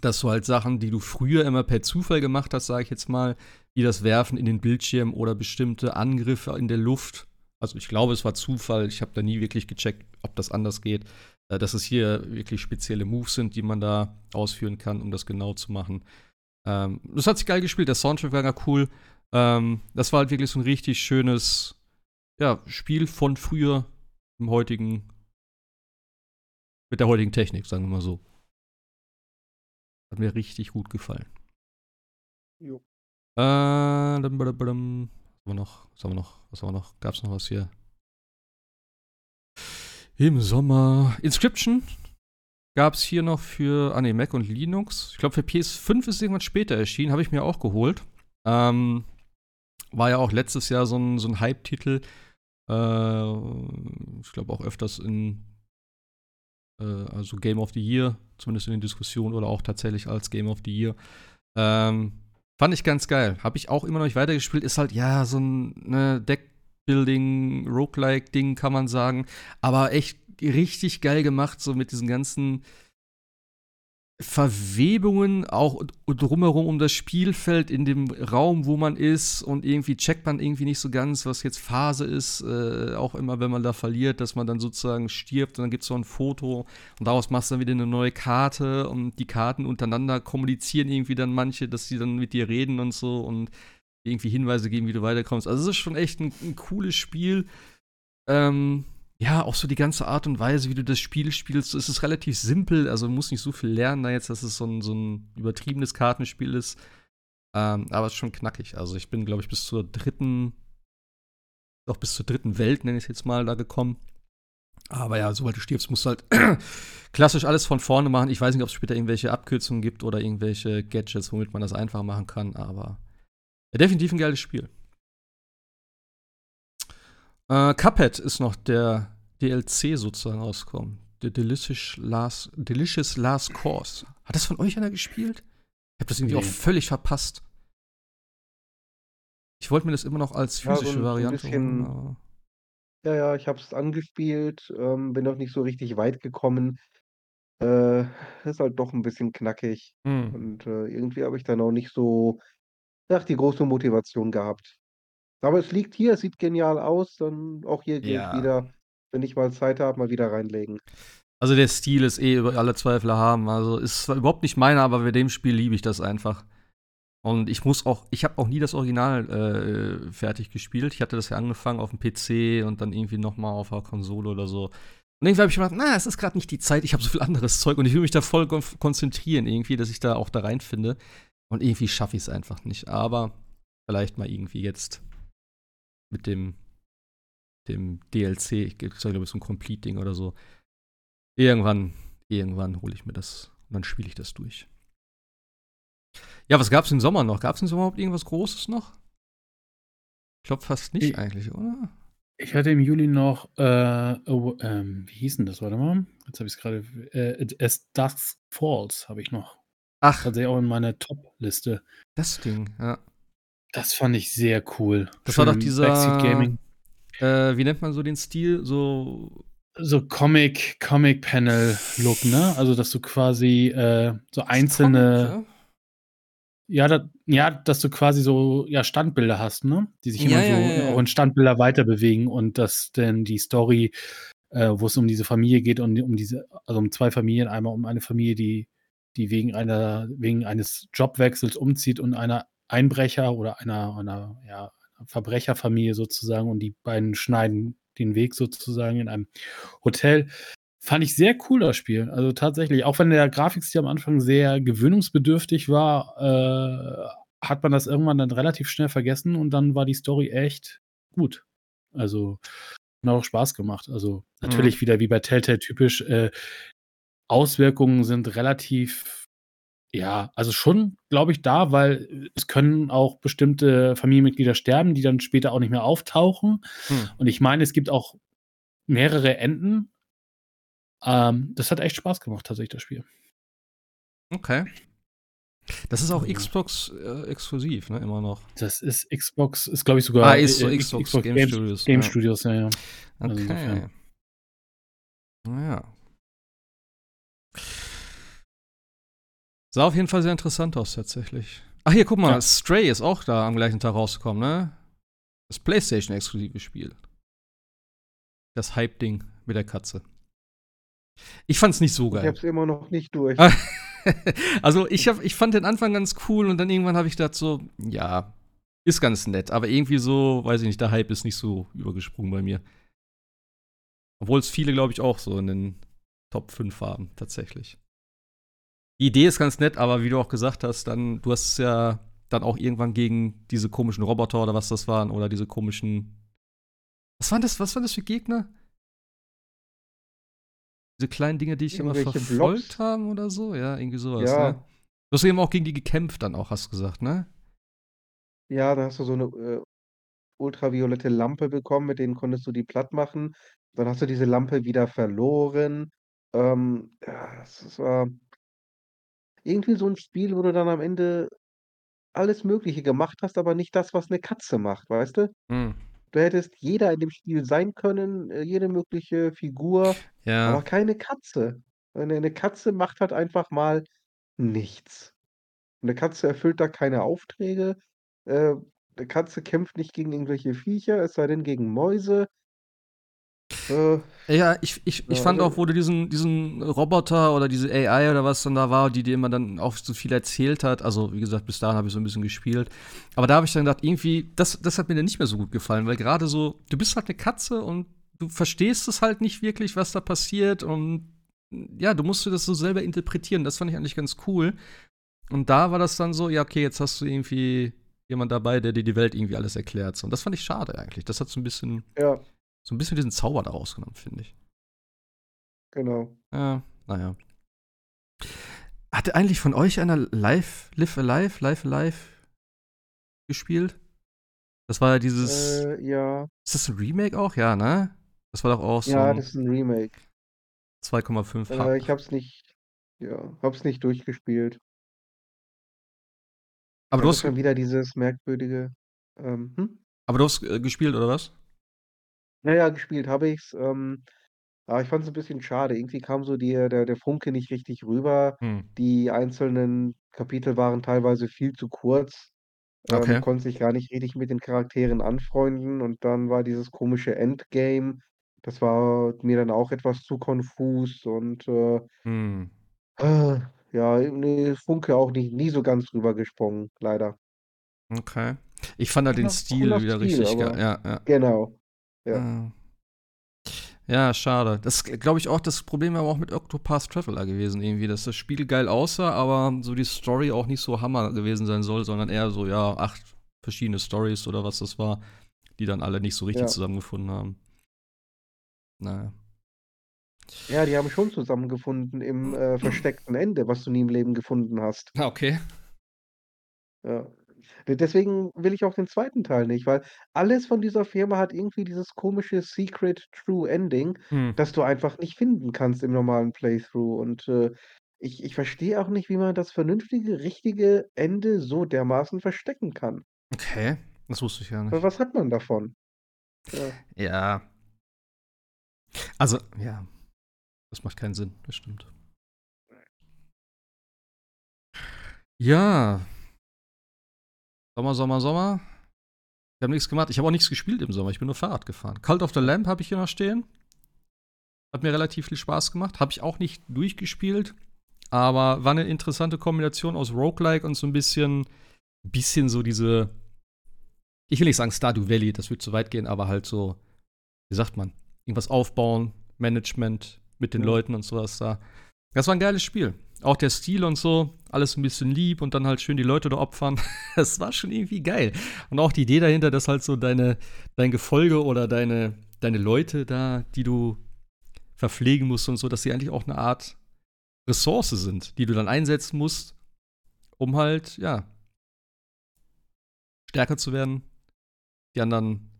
dass du halt Sachen, die du früher immer per Zufall gemacht hast, sage ich jetzt mal, wie das Werfen in den Bildschirm oder bestimmte Angriffe in der Luft. Also, ich glaube, es war Zufall. Ich habe da nie wirklich gecheckt, ob das anders geht. Äh, dass es hier wirklich spezielle Moves sind, die man da ausführen kann, um das genau zu machen. Ähm, das hat sich geil gespielt. Der Soundtrack war gar cool. Ähm, das war halt wirklich so 'n richtig schönes, ja, Spiel von früher im heutigen mit der heutigen Technik, sagen wir mal so. Hat mir richtig gut gefallen. Jo. Äh. Was haben wir noch? Was haben wir noch? Was haben wir noch? Gab's noch was hier? Im Sommer. Inscription gab's hier noch für, ah ne, Mac und Linux. Ich glaube, für PS5 ist irgendwann später erschienen, habe ich mir auch geholt. Ähm, war ja auch letztes Jahr so 'n so 'n Hype-Titel. Äh, ich glaube auch öfters in äh, also Game of the Year, zumindest in den Diskussionen oder auch tatsächlich als Game of the Year. Ähm, fand ich ganz geil. Habe ich auch immer noch nicht weitergespielt. Ist halt, ja, so 'n, ne, Deckbuilding, Roguelike-Ding, kann man sagen. Aber echt richtig geil gemacht, so mit diesen ganzen Verwebungen auch drumherum um das Spielfeld in dem Raum, wo man ist. Und irgendwie checkt man irgendwie nicht so ganz, was jetzt Phase ist, äh, auch immer wenn man da verliert, dass man dann sozusagen stirbt. Und dann gibt es so ein Foto. Und daraus machst du dann wieder eine neue Karte. Und die Karten untereinander kommunizieren irgendwie dann manche, dass sie dann mit dir reden und so. Und irgendwie Hinweise geben, wie du weiterkommst. Also es ist schon echt ein, ein cooles Spiel. Ähm, ja, auch so die ganze Art und Weise, wie du das Spiel spielst, es ist relativ simpel, also muss nicht so viel lernen da jetzt, dass es so ein, so ein übertriebenes Kartenspiel ist. Ähm, aber es ist schon knackig. Also ich bin, glaube ich, bis zur dritten, auch bis zur dritten Welt, nenne ich es jetzt mal, da gekommen. Aber ja, sobald du stirbst, musst du halt klassisch alles von vorne machen. Ich weiß nicht, ob es später irgendwelche Abkürzungen gibt oder irgendwelche Gadgets, womit man das einfach machen kann, aber definitiv ein geiles Spiel. Äh, Cuphead ist noch der DLC sozusagen rausgekommen. The Delicious Last, Delicious Last Course. Hat das von euch einer gespielt? Ich habe das irgendwie nee. auch völlig verpasst. Ich wollte mir das immer noch als physische ja, so ein, Variante bisschen, holen. Ja, ja, ich habe es angespielt, ähm, bin noch nicht so richtig weit gekommen. Äh, ist halt doch ein bisschen knackig. Hm. Und äh, irgendwie habe ich dann auch nicht so ach, die große Motivation gehabt. Aber es liegt hier, es sieht genial aus. Dann auch hier gilt Ja. wieder, wenn ich mal Zeit habe, mal wieder reinlegen. Also der Stil ist eh über alle Zweifel haben. Also ist zwar überhaupt nicht meiner, aber bei dem Spiel liebe ich das einfach. Und ich muss auch, ich habe auch nie das Original äh, fertig gespielt. Ich hatte das ja angefangen auf dem PC und dann irgendwie noch mal auf der Konsole oder so. Und irgendwie habe ich gedacht, na, es ist gerade nicht die Zeit. Ich habe so viel anderes Zeug und ich will mich da voll konzentrieren irgendwie, dass ich da auch da reinfinde. Und irgendwie schaffe ich es einfach nicht. Aber vielleicht mal irgendwie jetzt mit dem, dem DLC. Ich glaube, es ist ein Complete-Ding oder so. Irgendwann, irgendwann hole ich mir das und dann spiele ich das durch. Ja, was gab es im Sommer noch? Gab es im Sommer überhaupt irgendwas Großes noch? Ich glaube fast nicht ich, eigentlich, oder? Ich hatte im Juli noch, äh, oh, ähm, wie hieß denn das? Warte mal. Jetzt habe ich es gerade. Äh, As Dusk Falls habe ich noch. Ach. Tatsächlich auch in meiner Top-Liste. Das Ding, ja. Das fand ich sehr cool. Das war doch dieser. Backseat Gaming. Äh, wie nennt man so den Stil? So. So Comic, Comic-Panel-Look, ne? Also, dass du quasi äh, so einzelne. Comic, ja? Ja, dat, ja, dass du quasi so ja, Standbilder hast, ne? Die sich immer ja, so ja, auch in Standbilder weiter bewegen und dass denn die Story, äh, wo es um diese Familie geht und um diese, also um zwei Familien, einmal um eine Familie, die die wegen einer wegen eines Jobwechsels umzieht und einer Einbrecher oder einer einer, ja, Verbrecherfamilie sozusagen und die beiden schneiden den Weg sozusagen in einem Hotel. Fand ich sehr cool, das Spiel. Also tatsächlich, auch wenn der Grafikstil am Anfang sehr gewöhnungsbedürftig war, äh, hat man das irgendwann dann relativ schnell vergessen und dann war die Story echt gut. Also hat auch Spaß gemacht. Also mhm. natürlich mhm. wieder wie bei Telltale typisch, äh, Auswirkungen sind relativ, ja, also schon, glaube ich, da, weil es können auch bestimmte Familienmitglieder sterben, die dann später auch nicht mehr auftauchen. Hm. Und ich meine, es gibt auch mehrere Enden. Ähm, das hat echt Spaß gemacht, tatsächlich, das Spiel. Okay. Das ist auch Xbox äh, exklusiv, ne, immer noch. Das ist Xbox, ist glaube ich sogar ah, ist so äh, Xbox, Xbox Game, Game Studios. Game ja. Studios, ja, ja. Also okay. naja, Sah auf jeden Fall sehr interessant aus, tatsächlich. Ach, hier, guck mal, ja. Stray ist auch da am gleichen Tag rausgekommen, ne? Das PlayStation-exklusive Spiel. Das Hype-Ding mit der Katze. Ich fand's nicht so geil. Ich hab's immer noch nicht durch. also, ich, hab, ich fand den Anfang ganz cool und dann irgendwann habe ich gedacht, so, ja, ist ganz nett, aber irgendwie so, weiß ich nicht, der Hype ist nicht so übergesprungen bei mir. Obwohl es viele, glaube ich, auch so in den Top 5 haben, tatsächlich. Die Idee ist ganz nett, aber wie du auch gesagt hast, dann, du hast es ja dann auch irgendwann gegen diese komischen Roboter oder was das waren, oder diese komischen. Was waren das, was waren das für Gegner? Diese kleinen Dinge, die ich immer verfolgt Blocks? haben oder so? Ja, irgendwie sowas, ja. ne? Du hast eben auch gegen die gekämpft, dann auch, hast du gesagt, ne? Ja, da hast du so eine äh, ultraviolette Lampe bekommen, mit denen konntest du die platt machen. Dann hast du diese Lampe wieder verloren. Ähm, ja, das war irgendwie so 'n Spiel, wo du dann am Ende alles Mögliche gemacht hast, aber nicht das, was 'ne Katze macht, weißt du? Mhm. Du hättest jeder in dem Spiel sein können, äh, jede mögliche Figur, aber Ja. keine Katze. Eine 'ne Katze macht halt einfach mal Nichts. 'Ne Katze erfüllt da keine Aufträge. Äh, 'ne Katze kämpft nicht gegen irgendwelche Viecher, es sei denn gegen Mäuse. Äh, Ja, ich ich ich ja, fand auch, wo du diesen diesen Roboter oder diese AI oder was dann da war, die dir immer dann auch so viel erzählt hat also, wie gesagt, bis dahin habe ich so 'n bisschen gespielt. Aber da habe ich dann gedacht, irgendwie das das hat mir dann nicht mehr so gut gefallen, weil grade so du bist halt 'ne Katze und du verstehst es halt nicht wirklich, was da passiert und ja, du musst dir das so selber interpretieren. Das fand ich eigentlich ganz cool. Und da war das dann so, ja, okay, jetzt hast du irgendwie jemand dabei, der dir die Welt irgendwie alles erklärt. Und das fand ich schade eigentlich. Das hat so 'n bisschen Ja. So 'n bisschen diesen Zauber da rausgenommen, finde ich. Genau. Ja, na ja. Hatte eigentlich von euch einer Live Live Alive Live Alive gespielt? Das war ja dieses Äh, ja. Ist das 'n Remake auch? Ja, ne? Das war doch auch so Ja, das ist 'n Remake. 2,5 Äh, ich H habe es nicht ja, habe es nicht durchgespielt. Aber du hast wieder dieses merkwürdige ähm, hm? aber du hast, äh, gespielt oder was? Ja, ja, gespielt habe ich's, ähm, aber ich fand's 'n bisschen schade. Irgendwie kam so die der der Funke nicht richtig rüber. Hm. Die einzelnen Kapitel waren teilweise viel zu kurz. Äh, man Okay. konnte sich gar nicht richtig mit den Charakteren anfreunden und dann war dieses komische Endgame, das war mir dann auch etwas zu konfus und, äh Hm. ja, ne, Funke auch nicht nie so ganz rübergesprungen, leider. Okay. Ich fand da den Cooler cooler Stil wieder Stil, richtig geil. aber Ja, ja. genau, ja. Ah. Ja, schade. Das ist, glaube ich, auch das Problem war auch mit Octopath Traveler gewesen irgendwie, dass das Spiel geil aussah, aber so die Story auch nicht so Hammer gewesen sein soll, sondern eher so, ja, 8 verschiedene Storys oder was das war, die dann alle nicht so richtig Ja. zusammengefunden haben. Na ja. Ja, die haben schon zusammengefunden im, äh, versteckten Ende, was du nie im Leben gefunden hast. Ah, okay. Ja. De deswegen will ich auch den 2. Teil nicht, weil alles von dieser Firma hat irgendwie dieses komische Secret True Ending, Hm. das du einfach nicht finden kannst im normalen Playthrough und, äh, ich ich verstehe auch nicht, wie man das vernünftige, richtige Ende so dermaßen verstecken kann. Okay, das wusste ich ja Weil nicht. was hat man davon? Ja. Ja. Also, ja. Das macht keinen Sinn, das stimmt. Ja. Sommer, Sommer, Sommer. Wir haben nix gemacht. Ich habe auch nix gespielt im Sommer. Ich bin nur Fahrrad gefahren. Cult of the Lamp habe ich hier noch stehen. Hat mir relativ viel Spaß gemacht. Habe ich auch nicht durchgespielt, aber war 'ne interessante Kombination aus Roguelike und so 'n bisschen bisschen so diese ich will nicht sagen Stardew Valley, das würde zu weit gehen, aber halt so, wie sagt man, irgendwas aufbauen, Management mit den Mhm. Leuten und so was da. Das war 'n geiles Spiel. Auch der Stil und so, alles 'n bisschen lieb und dann halt schön die Leute da opfern. Das war schon irgendwie geil. Und auch die Idee dahinter, dass halt so deine dein Gefolge oder deine deine Leute da, die du verpflegen musst und so, dass sie eigentlich auch 'ne Art Ressource sind, die du dann einsetzen musst, um halt, ja stärker zu werden. Die anderen,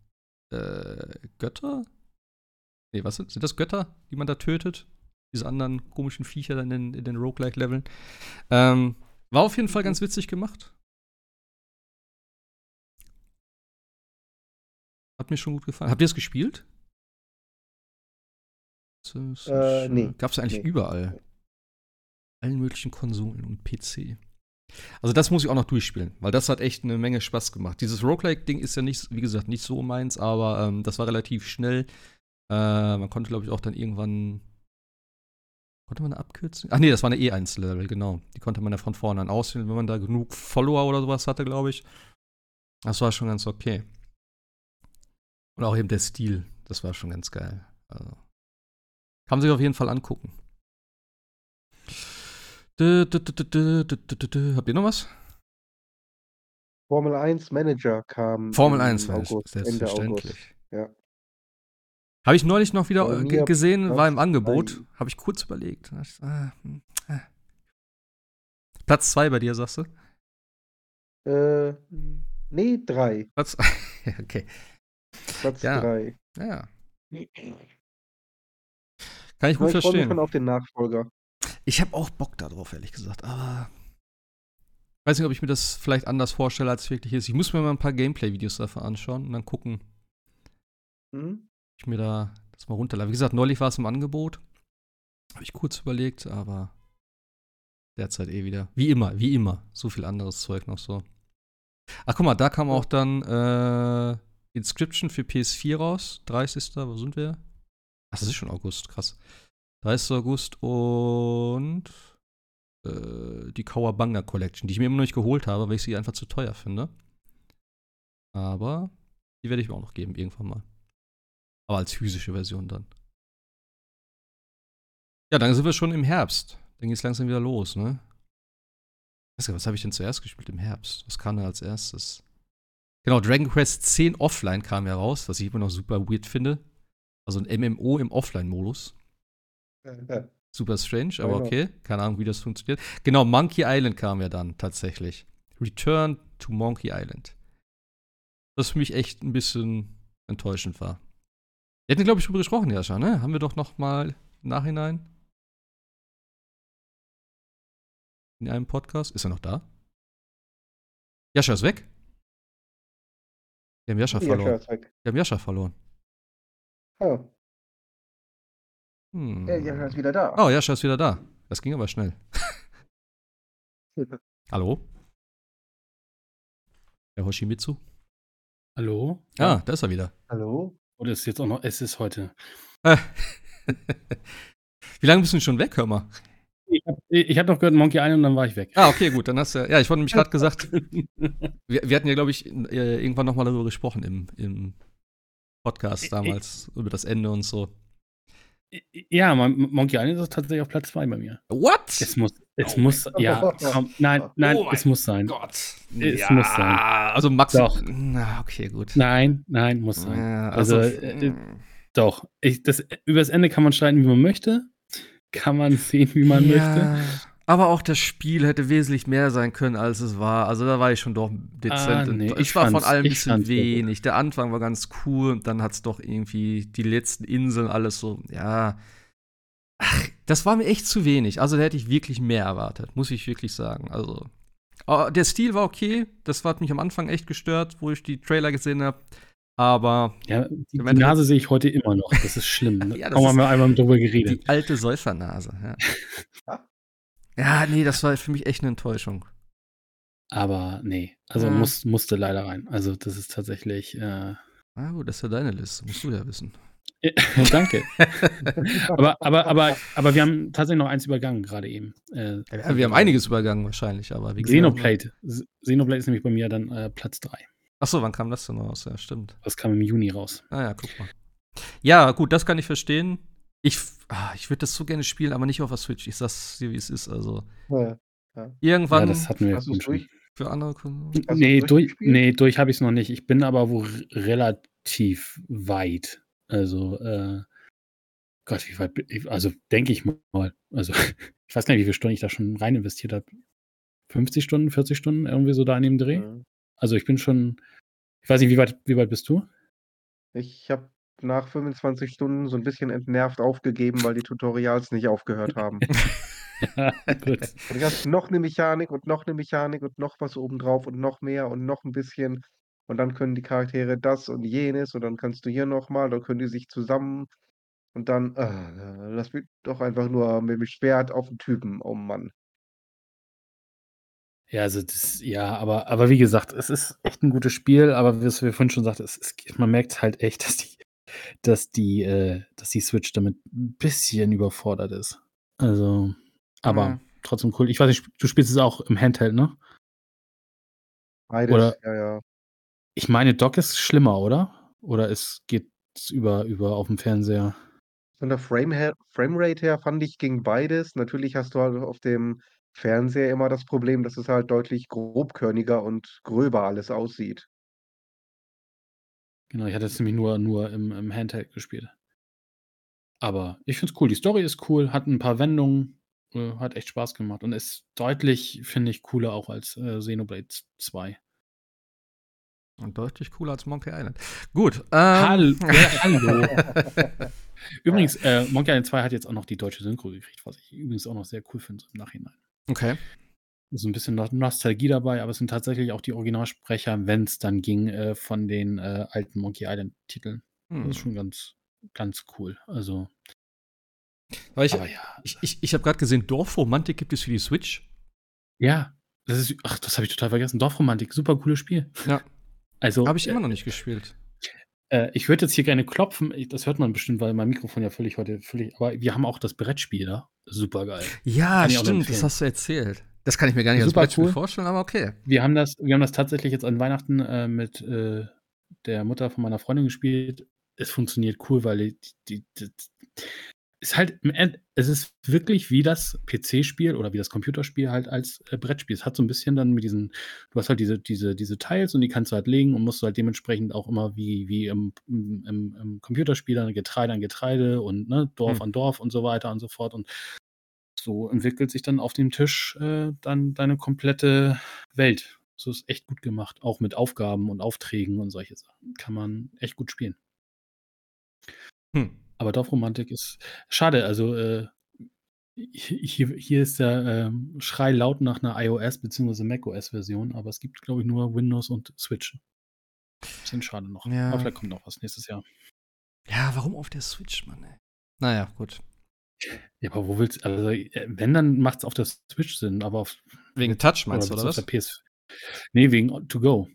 äh, Götter? Ne, was sind sind das Götter, die man da tötet? Diese anderen komischen Viecher dann in in den Roguelike-Leveln. Ähm, war auf jeden Fall ganz witzig gemacht. Hat mir schon gut gefallen. Habt ihr's gespielt? Äh, ne, Gab's ja eigentlich ne. überall. Allen möglichen Konsolen und PC. Also, das muss ich auch noch durchspielen, weil das hat echt 'ne Menge Spaß gemacht. Dieses Roguelike-Ding ist ja nicht wie gesagt, nicht so meins, aber, ähm, das war relativ schnell. Äh, man konnte, glaube ich, auch dann irgendwann konnte man da abkürzen? Ach ne, das war 'ne E1-Level, genau. Die konnte man ja von vorne an auswählen, wenn man da genug Follower oder so was hatte, glaube ich. Das war schon ganz okay. Und auch eben der Stil, das war schon ganz geil. Also, kann man sich auf jeden Fall angucken. Dö, dö, dö. Habt ihr noch was? Formel 1 Manager kam Formel im 1 war ich August, Ende August. selbstverständlich. Ja. Habe ich neulich noch wieder, äh, gesehen, war im Angebot. 3. Habe ich kurz überlegt. Ich „Ah, hm, ah.“ Platz 2 bei dir, sagst du? Äh, ne, 3. Platz okay. Platz Ja. 3. Ja, ja. Kann ich gut ich freue mich verstehen. schon auf den Nachfolger. Ich habe auch Bock da drauf, ehrlich gesagt, aber weiß nicht, ob ich mir das vielleicht anders vorstelle, als es wirklich ist. Ich muss mir mal 'n paar Gameplay-Videos davon anschauen und dann gucken Mhm. Ich mir da das mal runterlade. Wie gesagt, neulich war's im Angebot. Habe ich kurz überlegt, aber derzeit eh wieder. Wie immer, wie immer. So viel anderes Zeug noch so. Ach, guck mal, da kam auch dann äh, Inscription für PS4 raus. 30. Wo sind wir? Ach, das ist schon August, krass. 30. August und äh, die Kawabanga Collection, die ich mir immer noch nicht geholt habe, weil ich sie einfach zu teuer finde. Aber die werde ich mir auch noch geben, irgendwann mal. Aber als physische Version dann. Ja, dann sind wir schon im Herbst. Dann geht es langsam wieder los, ne? Was habe ich denn zuerst gespielt im Herbst? Was kam da als erstes? Genau, Dragon Quest 10 Offline kam ja raus, was ich immer noch super weird finde. Also ein MMO im Offline-Modus. Super strange, aber okay. Keine Ahnung, wie das funktioniert. Genau, Monkey Island kam ja dann tatsächlich. Return to Monkey Island. Was für mich echt ein bisschen enttäuschend war. Wir hätten, glaube ich, drüber gesprochen, Jascha, ne? Haben wir doch noch mal im Nachhinein in einem Podcast. Ist er noch da? Jascha ist weg. Wir haben Jascha verloren. Jascha ist weg. Wir haben Jascha verloren. Oh, Hm. ja, Jascha ist wieder da. Oh, Jascha ist wieder da. Das ging aber schnell. Hallo? Herr Hoshimitsu? Hallo? Ah, da ist er wieder. Hallo? Oder ist jetzt auch noch, es ist heute. Wie lange bist du denn schon weg, hör mal? Ich habe ich hab noch gehört Monkey Island und dann war ich weg. Ah, okay, gut, dann hast du ja. Ich wollte nämlich gerade gesagt, wir, wir hatten ja, glaube ich, äh, irgendwann nochmal darüber gesprochen im, im Podcast damals, über das Ende und so. Ja, Mon- Monkey Island ist tatsächlich auf Platz 2 bei mir. What? Es muss, es Oh muss, ja, komm, nein, nein, Oh es muss sein. Gott. Es ja, muss sein. Also Max. Doch. Na, okay, gut. Nein, nein, muss sein. Ja, Also, also, äh, Doch, ich, das, über das Ende kann man streiten, wie man möchte. Kann man sehen, wie man möchte. Aber auch das Spiel hätte wesentlich mehr sein können, als es war. Also da war ich schon doch dezent. Ah, nee, ich es war von allem ein ich bisschen wenig. Der Anfang war ganz cool und dann hat es doch irgendwie die letzten Inseln alles so, ja. Ach, das war mir echt zu wenig. Also da hätte ich wirklich mehr erwartet, muss ich wirklich sagen. Also aber der Stil war okay. Das hat mich am Anfang echt gestört, wo ich die Trailer gesehen habe. Aber Ja, die, die Nase sehe ich heute immer noch. Das ist schlimm. Da Ja, das haben wir einmal drüber geredet. die alte Säufernase, ja. Ja. Ja, nee, das war für mich echt eine Enttäuschung. Aber nee, also Ja. muss, musste leider rein. Also das ist tatsächlich. Äh, Ah, gut, das ist ja deine Liste, musst du ja wissen. Danke. aber, aber, aber, aber wir haben tatsächlich noch eins übergangen gerade eben. Äh, Ja, wir haben einiges übergangen wahrscheinlich, aber wie gesagt. Xenoblade. Xenoblade ist nämlich bei mir dann äh, Platz 3. Achso, wann kam das denn raus? Ja, stimmt. Das kam im Juni raus. Ah ja, guck mal. Ja, gut, das kann ich verstehen. Ich, ah, ich würde das so gerne spielen, aber nicht auf der Switch. Ich sag's dir, wie es ist. Also Ja. irgendwann ja, das hatten wir schon. durch? für andere du Nee, durch, nee, durch habe ich es noch nicht. Ich bin aber wohl relativ weit. Also, äh, Gott, wie weit? Also, denke ich mal. Also, ich weiß gar nicht, wie viele Stunden ich da schon rein investiert habe. 50 Stunden, 40 Stunden, irgendwie so da in dem Dreh. Mhm. Also, ich bin schon, ich weiß nicht, wie weit, wie weit bist du? Ich habe nach 25 Stunden so ein bisschen entnervt aufgegeben, weil die Tutorials nicht aufgehört haben. ja, gut. Und ich noch eine Mechanik und noch eine Mechanik und noch was obendrauf und noch mehr und noch ein bisschen. Und dann können die Charaktere das und jenes und dann kannst du hier nochmal, dann können die sich zusammen und dann, äh, lass mich doch einfach nur mit dem Schwert auf den Typen, oh Mann. Ja, also das, ja, aber, aber wie gesagt, es ist echt ein gutes Spiel, aber wie es wir vorhin schon sagten, es ist, man merkt halt echt, dass die, dass die, äh, dass die Switch damit ein bisschen überfordert ist. Also, aber Ja. trotzdem cool. Ich weiß nicht, du spielst es auch im Handheld, ne? Beides, Oder- ja, ja. Ich meine, Dock ist schlimmer, oder? Oder es geht über, über auf dem Fernseher. Von der Frame Framerate her fand ich ging beides. Natürlich hast du halt auf dem Fernseher immer das Problem, dass es halt deutlich grobkörniger und gröber alles aussieht. Genau, ich hatte es nämlich nur, nur im, im Handheld gespielt. Aber ich finde es cool. Die Story ist cool, hat ein paar Wendungen, äh, hat echt Spaß gemacht und ist deutlich, finde ich, cooler auch als äh, Xenoblade 2. Und deutlich cooler als Monkey Island. Gut. Ähm, Hallo. Hallo. Übrigens, äh, Monkey Island 2 hat jetzt auch noch die deutsche Synchro gekriegt, was ich übrigens auch noch sehr cool finde so im Nachhinein. Okay. ist ein bisschen Nos- Nostalgie dabei, aber es sind tatsächlich auch die Originalsprecher, wenn es dann ging, äh, von den äh, alten Monkey Island-Titeln. Das Hm. ist schon ganz, ganz cool. Also, Aber ich, Aber ja. ich, ich, ich habe gerade gesehen, Dorfromantik gibt es für die Switch. Ja, das ist, ach, das habe ich total vergessen. Dorfromantik, super cooles Spiel. Ja. Also, Habe ich immer noch nicht gespielt. äh, ich würde jetzt hier gerne klopfen. Ich, das hört man bestimmt, weil mein Mikrofon ja völlig heute völlig. Aber wir haben auch das Brettspiel da. Super geil. Ja, stimmt, das hast du erzählt. Das kann ich mir gar nicht als Super Brettspiel cool. vorstellen, aber okay. Wir haben das, wir haben das tatsächlich jetzt an Weihnachten äh, mit äh, der Mutter von meiner Freundin gespielt. Es funktioniert cool, weil die, die, die, ist halt es ist wirklich wie das PC-Spiel oder wie das Computerspiel halt als äh, Brettspiel. Es hat so ein bisschen dann mit diesen, du hast halt diese, diese, diese Teils und die kannst du halt legen und musst halt dementsprechend auch immer wie, wie im, im, im, im Computerspiel dann Getreide an Getreide und ne, Dorf Hm. an Dorf und so weiter und so fort. Und so entwickelt sich dann auf dem Tisch äh, dann deine komplette Welt. So ist echt gut gemacht. Auch mit Aufgaben und Aufträgen und solche Sachen. Kann man echt gut spielen. Hm. Aber Dorfromantik ist schade. Also äh, hier, hier ist der ähm, Schrei laut nach einer iOS- bzw. macOS-Version, aber es gibt, glaube ich, nur Windows und Switch. Bisschen schade noch. Ja. Aber vielleicht kommt noch was nächstes Jahr. Ja, warum auf der Switch, Mann, ey? Naja, gut. Ja, aber wo willst du, also äh, wenn, dann macht es auf der Switch Sinn, aber auf, Wegen Touch meinst du, oder auf was? der PS. Nee, wegen To Go.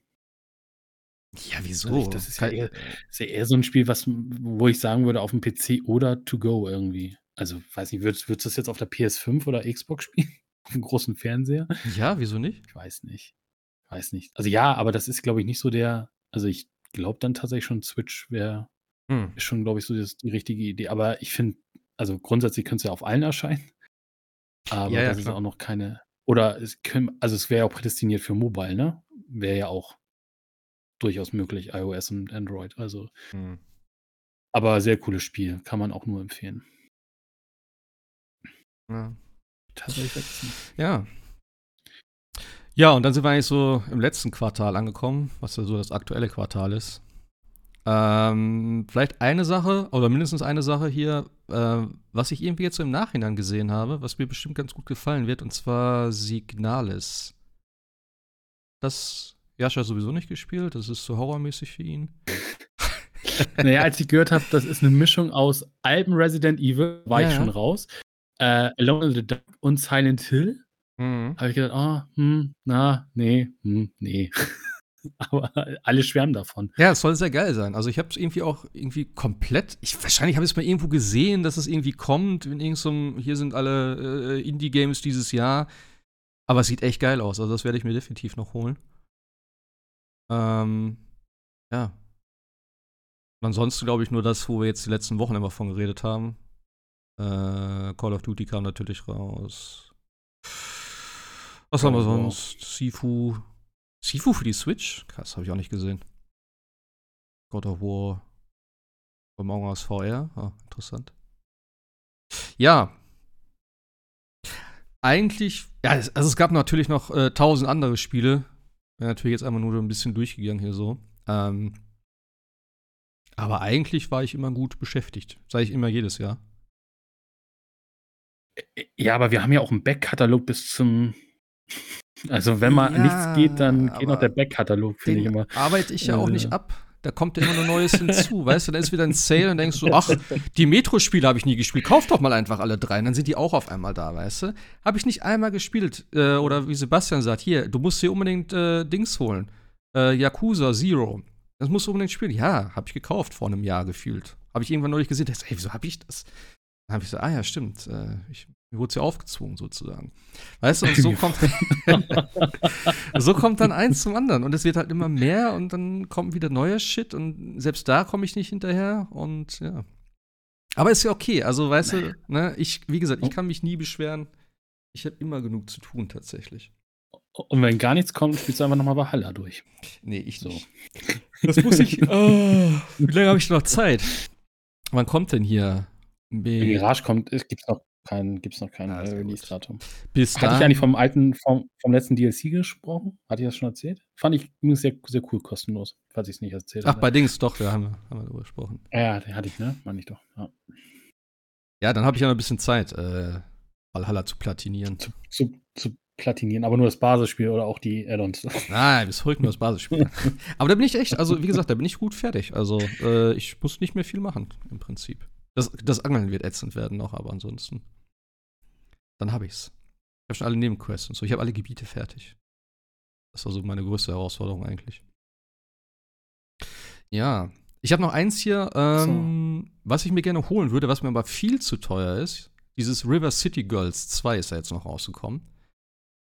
Ja, wieso? Also ich- das ist ja eher- ist ja eher so ein Spiel, was, wo ich sagen würde, auf dem PC oder To Go irgendwie. Also, weiß nicht, würdest, würdest du das jetzt auf der PS5 oder Xbox spielen? Auf dem großen Fernseher? ja, wieso nicht? Ich weiß nicht. Weiß nicht. Also ja, aber das ist, glaube ich, nicht so der. Also ich glaube dann tatsächlich schon Switch wäre Hm. ist schon, glaube ich, so das, die richtige Idee. Aber ich finde, also grundsätzlich könnte es ja auf allen erscheinen. Aber Ja, ja, das ist klar. auch noch keine. Oder es können, also es wäre ja auch prädestiniert für Mobile, ne? Wäre ja auch durchaus möglich, iOS und Android. Also, Hm. aber sehr cooles Spiel, kann man auch nur empfehlen. Ja. Tatsächlich. Ja. Ja, und dann sind wir eigentlich so im letzten Quartal angekommen, was ja so das aktuelle Quartal ist. Ähm, vielleicht eine Sache, oder mindestens eine Sache hier, äh, was ich irgendwie jetzt so im Nachhinein gesehen habe, was mir bestimmt ganz gut gefallen wird, und zwar Signalis. Das Jascha sowieso nicht gespielt, das ist so horrormäßig für ihn. naja, als ich gehört habe, das ist eine Mischung aus Alben Resident Evil, war Ja, ich ja. schon raus. Äh, Alone in the Dark und Silent Hill. Mhm. habe ich gedacht, ah, hm, na, nee, hm, nee. Aber alle schwärmen davon. Ja, es soll sehr geil sein. Also ich habe es irgendwie auch irgendwie komplett. Ich, wahrscheinlich habe ich es mal irgendwo gesehen, dass es irgendwie kommt. In irgendeinem, hier sind alle äh, Indie-Games dieses Jahr. Aber es sieht echt geil aus. Also das werde ich mir definitiv noch holen. Ähm, ja. Und ansonsten glaube ich nur das, wo wir jetzt die letzten Wochen immer von geredet haben. Äh, Call of Duty kam natürlich raus. Was haben wir sonst? Sifu. Sifu für die Switch? Krass, habe ich auch nicht gesehen. God of War. Among Us VR. Ah, interessant. Ja. Eigentlich, ja, also es gab natürlich noch äh, tausend andere Spiele. Bin natürlich jetzt einmal nur so ein bisschen durchgegangen hier so. Ähm, aber eigentlich war ich immer gut beschäftigt. Sage ich immer jedes Jahr. Ja, aber wir haben ja auch einen Backkatalog bis zum. Also, wenn mal Ja, nichts geht, dann geht noch der Backkatalog, finde ich immer. arbeite ich ja auch Äh. nicht ab. Da kommt immer nur Neues hinzu, weißt du? Dann ist wieder ein Sale und denkst du, ach, die Metro-Spiele habe ich nie gespielt. Kauf doch mal einfach alle drei. Und dann sind die auch auf einmal da, weißt du? Habe ich nicht einmal gespielt. Äh, oder wie Sebastian sagt, hier, du musst dir unbedingt äh, Dings holen. Äh, Yakuza Zero. Das musst du unbedingt spielen. Ja, habe ich gekauft vor einem Jahr gefühlt. Habe ich irgendwann neulich gesehen. Da dachte ey, wieso habe ich das? Dann habe ich so, ah ja, stimmt. Äh, ich, mir wurde es ja aufgezwungen, sozusagen. Weißt du, und so kommt, so kommt dann eins zum anderen. Und es wird halt immer mehr und dann kommt wieder neuer Shit und selbst da komme ich nicht hinterher und ja. Aber ist ja okay. Also, weißt du, ne, ich, wie gesagt, ich kann mich nie beschweren. Ich habe immer genug zu tun, tatsächlich. Und wenn gar nichts kommt, spielst du einfach nochmal Valhalla durch. Nee, ich So. nicht. Das muss ich. Oh, wie lange habe ich noch Zeit? Wann kommt denn hier? B Mirage kommt, gibt es noch kein, gibt's noch kein Ah, äh. Release-Datum. bis Hatte ich eigentlich vom alten, vom, vom letzten DLC gesprochen? Hatte ich das schon erzählt? Fand ich übrigens sehr, sehr cool, kostenlos, falls ich es nicht erzählt Ach, habe. bei Dings, doch, da haben wir, haben wir drüber gesprochen. Ja, den hatte ich, ne? Meine ich doch. Ja. Ja, dann habe ich ja noch ein bisschen Zeit, äh, Valhalla zu platinieren. Zu, zu, zu platinieren, aber nur das Basisspiel oder auch die Add-ons. Nein, bis heute nur das Basisspiel. Aber da bin ich echt, also wie gesagt, da bin ich gut fertig. Also äh, ich muss nicht mehr viel machen, im Prinzip. Das, das Angeln wird ätzend werden noch, aber ansonsten. Dann habe ich's. Ich habe schon alle Nebenquests und so. Ich habe alle Gebiete fertig. Das war so meine größte Herausforderung eigentlich. Ja. Ich habe noch eins hier, ähm, so. was ich mir gerne holen würde, was mir aber viel zu teuer ist. Dieses River City Girls 2 ist ja jetzt noch rausgekommen.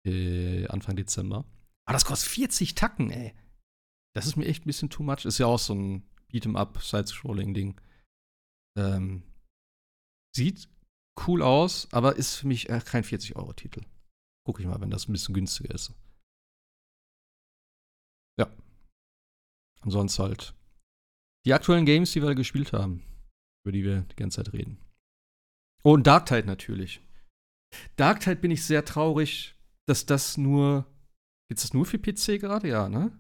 Äh, Anfang Dezember. Aber das kostet 40 Tacken, ey. Das ist mir echt ein bisschen too much. Ist ja auch so ein Beat'em-up, Side-Scrolling-Ding. Ähm, sieht cool aus, aber ist für mich äh, kein 40-Euro-Titel. Guck ich mal, wenn das ein bisschen günstiger ist. Ja. Ansonsten halt die aktuellen Games, die wir gespielt haben, über die wir die ganze Zeit reden. Oh, und Dark Tide natürlich. Dark Tide bin ich sehr traurig, dass das nur. Gibt es das nur für PC gerade? Ja, ne?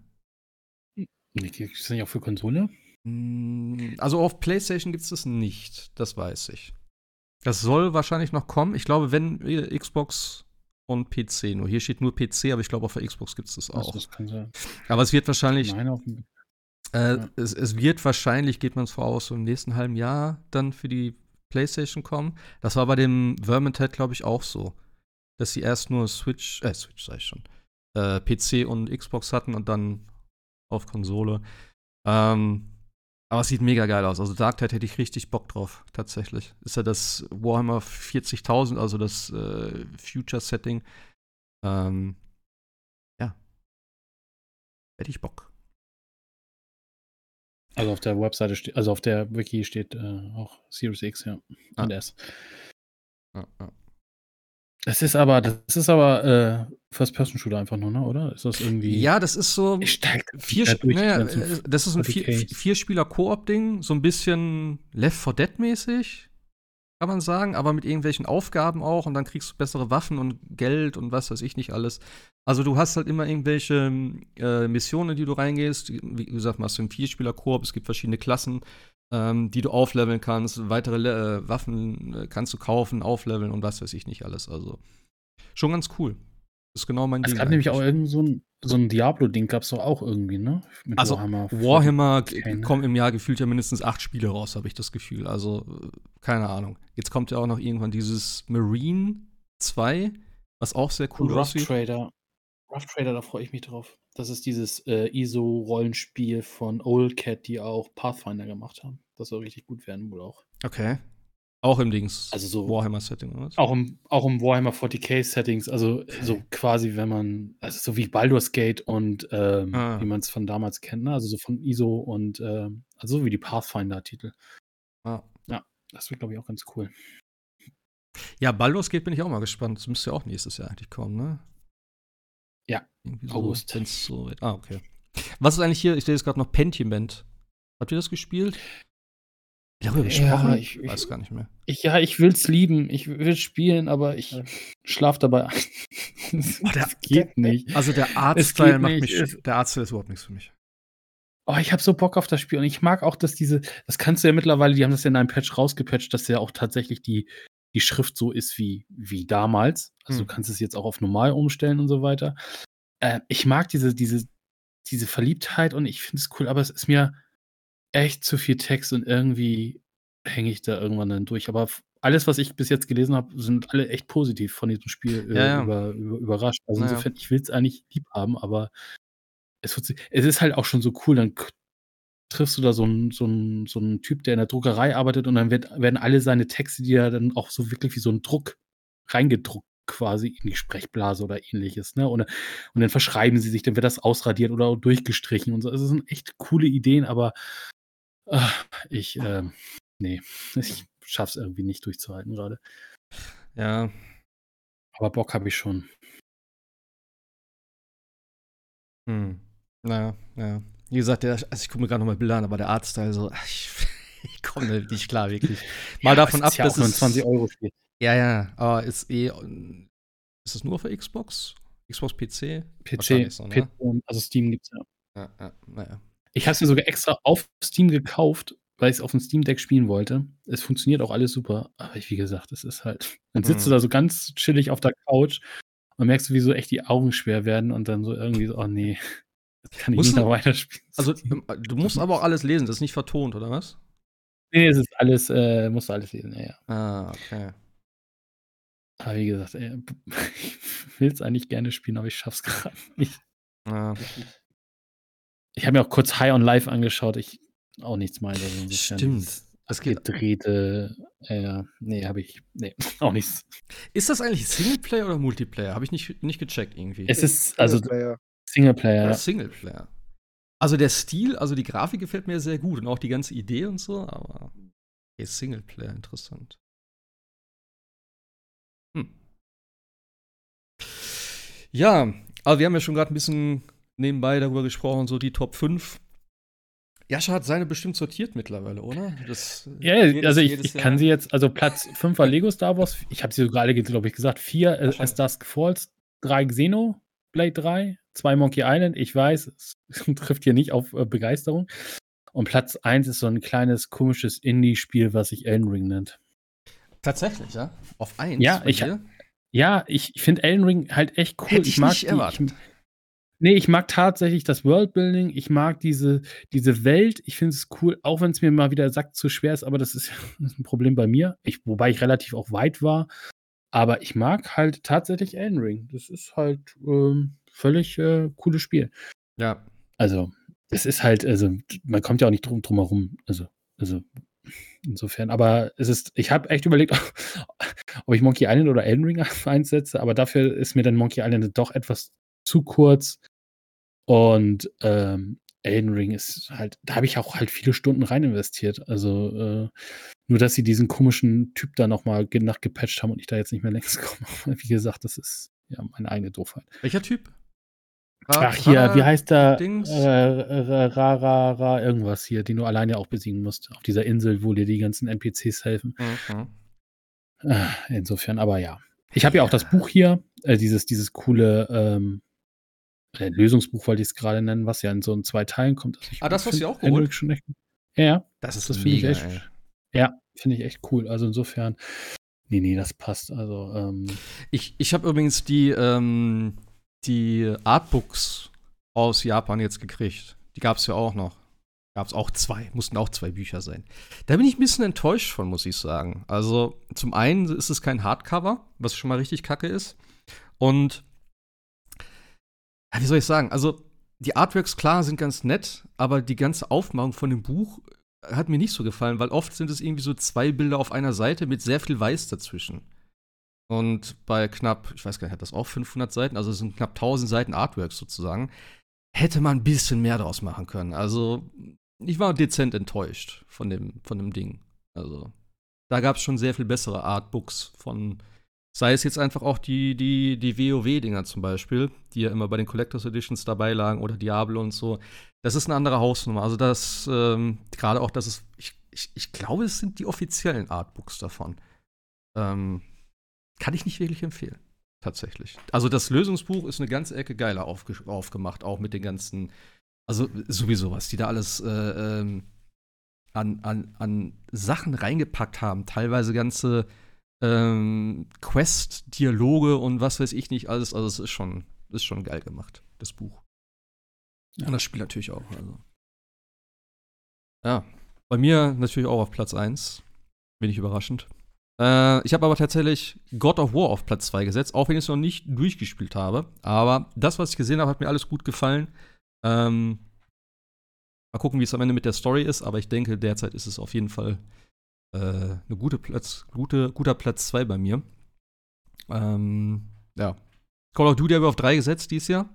Gibt es nicht auch für Konsole? Hm, also auf PlayStation gibt es das nicht, das weiß ich. Das soll wahrscheinlich noch kommen. Ich glaube, wenn äh, Xbox und PC nur. Hier steht nur PC, aber ich glaube, auf der Xbox gibt es das auch. Das. Aber es wird wahrscheinlich. Nein, auf dem äh, ja. es, es, wird wahrscheinlich, geht man es voraus, so im nächsten halben Jahr dann für die PlayStation kommen. Das war bei dem Vermintide, glaube ich, auch so. Dass sie erst nur Switch, äh, Switch sag ich schon, äh, PC und Xbox hatten und dann auf Konsole. Ähm, aber es sieht mega geil aus. Also Dark Tide hätte ich richtig Bock drauf, tatsächlich. Ist ja das Warhammer 40.000, also das äh, Future-Setting. Ähm, ja. Hätte ich Bock. Also auf der Webseite steht, also auf der Wiki steht äh, auch Series X, ja. Ah. Und S. Ah, ah. Das ist aber, das ist aber äh, First-Person-Shooter einfach nur, ne? oder? Ist das irgendwie. Ja, das ist so. Vier, da naja, äh, das ist ein Vier-Spieler-Koop-Ding, so ein bisschen Left 4 Dead-mäßig, kann man sagen, aber mit irgendwelchen Aufgaben auch und dann kriegst du bessere Waffen und Geld und was weiß ich nicht alles. Also du hast halt immer irgendwelche äh, Missionen, die du reingehst. Wie gesagt, machst du einen Vierspieler-Koop, es gibt verschiedene Klassen, ähm, die du aufleveln kannst. Weitere äh, Waffen äh, kannst du kaufen, aufleveln und was weiß ich nicht alles. Also schon ganz cool. Das ist genau mein es Ding. Es gab nämlich auch irgend so ein, so ein Diablo-Ding, gab es doch auch irgendwie, ne? Mit also Warhammer, Warhammer kommen im Jahr gefühlt ja mindestens acht Spiele raus, habe ich das Gefühl. Also, keine Ahnung. Jetzt kommt ja auch noch irgendwann dieses Marine 2, was auch sehr cool Und Rough aussieht. Trader. Rough Trader, da freue ich mich drauf. Das ist dieses äh, ISO-Rollenspiel von Old Cat, die auch Pathfinder gemacht haben. Das soll richtig gut werden, wohl auch. Okay. Auch im Dings. Also so. Warhammer-Setting, oder was? Auch im, auch im Warhammer 40k-Settings. Also okay. so quasi, wenn man, also so wie Baldur's Gate und ähm, ah. wie man es von damals kennt, ne? Also so von ISO und ähm, also so wie die Pathfinder-Titel. Ah. Ja, das wird, glaube ich, auch ganz cool. Ja, Baldur's Gate bin ich auch mal gespannt. Das müsste ja auch nächstes Jahr eigentlich kommen, ne? Ja, Irgendwie August. So, so, ah, okay. Was ist eigentlich hier? Ich sehe jetzt gerade noch Pentiment. Habt ihr das gespielt? Darüber gesprochen? Ja, ich, ich weiß gar nicht mehr. Ich, ja, ich will's lieben. Ich will spielen, aber ich schlaf dabei ein. das, oh, der, geht nicht. Also der Artstyle macht mich. Der Artstyle ist überhaupt nichts für mich. Oh, ich habe so Bock auf das Spiel und ich mag auch, dass diese, das kannst du ja mittlerweile, die haben das ja in einem Patch rausgepatcht, dass ja auch tatsächlich die, die Schrift so ist wie, wie damals. Also hm. du kannst es jetzt auch auf normal umstellen und so weiter. Äh, ich mag diese, diese, diese Verliebtheit und ich finde es cool, aber es ist mir, echt zu viel Text und irgendwie hänge ich da irgendwann dann durch. Aber alles, was ich bis jetzt gelesen habe, sind alle echt positiv von diesem Spiel äh, ja, ja. Über, über, überrascht. Also naja. insofern, ich will es eigentlich lieb haben, aber es, wird, es ist halt auch schon so cool, dann triffst du da so einen, so, einen, so einen Typ, der in der Druckerei arbeitet und dann wird, werden alle seine Texte, die er dann auch so wirklich wie so ein Druck reingedruckt quasi in die Sprechblase oder ähnliches. Ne? Und, und dann verschreiben sie sich, dann wird das ausradiert oder durchgestrichen und so. Also, es sind echt coole Ideen, aber Ach, ich, ähm, nee, ich schaff's irgendwie nicht durchzuhalten gerade. Ja. Aber Bock habe ich schon. Hm. Naja, ja. Wie gesagt, der, also ich gucke mir gerade nochmal Bilder an, aber der Artstyle so, ich, ich komme nicht klar, wirklich. Mal ja, davon ab, ja dass es 20 Euro steht. Ja, ja, aber ist eh, ist es nur für Xbox? Xbox PC? PC, so, ne? PC also Steam gibt's ja. Ja, ja, naja. Ich habe es mir sogar extra auf Steam gekauft, weil ich es auf dem Steam Deck spielen wollte. Es funktioniert auch alles super. Aber ich, wie gesagt, es ist halt. Dann sitzt mhm. du da so ganz chillig auf der Couch und merkst du, wie so echt die Augen schwer werden und dann so irgendwie so, oh nee, das kann ich musst nicht noch weiterspielen. Also, ähm, du musst aber auch alles lesen, das ist nicht vertont, oder was? Nee, es ist alles, äh, musst du alles lesen, ja, ja. Ah, okay. Aber wie gesagt, äh, ich will es eigentlich gerne spielen, aber ich schaff's gerade nicht. Ja. Ich habe mir auch kurz High on Life angeschaut, ich auch nichts meinte. Also Stimmt. Das geht. Gedrehte, äh, nee, habe ich, nee, auch nichts. Ist das eigentlich Singleplayer oder Multiplayer? Habe ich nicht, nicht gecheckt irgendwie. Es ist, also Singleplayer. Singleplayer, Ja. Singleplayer. Also der Stil, also die Grafik gefällt mir sehr gut und auch die ganze Idee und so, aber okay, Singleplayer, interessant. Hm. Ja, aber wir haben ja schon gerade ein bisschen nebenbei darüber gesprochen, so die Top 5. Jascha hat seine bestimmt sortiert mittlerweile, oder? Das, Ja, jedes- also ich, ich kann sie jetzt, also Platz 5 war Lego Star Wars, ich habe sie sogar alle, glaube ich, gesagt. 4 äh, Dusk Falls, 3 Xeno, Blade 3, 2 Monkey Island, ich weiß, es trifft hier nicht auf äh, Begeisterung. Und Platz 1 ist so ein kleines, komisches Indie-Spiel, was sich Elden Ring nennt. Tatsächlich, ja? Auf 1? Ja, ich- Ja, ich, ich finde Elden Ring halt echt cool. Hätte ich mag nicht die, erwartet. Ich, nee, ich mag tatsächlich das Worldbuilding. Ich mag diese, diese Welt. Ich finde es cool, auch wenn es mir mal wieder sagt zu schwer ist, aber das ist, das ist ein Problem bei mir. Ich, wobei ich relativ auch weit war. Aber ich mag halt tatsächlich Elden Ring. Das ist halt ähm, völlig äh, cooles Spiel. Ja, Also, das ist halt, also, man kommt ja auch nicht drum, drum herum. Also, also, insofern. Aber es ist, ich habe echt überlegt, ob ich Monkey Island oder Elden Ring einsetze, aber dafür ist mir dann Monkey Island doch etwas zu kurz. Und ähm, Elden Ring ist halt, da habe ich auch halt viele Stunden rein investiert. Also, äh, nur dass sie diesen komischen Typ da nochmal nachgepatcht haben und ich da jetzt nicht mehr längst komme. Wie gesagt, das ist ja meine eigene Doofheit. welcher Typ? Ra- Ach hier, Ra- wie heißt der? Dings? Äh, ra, ra, ra, irgendwas hier, den du alleine auch besiegen musst. Auf dieser Insel, wo dir die ganzen NPCs helfen. Mhm. Äh, Insofern, aber ja. Ich habe ja auch das Buch hier, äh, dieses, dieses coole ähm, äh, Lösungsbuch, wollte ich es gerade nennen, was ja in so in zwei Teilen kommt. Also Ah, das hast du auch geholt? Schon echt, ja, ja, Das ist das finde ich mega, echt. ey. Ja, finde ich echt cool. Also insofern, nee, nee, das passt. Also, ähm, Ich, ich habe übrigens die, ähm, die Artbooks aus Japan jetzt gekriegt. Die gab es ja auch noch. Gab es auch zwei, mussten auch zwei Bücher sein. Da bin ich ein bisschen enttäuscht von, muss ich sagen. Also, zum einen ist es kein Hardcover, was schon mal richtig kacke ist. Und, ja, wie soll ich sagen? Also, die Artworks, klar, sind ganz nett, aber die ganze Aufmachung von dem Buch hat mir nicht so gefallen, weil oft sind es irgendwie so zwei Bilder auf einer Seite mit sehr viel Weiß dazwischen. Und bei knapp, ich weiß gar nicht, hat das auch 500 Seiten, also es sind knapp 1000 Seiten Artworks sozusagen, hätte man ein bisschen mehr draus machen können. Also ich war dezent enttäuscht von dem, von dem Ding. Also da gab es schon sehr viel bessere Artbooks von, sei es jetzt einfach auch die, die, die WoW-Dinger zum Beispiel, die ja immer bei den Collectors Editions dabei lagen oder Diablo und so. Das ist eine andere Hausnummer. Also das, ähm, gerade auch, dass es, ich, ich, ich glaube, es sind die offiziellen Artbooks davon. Ähm, kann ich nicht wirklich empfehlen. Tatsächlich. Also das Lösungsbuch ist eine ganze Ecke geiler aufge aufgemacht, auch mit den ganzen, also sowieso, was die da alles äh, ähm, an, an, an Sachen reingepackt haben. Teilweise ganze ähm, Quest-Dialoge und was weiß ich nicht alles. Also es ist schon, ist schon geil gemacht, das Buch. Ja. Und das Spiel natürlich auch. Also. Ja, bei mir natürlich auch auf Platz 1. Wenig überraschend. Äh, ich habe aber tatsächlich God of War auf Platz 2 gesetzt, auch wenn ich es noch nicht durchgespielt habe. Aber das, was ich gesehen habe, hat mir alles gut gefallen. Ähm, mal gucken, wie es am Ende mit der Story ist, aber ich denke, derzeit ist es auf jeden Fall äh, eine gute Platz, gute, guter Platz 2 bei mir. Ähm, ja. Call of Duty habe ich auf 3 gesetzt dieses Jahr.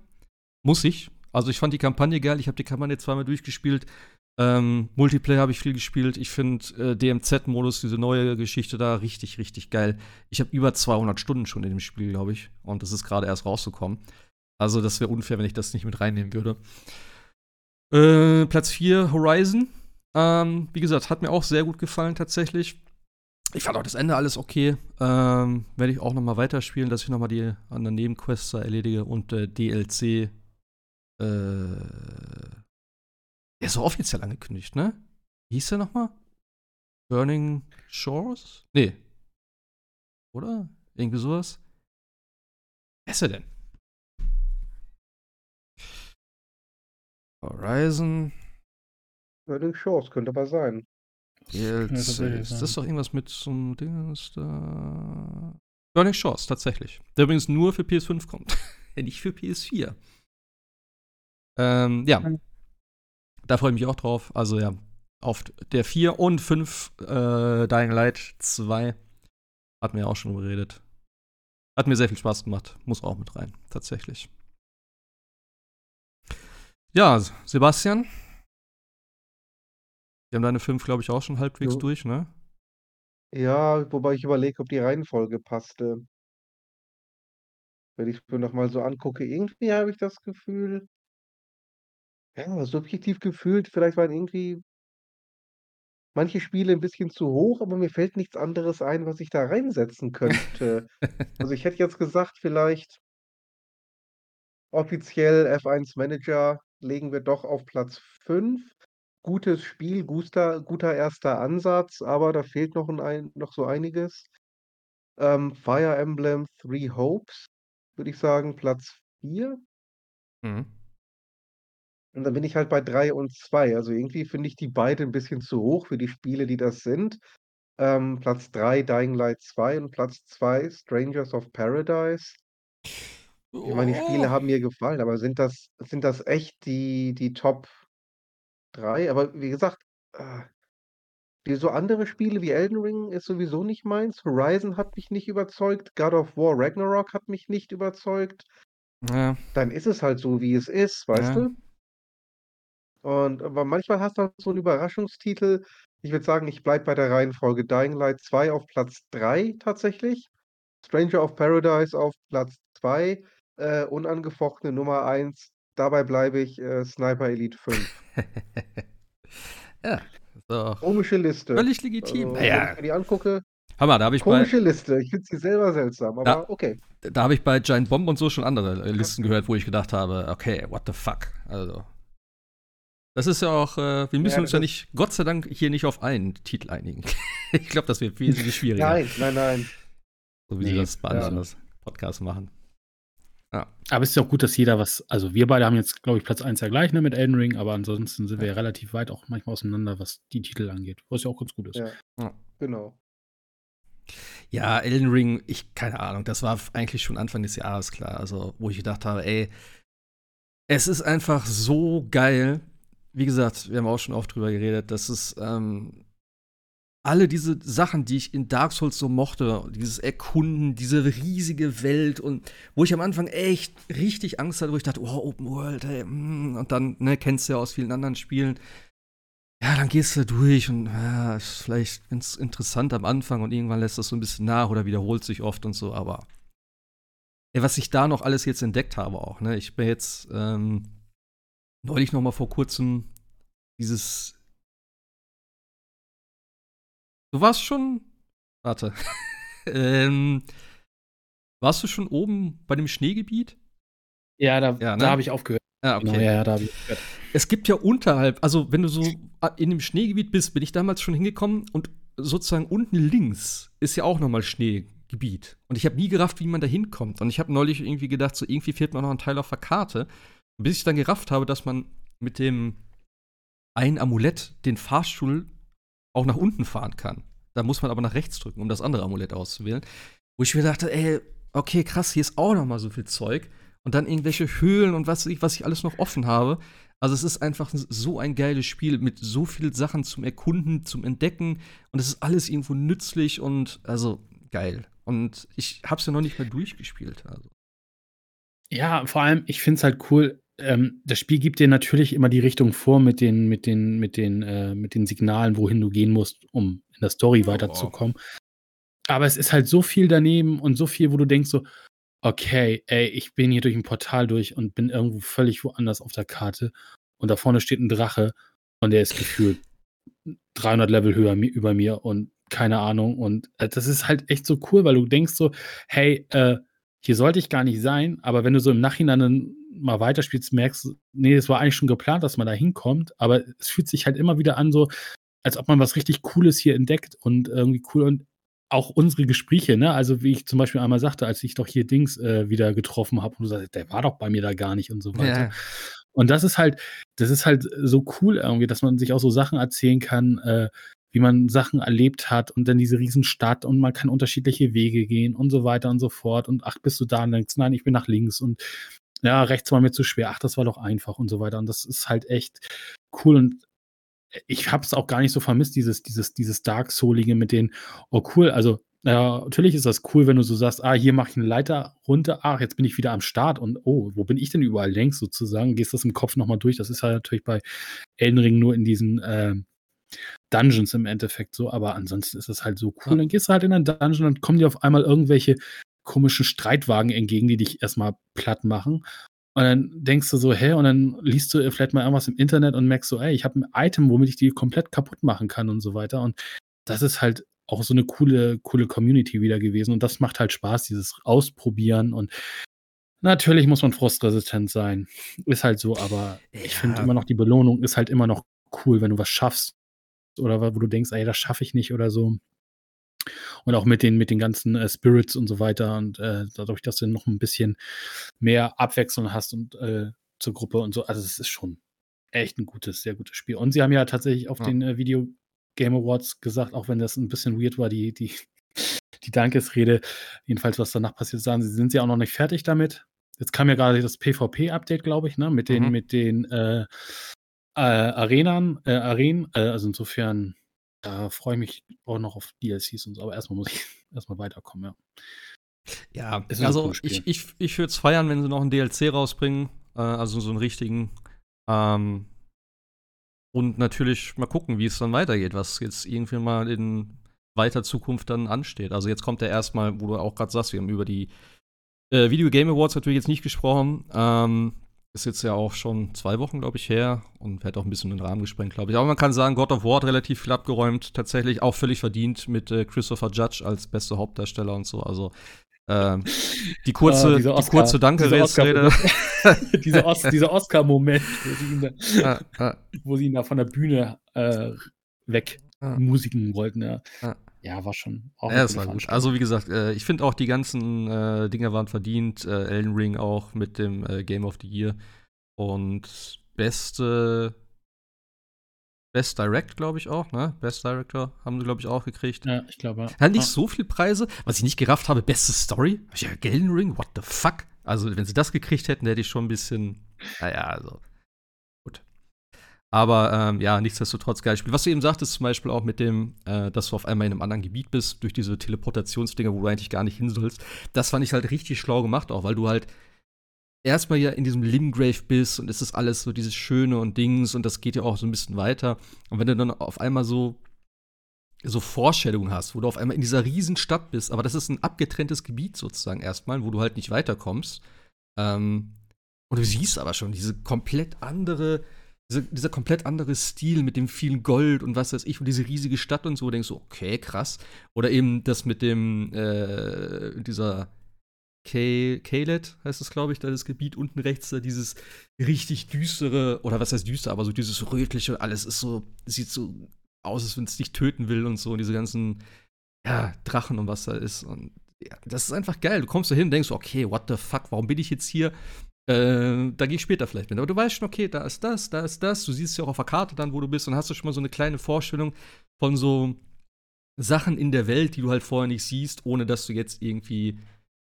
Muss ich. Also ich fand die Kampagne geil, ich habe die Kampagne zweimal durchgespielt. Ähm, Multiplayer habe ich viel gespielt. Ich finde äh, DMZ-Modus, diese neue Geschichte da, richtig, richtig geil. Ich habe über 200 Stunden schon in dem Spiel, glaube ich. Und das ist gerade erst rausgekommen. Also, das wäre unfair, wenn ich das nicht mit reinnehmen würde. Äh, Platz 4, Horizon. Ähm, wie gesagt, hat mir auch sehr gut gefallen, tatsächlich. Ich fand auch das Ende alles okay. Ähm, Werde ich auch noch mal weiterspielen, dass ich noch mal die anderen Nebenquests erledige und äh, DLC. Äh, der ist so offiziell angekündigt, ne? Wie hieß der nochmal? Burning Shores? Nee. Oder? Irgendwie sowas? Wer ist er denn? Horizon. Burning Shores könnte aber sein. Jetzt, Ja, ist das doch irgendwas mit so einem Ding, ist da. Burning Shores, tatsächlich. Der übrigens nur für PS5 kommt. Nicht für PS4. Ähm, ja. Da freue ich mich auch drauf. Also ja, auf der 4 und 5 äh, Dying Light 2 hatten wir auch schon geredet. Hat mir sehr viel Spaß gemacht. Muss auch mit rein, tatsächlich. Ja, Sebastian. Wir haben deine 5, glaube ich, auch schon halbwegs Jo. durch, ne? Ja, wobei ich überlege, ob die Reihenfolge passte. Wenn ich mir noch mal so angucke, irgendwie habe ich das Gefühl ja, subjektiv gefühlt, vielleicht waren irgendwie manche Spiele 'n bisschen zu hoch, aber mir fällt nichts anderes ein, was ich da reinsetzen könnte. Also, ich hätte jetzt gesagt, vielleicht offiziell F1 Manager legen wir doch auf Platz 5. Gutes Spiel, guter guter erster Ansatz, aber da fehlt noch 'n ein noch so einiges. Ähm, Fire Emblem Three Hopes, würde ich sagen, Platz 4. Mhm. Und dann bin ich halt bei 3 und 2. Also, irgendwie finde ich die beide 'n bisschen zu hoch für die Spiele, die das sind. Ähm, Platz 3 Dying Light 2 und Platz 2 Strangers of Paradise. Ich meine, die Spiele Oh. haben mir gefallen, aber sind das sind das echt die die Top 3? Aber wie gesagt, äh so andere Spiele wie Elden Ring ist sowieso nicht meins. Horizon hat mich nicht überzeugt. God of War Ragnarok hat mich nicht überzeugt. Ja. Dann ist es halt so, wie es ist, weißt Ja. du? Und aber manchmal hast du halt so 'n Überraschungstitel. Ich würde sagen, ich bleibe bei der Reihenfolge Dying Light 2 auf Platz 3 tatsächlich, Stranger of Paradise auf Platz 2, äh, unangefochtene Nummer 1, dabei bleibe ich, äh, Sniper Elite 5. Ja, ist doch Komische Liste. völlig legitim. Also, wenn ja. ich mir die angucke Hammer, da habe ich bei komische Liste. Ich finde sie selber seltsam, aber Ja. okay. da habe ich bei Giant Bomb und so schon andere, äh, Listen gehört, wo ich gedacht habe: „Okay, what the fuck?“ Also das ist ja auch äh, wir müssen Ja, uns ja nicht Gott sei Dank hier nicht auf einen Titel einigen. Ich glaube, das wird wesentlich schwieriger, Nein, nein, nein. so wie sie Ne, das bei ja. anderen Podcasts machen. Aber es ist ja auch gut, dass jeder was also, wir beide haben jetzt, glaube ich, Platz 1 ja gleich, ne, mit Elden Ring, aber ansonsten sind wir ja relativ weit auch manchmal auseinander, was die Titel angeht, was ja auch ganz gut ist. Ja. Ja. Genau. Ja, Elden Ring, ich keine Ahnung, das war eigentlich schon Anfang des Jahres klar, also, wo ich gedacht habe: „Ey, es ist einfach so geil.“ Wie gesagt, wir haben auch schon oft drüber geredet, dass es, ähm alle diese Sachen, die ich in Dark Souls so mochte, dieses Erkunden, diese riesige Welt und wo ich am Anfang echt richtig Angst hatte, wo ich dachte: „Oh, Open World, ey, hm“ und dann, ne, kennst du ja aus vielen anderen Spielen. Ja, dann gehst du durch und, ja, ist vielleicht ganz interessant am Anfang und irgendwann lässt das so 'n bisschen nach oder wiederholt sich oft und so, aber ey, was ich da noch alles jetzt entdeckt habe auch, ne? Ich bin jetzt, ähm, neulich noch mal vor Kurzem dieses Du warst schon warte, ähm, warst du schon oben bei dem Schneegebiet? Ja, da Ja, da ne? habe ich aufgehört. Ah, Genau, okay. ja, ja, da habe ich aufgehört. Es gibt ja unterhalb also, wenn du so in dem Schneegebiet bist, bin ich damals schon hingekommen und sozusagen unten links ist ja auch noch mal Schneegebiet. Und ich habe nie gerafft, wie man da hinkommt. Und ich habe neulich irgendwie gedacht, so irgendwie fehlt mir noch 'n Teil auf der Karte, bis ich dann gerafft habe, dass man mit dem einen Amulett den Fahrstuhl auch nach unten fahren kann. Da muss man aber nach rechts drücken, um das andere Amulett auszuwählen. Wo ich mir dachte: „Ey, okay, krass, hier ist auch noch mal so viel Zeug.“ Und dann irgendwelche Höhlen und was ich was ich alles noch offen habe. Also, es ist einfach so ein geiles Spiel mit so viel Sachen zum Erkunden, zum Entdecken und es ist alles irgendwo nützlich und also, geil. Und ich habe es ja noch nicht mal durchgespielt, also. Ja, vor allem, ich finde es halt cool, ähm, das Spiel gibt dir natürlich immer die Richtung vor mit den mit den mit den äh, mit den Signalen, wohin du gehen musst, um in der Story Ja. weiterzukommen. Aber es ist halt so viel daneben und so viel, wo du denkst so: „Okay, ey, ich bin hier durch 'n Portal durch und bin irgendwo völlig woanders auf der Karte und da vorne steht 'n Drache und der ist gefühlt 300 Level höher über mir und keine Ahnung.“ Und, äh, das ist halt echt so cool, weil du denkst so: „Hey, äh, hier sollte ich gar nicht sein.“ Aber wenn du so im Nachhinein dann mal weiterspielst, merkst du: „Ne, es war eigentlich schon geplant, dass man da hinkommt.“ Aber es fühlt sich halt immer wieder an so, als ob man was richtig Cooles hier entdeckt und irgendwie cool und auch unsere Gespräche, ne? Also, wie ich zum Beispiel einmal sagte, als ich doch hier Dings, äh, wieder getroffen habe und du sagst: „Der war doch bei mir da gar nicht“ und so weiter. Ja. Und das ist halt das ist halt so cool irgendwie, dass man sich auch so Sachen erzählen kann, äh, wie man Sachen erlebt hat und dann diese Riesenstadt und man kann unterschiedliche Wege gehen und so weiter und so fort. Und ach, bist du da und denkst, nein, ich bin nach links und ja, rechts war mir zu schwer, ach, das war doch einfach und so weiter. Und das ist halt echt cool und ich habe es auch gar nicht so vermisst, dieses, dieses, dieses Dark Soulige mit den, oh cool, also ja, natürlich ist das cool, wenn du so sagst, ah, hier mache ich eine Leiter runter, ach, jetzt bin ich wieder am Start und oh, wo bin ich denn überall längs sozusagen? Gehst das im Kopf nochmal durch. Das ist halt natürlich bei Elden Ring nur in diesen äh, Dungeons im Endeffekt so, aber ansonsten ist das halt so cool. Dann gehst du halt in einen Dungeon und kommen dir auf einmal irgendwelche komischen Streitwagen entgegen, die dich erstmal platt machen. Und dann denkst du so, hä, und dann liest du vielleicht mal irgendwas im Internet und merkst so, ey, ich habe ein Item, womit ich die komplett kaputt machen kann und so weiter. Und das ist halt auch so eine coole, coole Community wieder gewesen. Und das macht halt Spaß, dieses Ausprobieren. Und natürlich muss man frustresistent sein. Ist halt so, aber ja. ich finde immer noch, die Belohnung ist halt immer noch cool, wenn du was schaffst. Oder wo du denkst, ey, das schaffe ich nicht oder so. Und auch mit den, mit den ganzen äh, Spirits und so weiter. Und äh, dadurch, dass du noch ein bisschen mehr Abwechslung hast und äh, zur Gruppe und so. Also es ist schon echt ein gutes, sehr gutes Spiel. Und sie haben ja tatsächlich auf ja. den äh, Video Game Awards gesagt, auch wenn das ein bisschen weird war, die, die, die Dankesrede. Jedenfalls, was danach passiert, sagen sie, sind sie auch noch nicht fertig damit. Jetzt kam ja gerade das PvP-Update, glaube ich, ne? Mit den, mhm. mit den äh, äh, Arenern, äh, Arenen. Äh, also insofern, da freue ich mich auch noch auf DLCs und so. Aber erstmal muss ich erstmal weiterkommen, ja. Ja, also ich, ich, ich würde es feiern, wenn sie noch einen DLC rausbringen. Äh, also so einen richtigen. Ähm, und natürlich mal gucken, wie es dann weitergeht, was jetzt irgendwie mal in weiter Zukunft dann ansteht. Also jetzt kommt der erstmal, wo du auch gerade sagst, wir haben über die äh, Video Game Awards natürlich jetzt nicht gesprochen. Ähm, ist jetzt ja auch schon zwei Wochen, glaube ich, her und wird auch ein bisschen den Rahmen gesprengt, glaube ich. Aber man kann sagen, God of War hat relativ viel abgeräumt, tatsächlich auch völlig verdient mit äh, Christopher Judge als bester Hauptdarsteller und so. Also ähm, die kurze, Oscar, die kurze Danke-Rede. diese Os dieser Oscar-Moment, wo, sie ihn da, ah, ah. wo sie ihn da von der Bühne äh, weg ah. musiken wollten. Ja. Ja, war schon auch ja, das war gut. Also wie gesagt, äh, ich finde auch die ganzen äh, Dinge waren verdient. Äh, Elden Ring auch mit dem äh, Game of the Year. Und beste Best Direct, glaube ich auch, ne? Best Director haben sie, glaube ich, auch gekriegt. Ja, ich glaube. Ja. Hat nicht so viele Preise. Was ich nicht gerafft habe, beste Story. Ja, Gelden Ring, what the fuck? Also, wenn sie das gekriegt hätten, hätte ich schon ein bisschen. Naja, also. Aber ähm, ja, nichtsdestotrotz geil Spiel. Was du eben sagtest, zum Beispiel auch mit dem, äh, dass du auf einmal in einem anderen Gebiet bist, durch diese Teleportationsdinger, wo du eigentlich gar nicht hin sollst. Das fand ich halt richtig schlau gemacht, auch weil du halt erstmal ja in diesem Limgrave bist und es ist alles so dieses Schöne und Dings und das geht ja auch so ein bisschen weiter. Und wenn du dann auf einmal so so Vorstellungen hast, wo du auf einmal in dieser Riesenstadt bist, aber das ist ein abgetrenntes Gebiet sozusagen erstmal, wo du halt nicht weiterkommst. Ähm, und du siehst aber schon diese komplett andere, diese, dieser komplett andere Stil mit dem vielen Gold und was weiß ich und diese riesige Stadt und so, denkst du, okay, krass. Oder eben das mit dem, äh, dieser Kalet heißt es, glaube ich, da das Gebiet unten rechts, da dieses richtig düstere, oder was heißt düster, aber so dieses rötliche, und alles ist so, sieht so aus, als wenn es dich töten will und so, und diese ganzen, ja, Drachen und was da ist. Und ja, das ist einfach geil. Du kommst da hin und denkst, okay, what the fuck, warum bin ich jetzt hier? Äh, da gehe ich später vielleicht mit. Aber du weißt schon, okay, da ist das, da ist das. Du siehst ja auch auf der Karte dann, wo du bist, und hast du schon mal so eine kleine Vorstellung von so Sachen in der Welt, die du halt vorher nicht siehst, ohne dass du jetzt irgendwie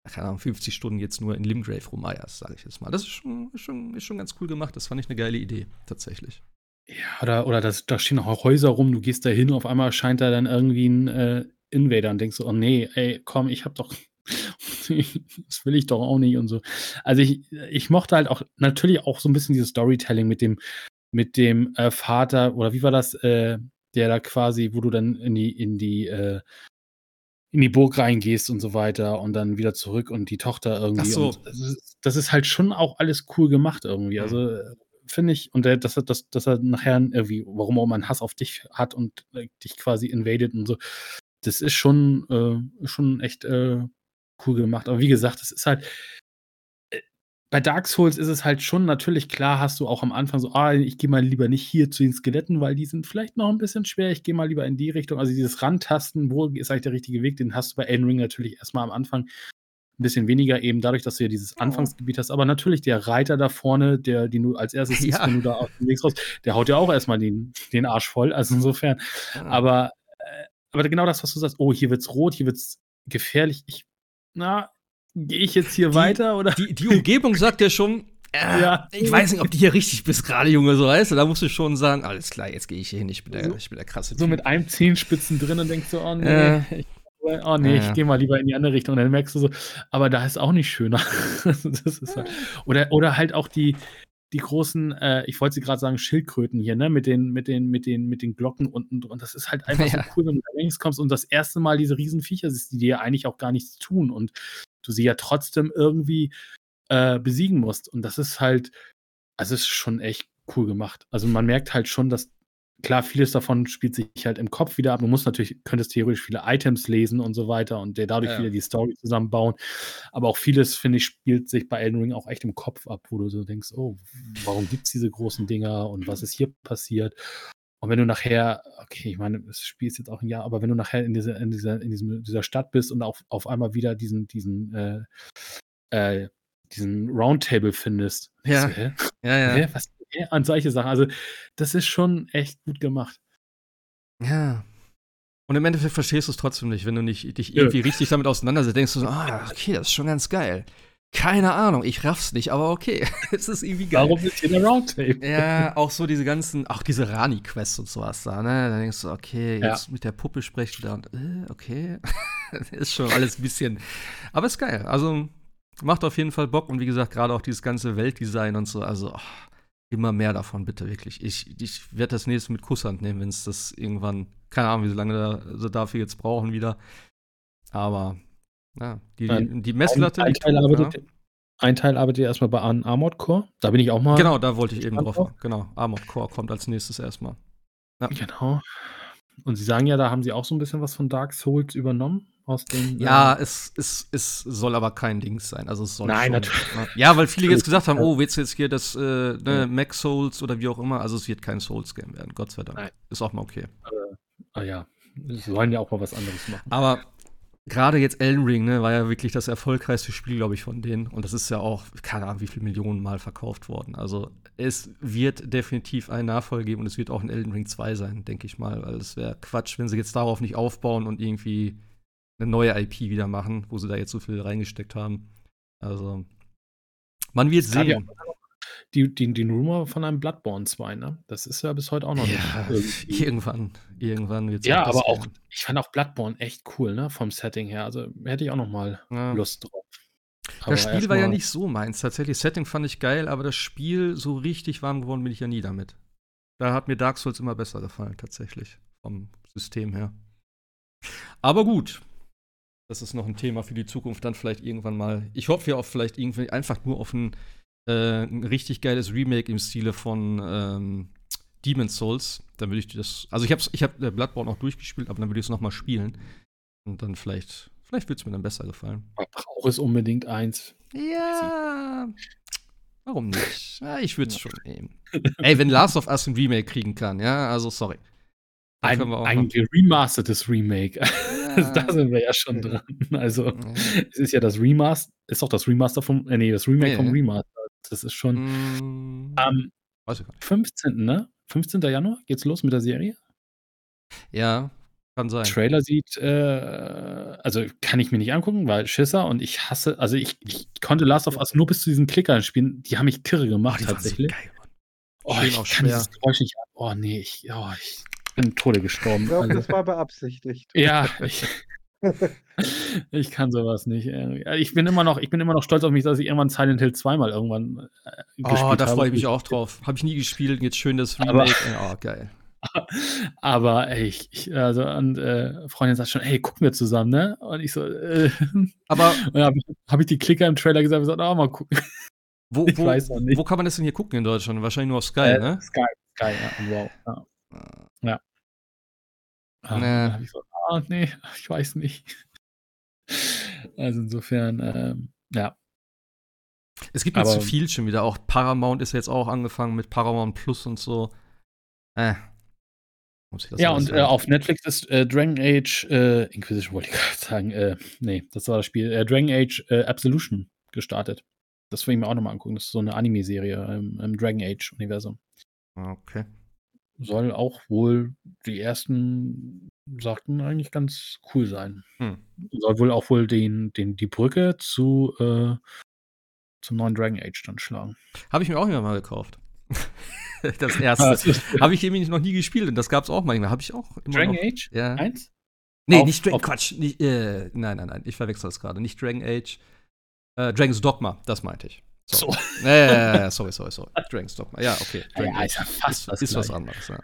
keine Ahnung, 50 Stunden jetzt nur in Limgrave rumeierst, sage ich jetzt mal. Das ist schon, schon, ist schon ganz cool gemacht. Das fand ich eine geile Idee, tatsächlich. Ja, oder, oder das, da stehen auch Häuser rum, du gehst da hin, auf einmal scheint da dann irgendwie ein äh, Invader und denkst so, oh nee, ey, komm, ich hab doch, das will ich doch auch nicht und so. Also ich, ich mochte halt auch natürlich auch so ein bisschen dieses Storytelling mit dem, mit dem äh, Vater, oder wie war das, äh, der da quasi, wo du dann in die, in die äh, in die Burg reingehst und so weiter und dann wieder zurück und die Tochter irgendwie. Ach so. Das ist, das, ist, halt schon auch alles cool gemacht irgendwie. Also mhm. äh, finde ich, und der, dass, er, dass, dass er nachher irgendwie, warum auch man Hass auf dich hat und äh, dich quasi invadet und so, das ist schon, äh, schon echt äh, cool gemacht. Aber wie gesagt, das ist halt, bei Dark Souls ist es halt schon natürlich klar, hast du auch am Anfang so, ah, ich gehe mal lieber nicht hier zu den Skeletten, weil die sind vielleicht noch ein bisschen schwer. Ich gehe mal lieber in die Richtung. Also dieses Rantasten, wo ist eigentlich der richtige Weg, den hast du bei Elden Ring natürlich erstmal am Anfang ein bisschen weniger eben dadurch, dass du ja dieses Anfangsgebiet hast. Aber natürlich der Reiter da vorne, der, den du als erstes siehst, Ja. wenn du da auf dem Weg raus, der haut ja auch erstmal den, den Arsch voll. Also insofern. Aber, äh, aber genau das, was du sagst, oh, hier wird's rot, hier wird's gefährlich. Ich, na, gehe ich jetzt hier Die- weiter oder? die, die Umgebung sagt ja schon, äh, Ja. ich weiß nicht, ob du hier richtig bist gerade, Junge, so weißt du. Da musst du schon sagen, alles klar, jetzt gehe ich hier hin, ich bin der, So- ich bin der krasse so Typ. mit einem Zehenspitzen drin und denkst so, oh nee, Ja. ich, oh nee, ja. ich gehe mal lieber in die andere Richtung. Und dann merkst du so, aber da ist auch nicht schöner. halt, oder, oder halt auch die, die großen, äh, ich wollte sie gerade sagen, Schildkröten hier, ne, mit den, mit den, mit den, mit den Glocken unten drunter. Das ist halt einfach Ja. so cool, wenn du da links kommst und das erste Mal diese Riesenviecher siehst, die dir ja eigentlich auch gar nichts tun und du sie ja trotzdem irgendwie äh, besiegen musst. Und das ist halt, also es ist schon echt cool gemacht. Also man merkt halt schon, dass klar, vieles davon spielt sich halt im Kopf wieder ab. Du musst natürlich, könntest theoretisch viele Items lesen und so weiter und dir dadurch Ja. wieder die Story zusammenbauen. Aber auch vieles, finde ich, spielt sich bei Elden Ring auch echt im Kopf ab, wo du so denkst, oh, warum gibt es diese großen Dinger und was ist hier passiert? Und wenn du nachher, okay, ich meine, das Spiel ist jetzt auch ein Jahr, aber wenn du nachher in dieser, in dieser, in diesem, dieser Stadt bist und auf, auf einmal wieder diesen, diesen, äh, äh, diesen Roundtable findest, Ja. du, hä? ja, ja. Hä? Was? An solche Sachen. Also, das ist schon echt gut gemacht. Ja. Und im Endeffekt verstehst du es trotzdem nicht, wenn du nicht dich Ja. irgendwie richtig damit auseinandersetzt, denkst du so, ah, okay, das ist schon ganz geil. Keine Ahnung, ich raff's nicht, aber okay, es ist irgendwie geil. Warum ist hier der Roundtable? Ja, auch so diese ganzen, auch diese Rani-Quests und sowas da, ne? Da denkst du, okay, Ja. jetzt mit der Puppe sprechen da und, äh, okay. ist schon alles ein bisschen, aber ist geil. Also, macht auf jeden Fall Bock und wie gesagt, gerade auch dieses ganze Weltdesign und so, also, ach, immer mehr davon, bitte, wirklich. Ich, ich werde das nächste mit Kusshand nehmen, wenn es das irgendwann, keine Ahnung, wie lange da, sie dafür jetzt brauchen wieder. Aber, ja, die, die, die Messlatte. ein, liegt Teil hoch, arbeitet, ein Teil arbeitet erstmal bei Armored Core. Da bin ich auch mal. Genau, da wollte ich eben drauf. Genau, Armored Core kommt als nächstes erstmal. Ja. Genau. Und sie sagen ja, da haben sie auch so ein bisschen was von Dark Souls übernommen. Aus dem, Ja, äh, es, es, es soll aber kein Dings sein. Also es soll Nein, schon, natürlich. Ja, weil viele jetzt gesagt haben, Ja. oh, willst du jetzt hier das äh, ne, Ja. Mac Souls oder wie auch immer? Also es wird kein Souls-Game werden, Gott sei Dank. Nein. Ist auch mal okay. ah, ja. Sie sollen ja auch mal was anderes machen. Aber gerade jetzt Elden Ring, ne, war ja wirklich das erfolgreichste Spiel, glaube ich, von denen. Und das ist ja auch, keine Ahnung, wie viele Millionen Mal verkauft worden. Also es wird definitiv einen Nachfolger geben und es wird auch ein Elden Ring 2 sein, denke ich mal. Weil es wäre Quatsch, wenn sie jetzt darauf nicht aufbauen und irgendwie eine neue IP wieder machen, wo sie da jetzt so viel reingesteckt haben. Also, man wird Es ja sehen. Die, die, den Rumor von einem Bloodborne 2, ne? Das ist ja bis heute auch noch Ja, nicht. irgendwie- irgendwann, irgendwann wird Ja, aber auch, ich fand auch Bloodborne echt cool, ne? Vom Setting her. Also hätte ich auch noch mal Ja. Lust drauf. Aber Das Spiel war ja nicht so meins. Tatsächlich, Setting fand ich geil, aber das Spiel so richtig warm geworden bin ich ja nie damit. Da hat mir Dark Souls immer besser gefallen, tatsächlich. Vom System her. Aber gut. Das ist noch ein Thema für die Zukunft, dann vielleicht irgendwann mal. Ich hoffe ja auf vielleicht irgendwie einfach nur auf ein, äh, ein richtig geiles Remake im Stile von ähm, Demon's Souls. Dann würde ich das. Also ich habe ich hab äh, Bloodborne auch durchgespielt, aber dann würde ich es nochmal spielen. Und dann vielleicht, vielleicht wird es mir dann besser gefallen. Man braucht es unbedingt eins. Ja. Warum nicht? Ja, ich würde es schon nehmen. Ey, wenn Last of Us ein Remake kriegen kann, ja, also sorry. Ein, auch ein remastertes Remake. Ja. da sind wir ja schon dran. Also, Ja. es ist ja das Remaster, ist doch das Remaster vom, äh, nee, das Remake Nee. vom Remaster. Das ist schon Mm, am weiß ich gar nicht. 15. ne? 15. Januar geht's los mit der Serie. Ja, kann sein. Trailer sieht, äh, also kann ich mir nicht angucken, weil Schisser und ich hasse, also ich, ich konnte Last of Us nur bis zu diesen Klickern spielen, die haben mich kirre gemacht die waren so tatsächlich. geil, oh, ich kann schwer. dieses Geräusch nicht ab. Oh nee, ich, oh, ich bin Tode gestorben. Ich glaube, Also, das war beabsichtigt. ja, ich, ich kann sowas nicht. äh, Ich bin immer noch, ich bin immer noch stolz auf mich, dass ich irgendwann Silent Hill zweimal irgendwann äh, Oh, gespielt da habe. freue ich mich auch drauf. Habe ich nie gespielt, jetzt schön das Aber- Remake. oh, geil. Aber ey, ich, ich also und äh, Freundin sagt schon, ey, gucken wir zusammen, ne? Und ich so, äh, Aber habe ich, hab ich die Klicker im Trailer gesagt gesagt, oh, mal gucken. wo, Ich wo, weiß noch nicht. wo kann man das denn hier gucken in Deutschland? Wahrscheinlich nur auf Sky, Äh, ne? Sky, Sky, ja, wow. Ja. Ah, Nee. dann hab ich so, ah, nee, ich weiß nicht. Also insofern, ähm, ja. Es gibt mir zu viel schon wieder. Auch Paramount ist jetzt auch angefangen mit Paramount Plus und so. Äh. Muss ich das Ja, und äh, auf Netflix ist äh, Dragon Age äh, Inquisition, wollte ich gerade sagen. Äh, nee, das war das Spiel. Äh, Dragon Age äh, Absolution gestartet. Das will ich mir auch nochmal angucken. Das ist so eine Anime-Serie im, im Dragon Age-Universum. Ah, Okay. Soll auch wohl die ersten sagten eigentlich ganz cool sein. Hm. Soll wohl auch wohl den, den, die Brücke zu äh, zum neuen Dragon Age dann schlagen. Habe ich mir auch immer mal gekauft. das Ah, erste. das ist- Habe ich nämlich noch nie gespielt und das gab es auch manchmal. Habe ich auch immer Dragon noch. Age? Ja. Eins? Nee, Auf- nicht Dragon Quatsch. Nicht, äh, nein, nein, nein. Ich verwechsel das gerade. Nicht Dragon Age. Äh, Dragon's Dogma, das meinte ich. So. Ja, ja, ja, ja, sorry, sorry, sorry. Dragon's Dogma. Ja, okay. Dragon Ja, Age ist ja fast ist, das ist was anderes, ja.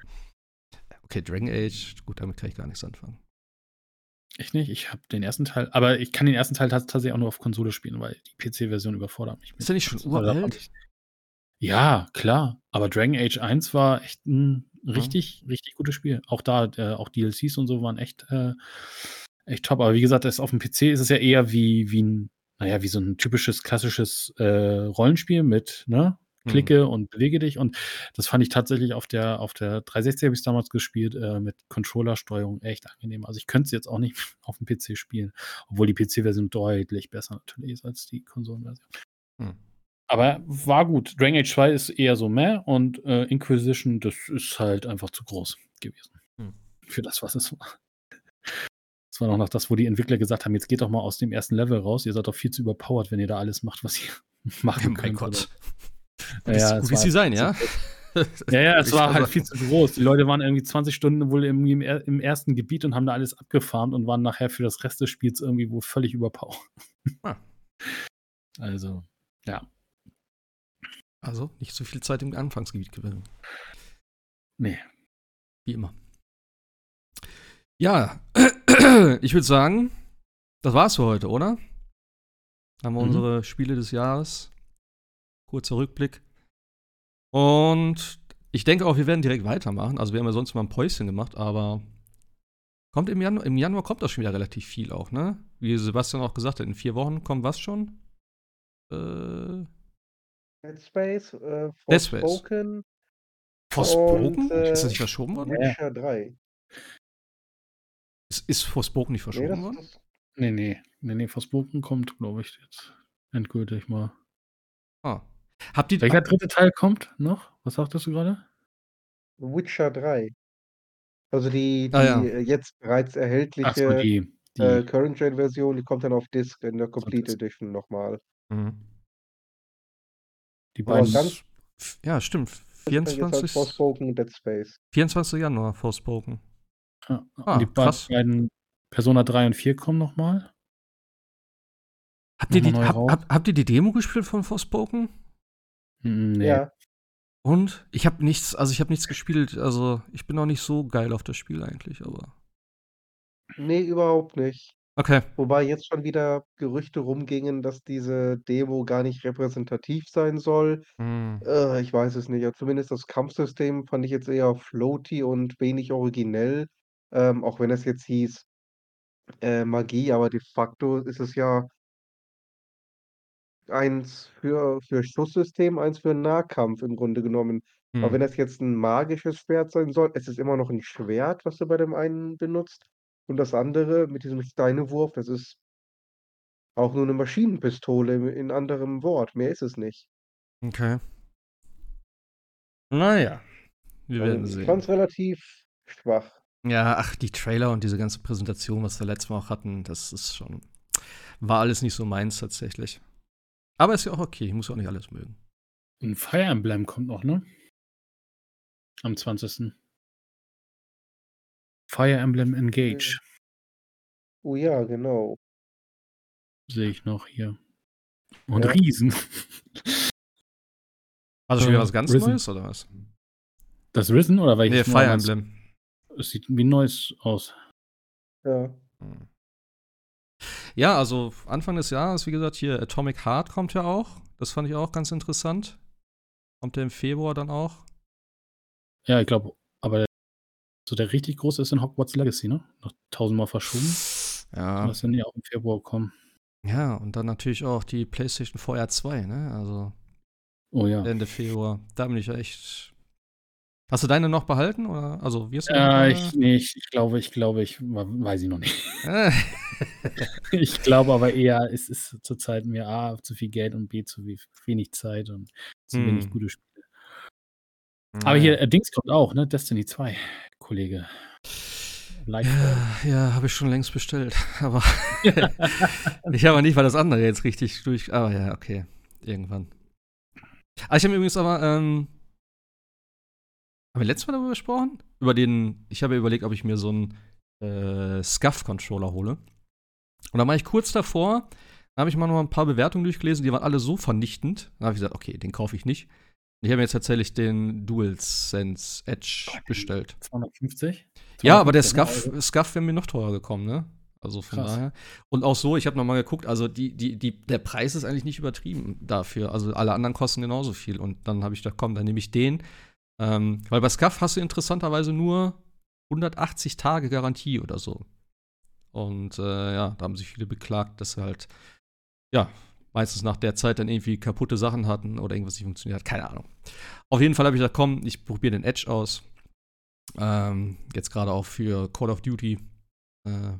Okay, Dragon Age, gut, damit kann ich gar nichts anfangen. Ich nicht. Ich habe den ersten Teil, aber ich kann den ersten Teil tats- tatsächlich auch nur auf Konsole spielen, weil die PC-Version überfordert mich. Ist der nicht schon uralt? Ja, klar. Aber Dragon Age 1 war echt ein richtig, richtig gutes Spiel. Auch da, äh, auch DLCs und so waren echt, äh, echt top. Aber wie gesagt, das auf dem PC ist es ja eher wie, wie ein, naja, wie so ein typisches klassisches äh, Rollenspiel mit, ne? Hm. Klicke und bewege dich. Und das fand ich tatsächlich auf der, auf der 360 habe ich es damals gespielt, äh, mit Controllersteuerung echt angenehm. Also ich könnte es jetzt auch nicht auf dem PC spielen, obwohl die PC-Version deutlich besser natürlich ist als die Konsolenversion. Hm. Aber war gut. Dragon Age 2 ist eher so meh und äh, Inquisition, das ist halt einfach zu groß gewesen. Hm. Für das, was es war. Das war noch noch das, wo die Entwickler gesagt haben, jetzt geht doch mal aus dem ersten Level raus. Ihr seid doch viel zu überpowered, wenn ihr da alles macht, was ihr machen Oh mein könnt. Gott. Ja, Ja, gut, wie sie sein, ja? Ja, ja, es war halt viel zu groß. Die Leute waren irgendwie 20 Stunden wohl im, im ersten Gebiet und haben da alles abgefarmt und waren nachher für das Rest des Spiels irgendwie wohl völlig überpowered. Ah. Also, ja. Also, nicht so viel Zeit im Anfangsgebiet gewinnen. Nee. Wie immer. Ja, ich würde sagen, das war's für heute, oder? Haben wir Mhm. unsere Spiele des Jahres. Kurzer Rückblick. Und ich denke auch, wir werden direkt weitermachen. Also, wir haben ja sonst mal ein Päuschen gemacht, aber kommt im Januar, im Januar kommt das schon wieder relativ viel auch, ne? Wie Sebastian auch gesagt hat, in vier Wochen kommt was schon? Äh, Dead Space, äh, Dead Space. Forspoken, Forspoken? Und, äh, ist das nicht verschoben worden? Ja. Witcher 3. Ist, ist Forspoken nicht Nee, verschoben das, worden? Nee, nee. Nee, nee, Forspoken kommt, glaube ich, jetzt endgültig mal. Ah. Habt ihr, Welcher dritte Teil kommt noch? Was sagtest du gerade? Witcher 3. Also die, die Ah, ja. jetzt bereits Ach so, erhältliche die. die äh, Current-Gen-Version, die kommt dann auf Disc in der Complete Disc. Edition nochmal. Mhm. die beiden. ganz- Ja, stimmt. Jetzt halt 24, Forspoken und Dead Space. 24. Januar Forspoken. Ja, Ah, und die krass. beiden Persona 3 und 4 kommen nochmal. Habt ihr, die, hab, hab, habt ihr die Demo gespielt von Forspoken? Nee. Ja, Und? Ich habe nichts, also ich habe nichts gespielt. Also ich bin auch nicht so geil auf das Spiel eigentlich, aber. nee, überhaupt nicht. Okay. Wobei jetzt schon wieder Gerüchte rumgingen, dass diese Demo gar nicht repräsentativ sein soll. Hm. Äh, ich weiß es nicht. Also zumindest das Kampfsystem fand ich jetzt eher floaty und wenig originell. Ähm, auch wenn es jetzt hieß äh, Magie, aber de facto ist es ja eins für, für Schusssystem, eins für Nahkampf im Grunde genommen. Aber wenn Hm. das jetzt ein magisches Schwert sein soll, es ist immer noch ein Schwert, was du bei dem einen benutzt. Und das andere mit diesem Steinewurf, das ist auch nur eine Maschinenpistole in in anderem Wort. Mehr ist es nicht. Okay. Naja. Wir Also werden ich sehen. fand es relativ schwach. Ja, ach, die Trailer und diese ganze Präsentation, was wir letztes Mal auch hatten, das ist schon. War alles nicht so meins tatsächlich. Aber ist ja auch okay, ich muss ja auch nicht alles mögen. Und Fire Emblem kommt noch, ne? Am 20. Fire Emblem Engage Oh ja, genau. sehe ich noch hier. Und Ja. Riesen. Also schon wieder Äh, was ganz Risen. Neues oder was? Das Risen oder Nee, welches? Fire neues? Emblem. Es sieht wie neues aus. Ja. Hm. Ja, also Anfang des Jahres, wie gesagt, hier Atomic Heart kommt ja auch. Das fand ich auch ganz interessant. Kommt der im Februar dann auch? Ja, ich glaube, aber der, so der richtig große ist in Hogwarts Legacy, ne? Noch tausendmal verschoben. Ja. Das sind ja auch im Februar kommen. Ja, und dann natürlich auch die PlayStation VR 2, ne? Also Oh ja. Ende Februar. Da bin ich ja echt Hast du deine noch behalten? Oder? Also, wirst du äh, ich, nee, ich, ich, glaube, ich glaube, ich weiß ich noch nicht. ich glaube aber eher, es ist zurzeit mir A, zu viel Geld und B, zu wenig Zeit und zu hm. wenig gute Spiele. Aber hier, äh, Dings kommt auch, ne? Destiny 2, Kollege. Live ja, ja habe ich schon längst bestellt. Aber ich habe nicht, weil das andere jetzt richtig durch. Aber ja, okay. Irgendwann. Ah, ich habe übrigens aber, ähm, haben wir letztes Mal darüber gesprochen? Über den, ich habe ja überlegt, ob ich mir so einen äh, Scuff-Controller hole. Und da war ich kurz davor, da habe ich mal noch ein paar Bewertungen durchgelesen, die waren alle so vernichtend. Da habe ich gesagt, okay, den kaufe ich nicht. Ich habe mir jetzt tatsächlich den DualSense Edge bestellt. 250? 250 ja, aber der Scuff, Scuff wäre mir noch teurer gekommen, ne? Also von Krass. daher. Und auch so, ich habe nochmal geguckt, also die, die, die, der Preis ist eigentlich nicht übertrieben dafür. Also alle anderen kosten genauso viel. Und dann habe ich gedacht, komm, dann nehme ich den. Ähm, weil bei Scuff hast du interessanterweise nur 180 Tage Garantie oder so. Und äh, ja, da haben sich viele beklagt, dass sie halt, ja, meistens nach der Zeit dann irgendwie kaputte Sachen hatten oder irgendwas nicht funktioniert hat. Keine Ahnung. Auf jeden Fall habe ich gesagt, komm, ich probiere den Edge aus. Ähm, jetzt gerade auch für Call of Duty. Äh,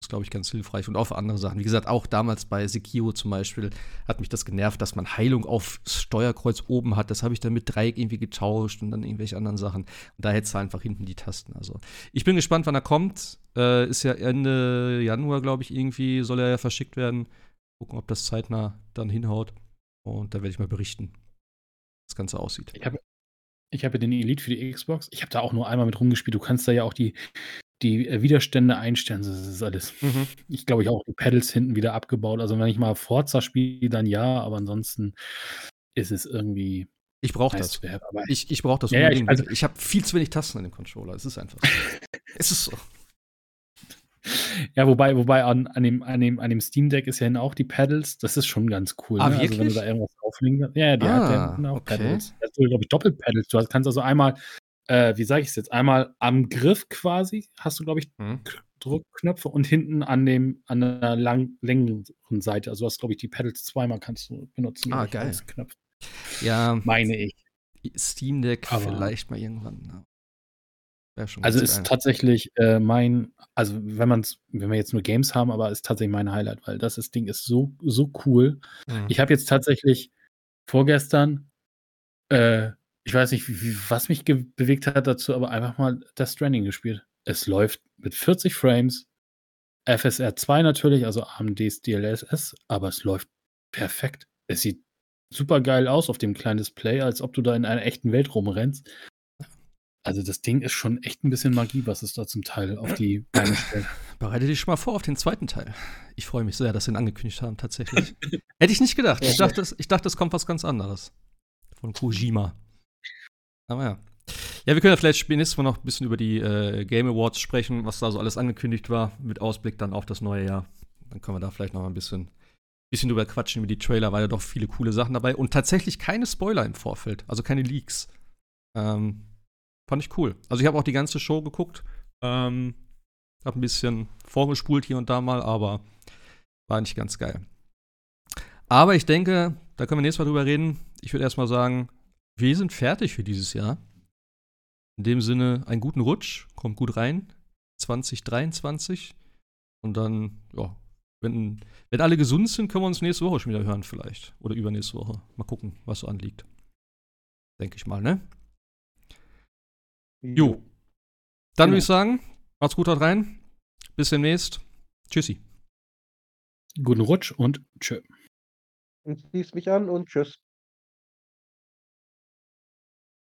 ist, glaube ich, ganz hilfreich. Und auch für andere Sachen. Wie gesagt, auch damals bei Sekiro zum Beispiel hat mich das genervt, dass man Heilung auf Steuerkreuz oben hat. Das habe ich dann mit Dreieck irgendwie getauscht und dann irgendwelche anderen Sachen. Und da hättest du einfach hinten die Tasten. Also, ich bin gespannt, wann er kommt. Äh, ist ja Ende Januar, glaube ich, irgendwie, soll er ja verschickt werden. Gucken, ob das zeitnah dann hinhaut. Und da werde ich mal berichten, wie das Ganze aussieht. Ich habe ich habe den Elite für die Xbox. Ich habe da auch nur einmal mit rumgespielt. Du kannst da ja auch die die äh, Widerstände einstellen, das ist alles. Mhm. Ich glaube, ich auch die Pedals hinten wieder abgebaut. Also wenn ich mal Forza spiele, dann ja, aber ansonsten ist es irgendwie. Ich brauche das. Ich ich brauche das ja, unbedingt. Ich, also, ich habe viel zu wenig Tasten an dem Controller. Es ist einfach es ist so. Ja, wobei, wobei an, an, dem, an, dem, an dem Steam Deck ist ja auch die Pedals. Das ist schon ganz cool. Ah, ne? Also wenn du da irgendwas auflegen Ja, die ah, hat ja auch okay. Pedals. Das ist, glaube ich, Doppelpedals. Du kannst also einmal äh, wie sage ich es jetzt, einmal am Griff quasi hast du, glaube ich, mhm. Druckknöpfe und hinten an dem an der lang, längeren Seite. Also du hast, glaube ich, die Pedals zweimal kannst du benutzen. Ah, geil. Knöpfe. Ja. Meine ich. Steam Deck Aber vielleicht mal irgendwann. Ja. also ist geil. tatsächlich äh, mein, also wenn man wenn wir jetzt nur Games haben, aber ist tatsächlich mein Highlight, weil das, das Ding ist so, so cool. Mhm. Ich habe jetzt tatsächlich vorgestern äh, ich weiß nicht, wie, was mich bewegt hat dazu, aber einfach mal das Stranding gespielt. Es läuft mit 40 Frames, FSR 2 natürlich, also AMDs DLSS, aber es läuft perfekt. Es sieht super geil aus auf dem kleinen Display, als ob du da in einer echten Welt rumrennst. Also das Ding ist schon echt ein bisschen Magie, was es da zum Teil auf die Beine stellt. Bereite dich schon mal vor auf den zweiten Teil. Ich freue mich sehr, dass sie ihn angekündigt haben, tatsächlich. Hätte ich nicht gedacht. Ich dachte, ich dachte, es kommt was ganz anderes. Von Kojima. Aber ja. Ja, wir können ja vielleicht nächstes Mal noch ein bisschen über die äh, Game Awards sprechen, was da so alles angekündigt war, mit Ausblick dann auf das neue Jahr. Dann können wir da vielleicht noch ein bisschen, bisschen drüber quatschen über die Trailer, weil ja doch viele coole Sachen dabei und tatsächlich keine Spoiler im Vorfeld, also keine Leaks. Ähm, fand ich cool. Also ich habe auch die ganze Show geguckt, ähm, habe ein bisschen vorgespult hier und da mal, aber war nicht ganz geil. Aber ich denke, da können wir nächstes Mal drüber reden. Ich würde erstmal sagen, wir sind fertig für dieses Jahr. In dem Sinne, einen guten Rutsch, kommt gut rein. 2023. Und dann, ja, wenn, wenn alle gesund sind, können wir uns nächste Woche schon wieder hören, vielleicht. Oder übernächste Woche. Mal gucken, was so anliegt. Denke ich mal, ne? Jo. Dann genau. würde ich sagen, macht's gut dort rein. Bis demnächst. Tschüssi. Guten Rutsch und tschö. Ich schließe mich an und tschüss.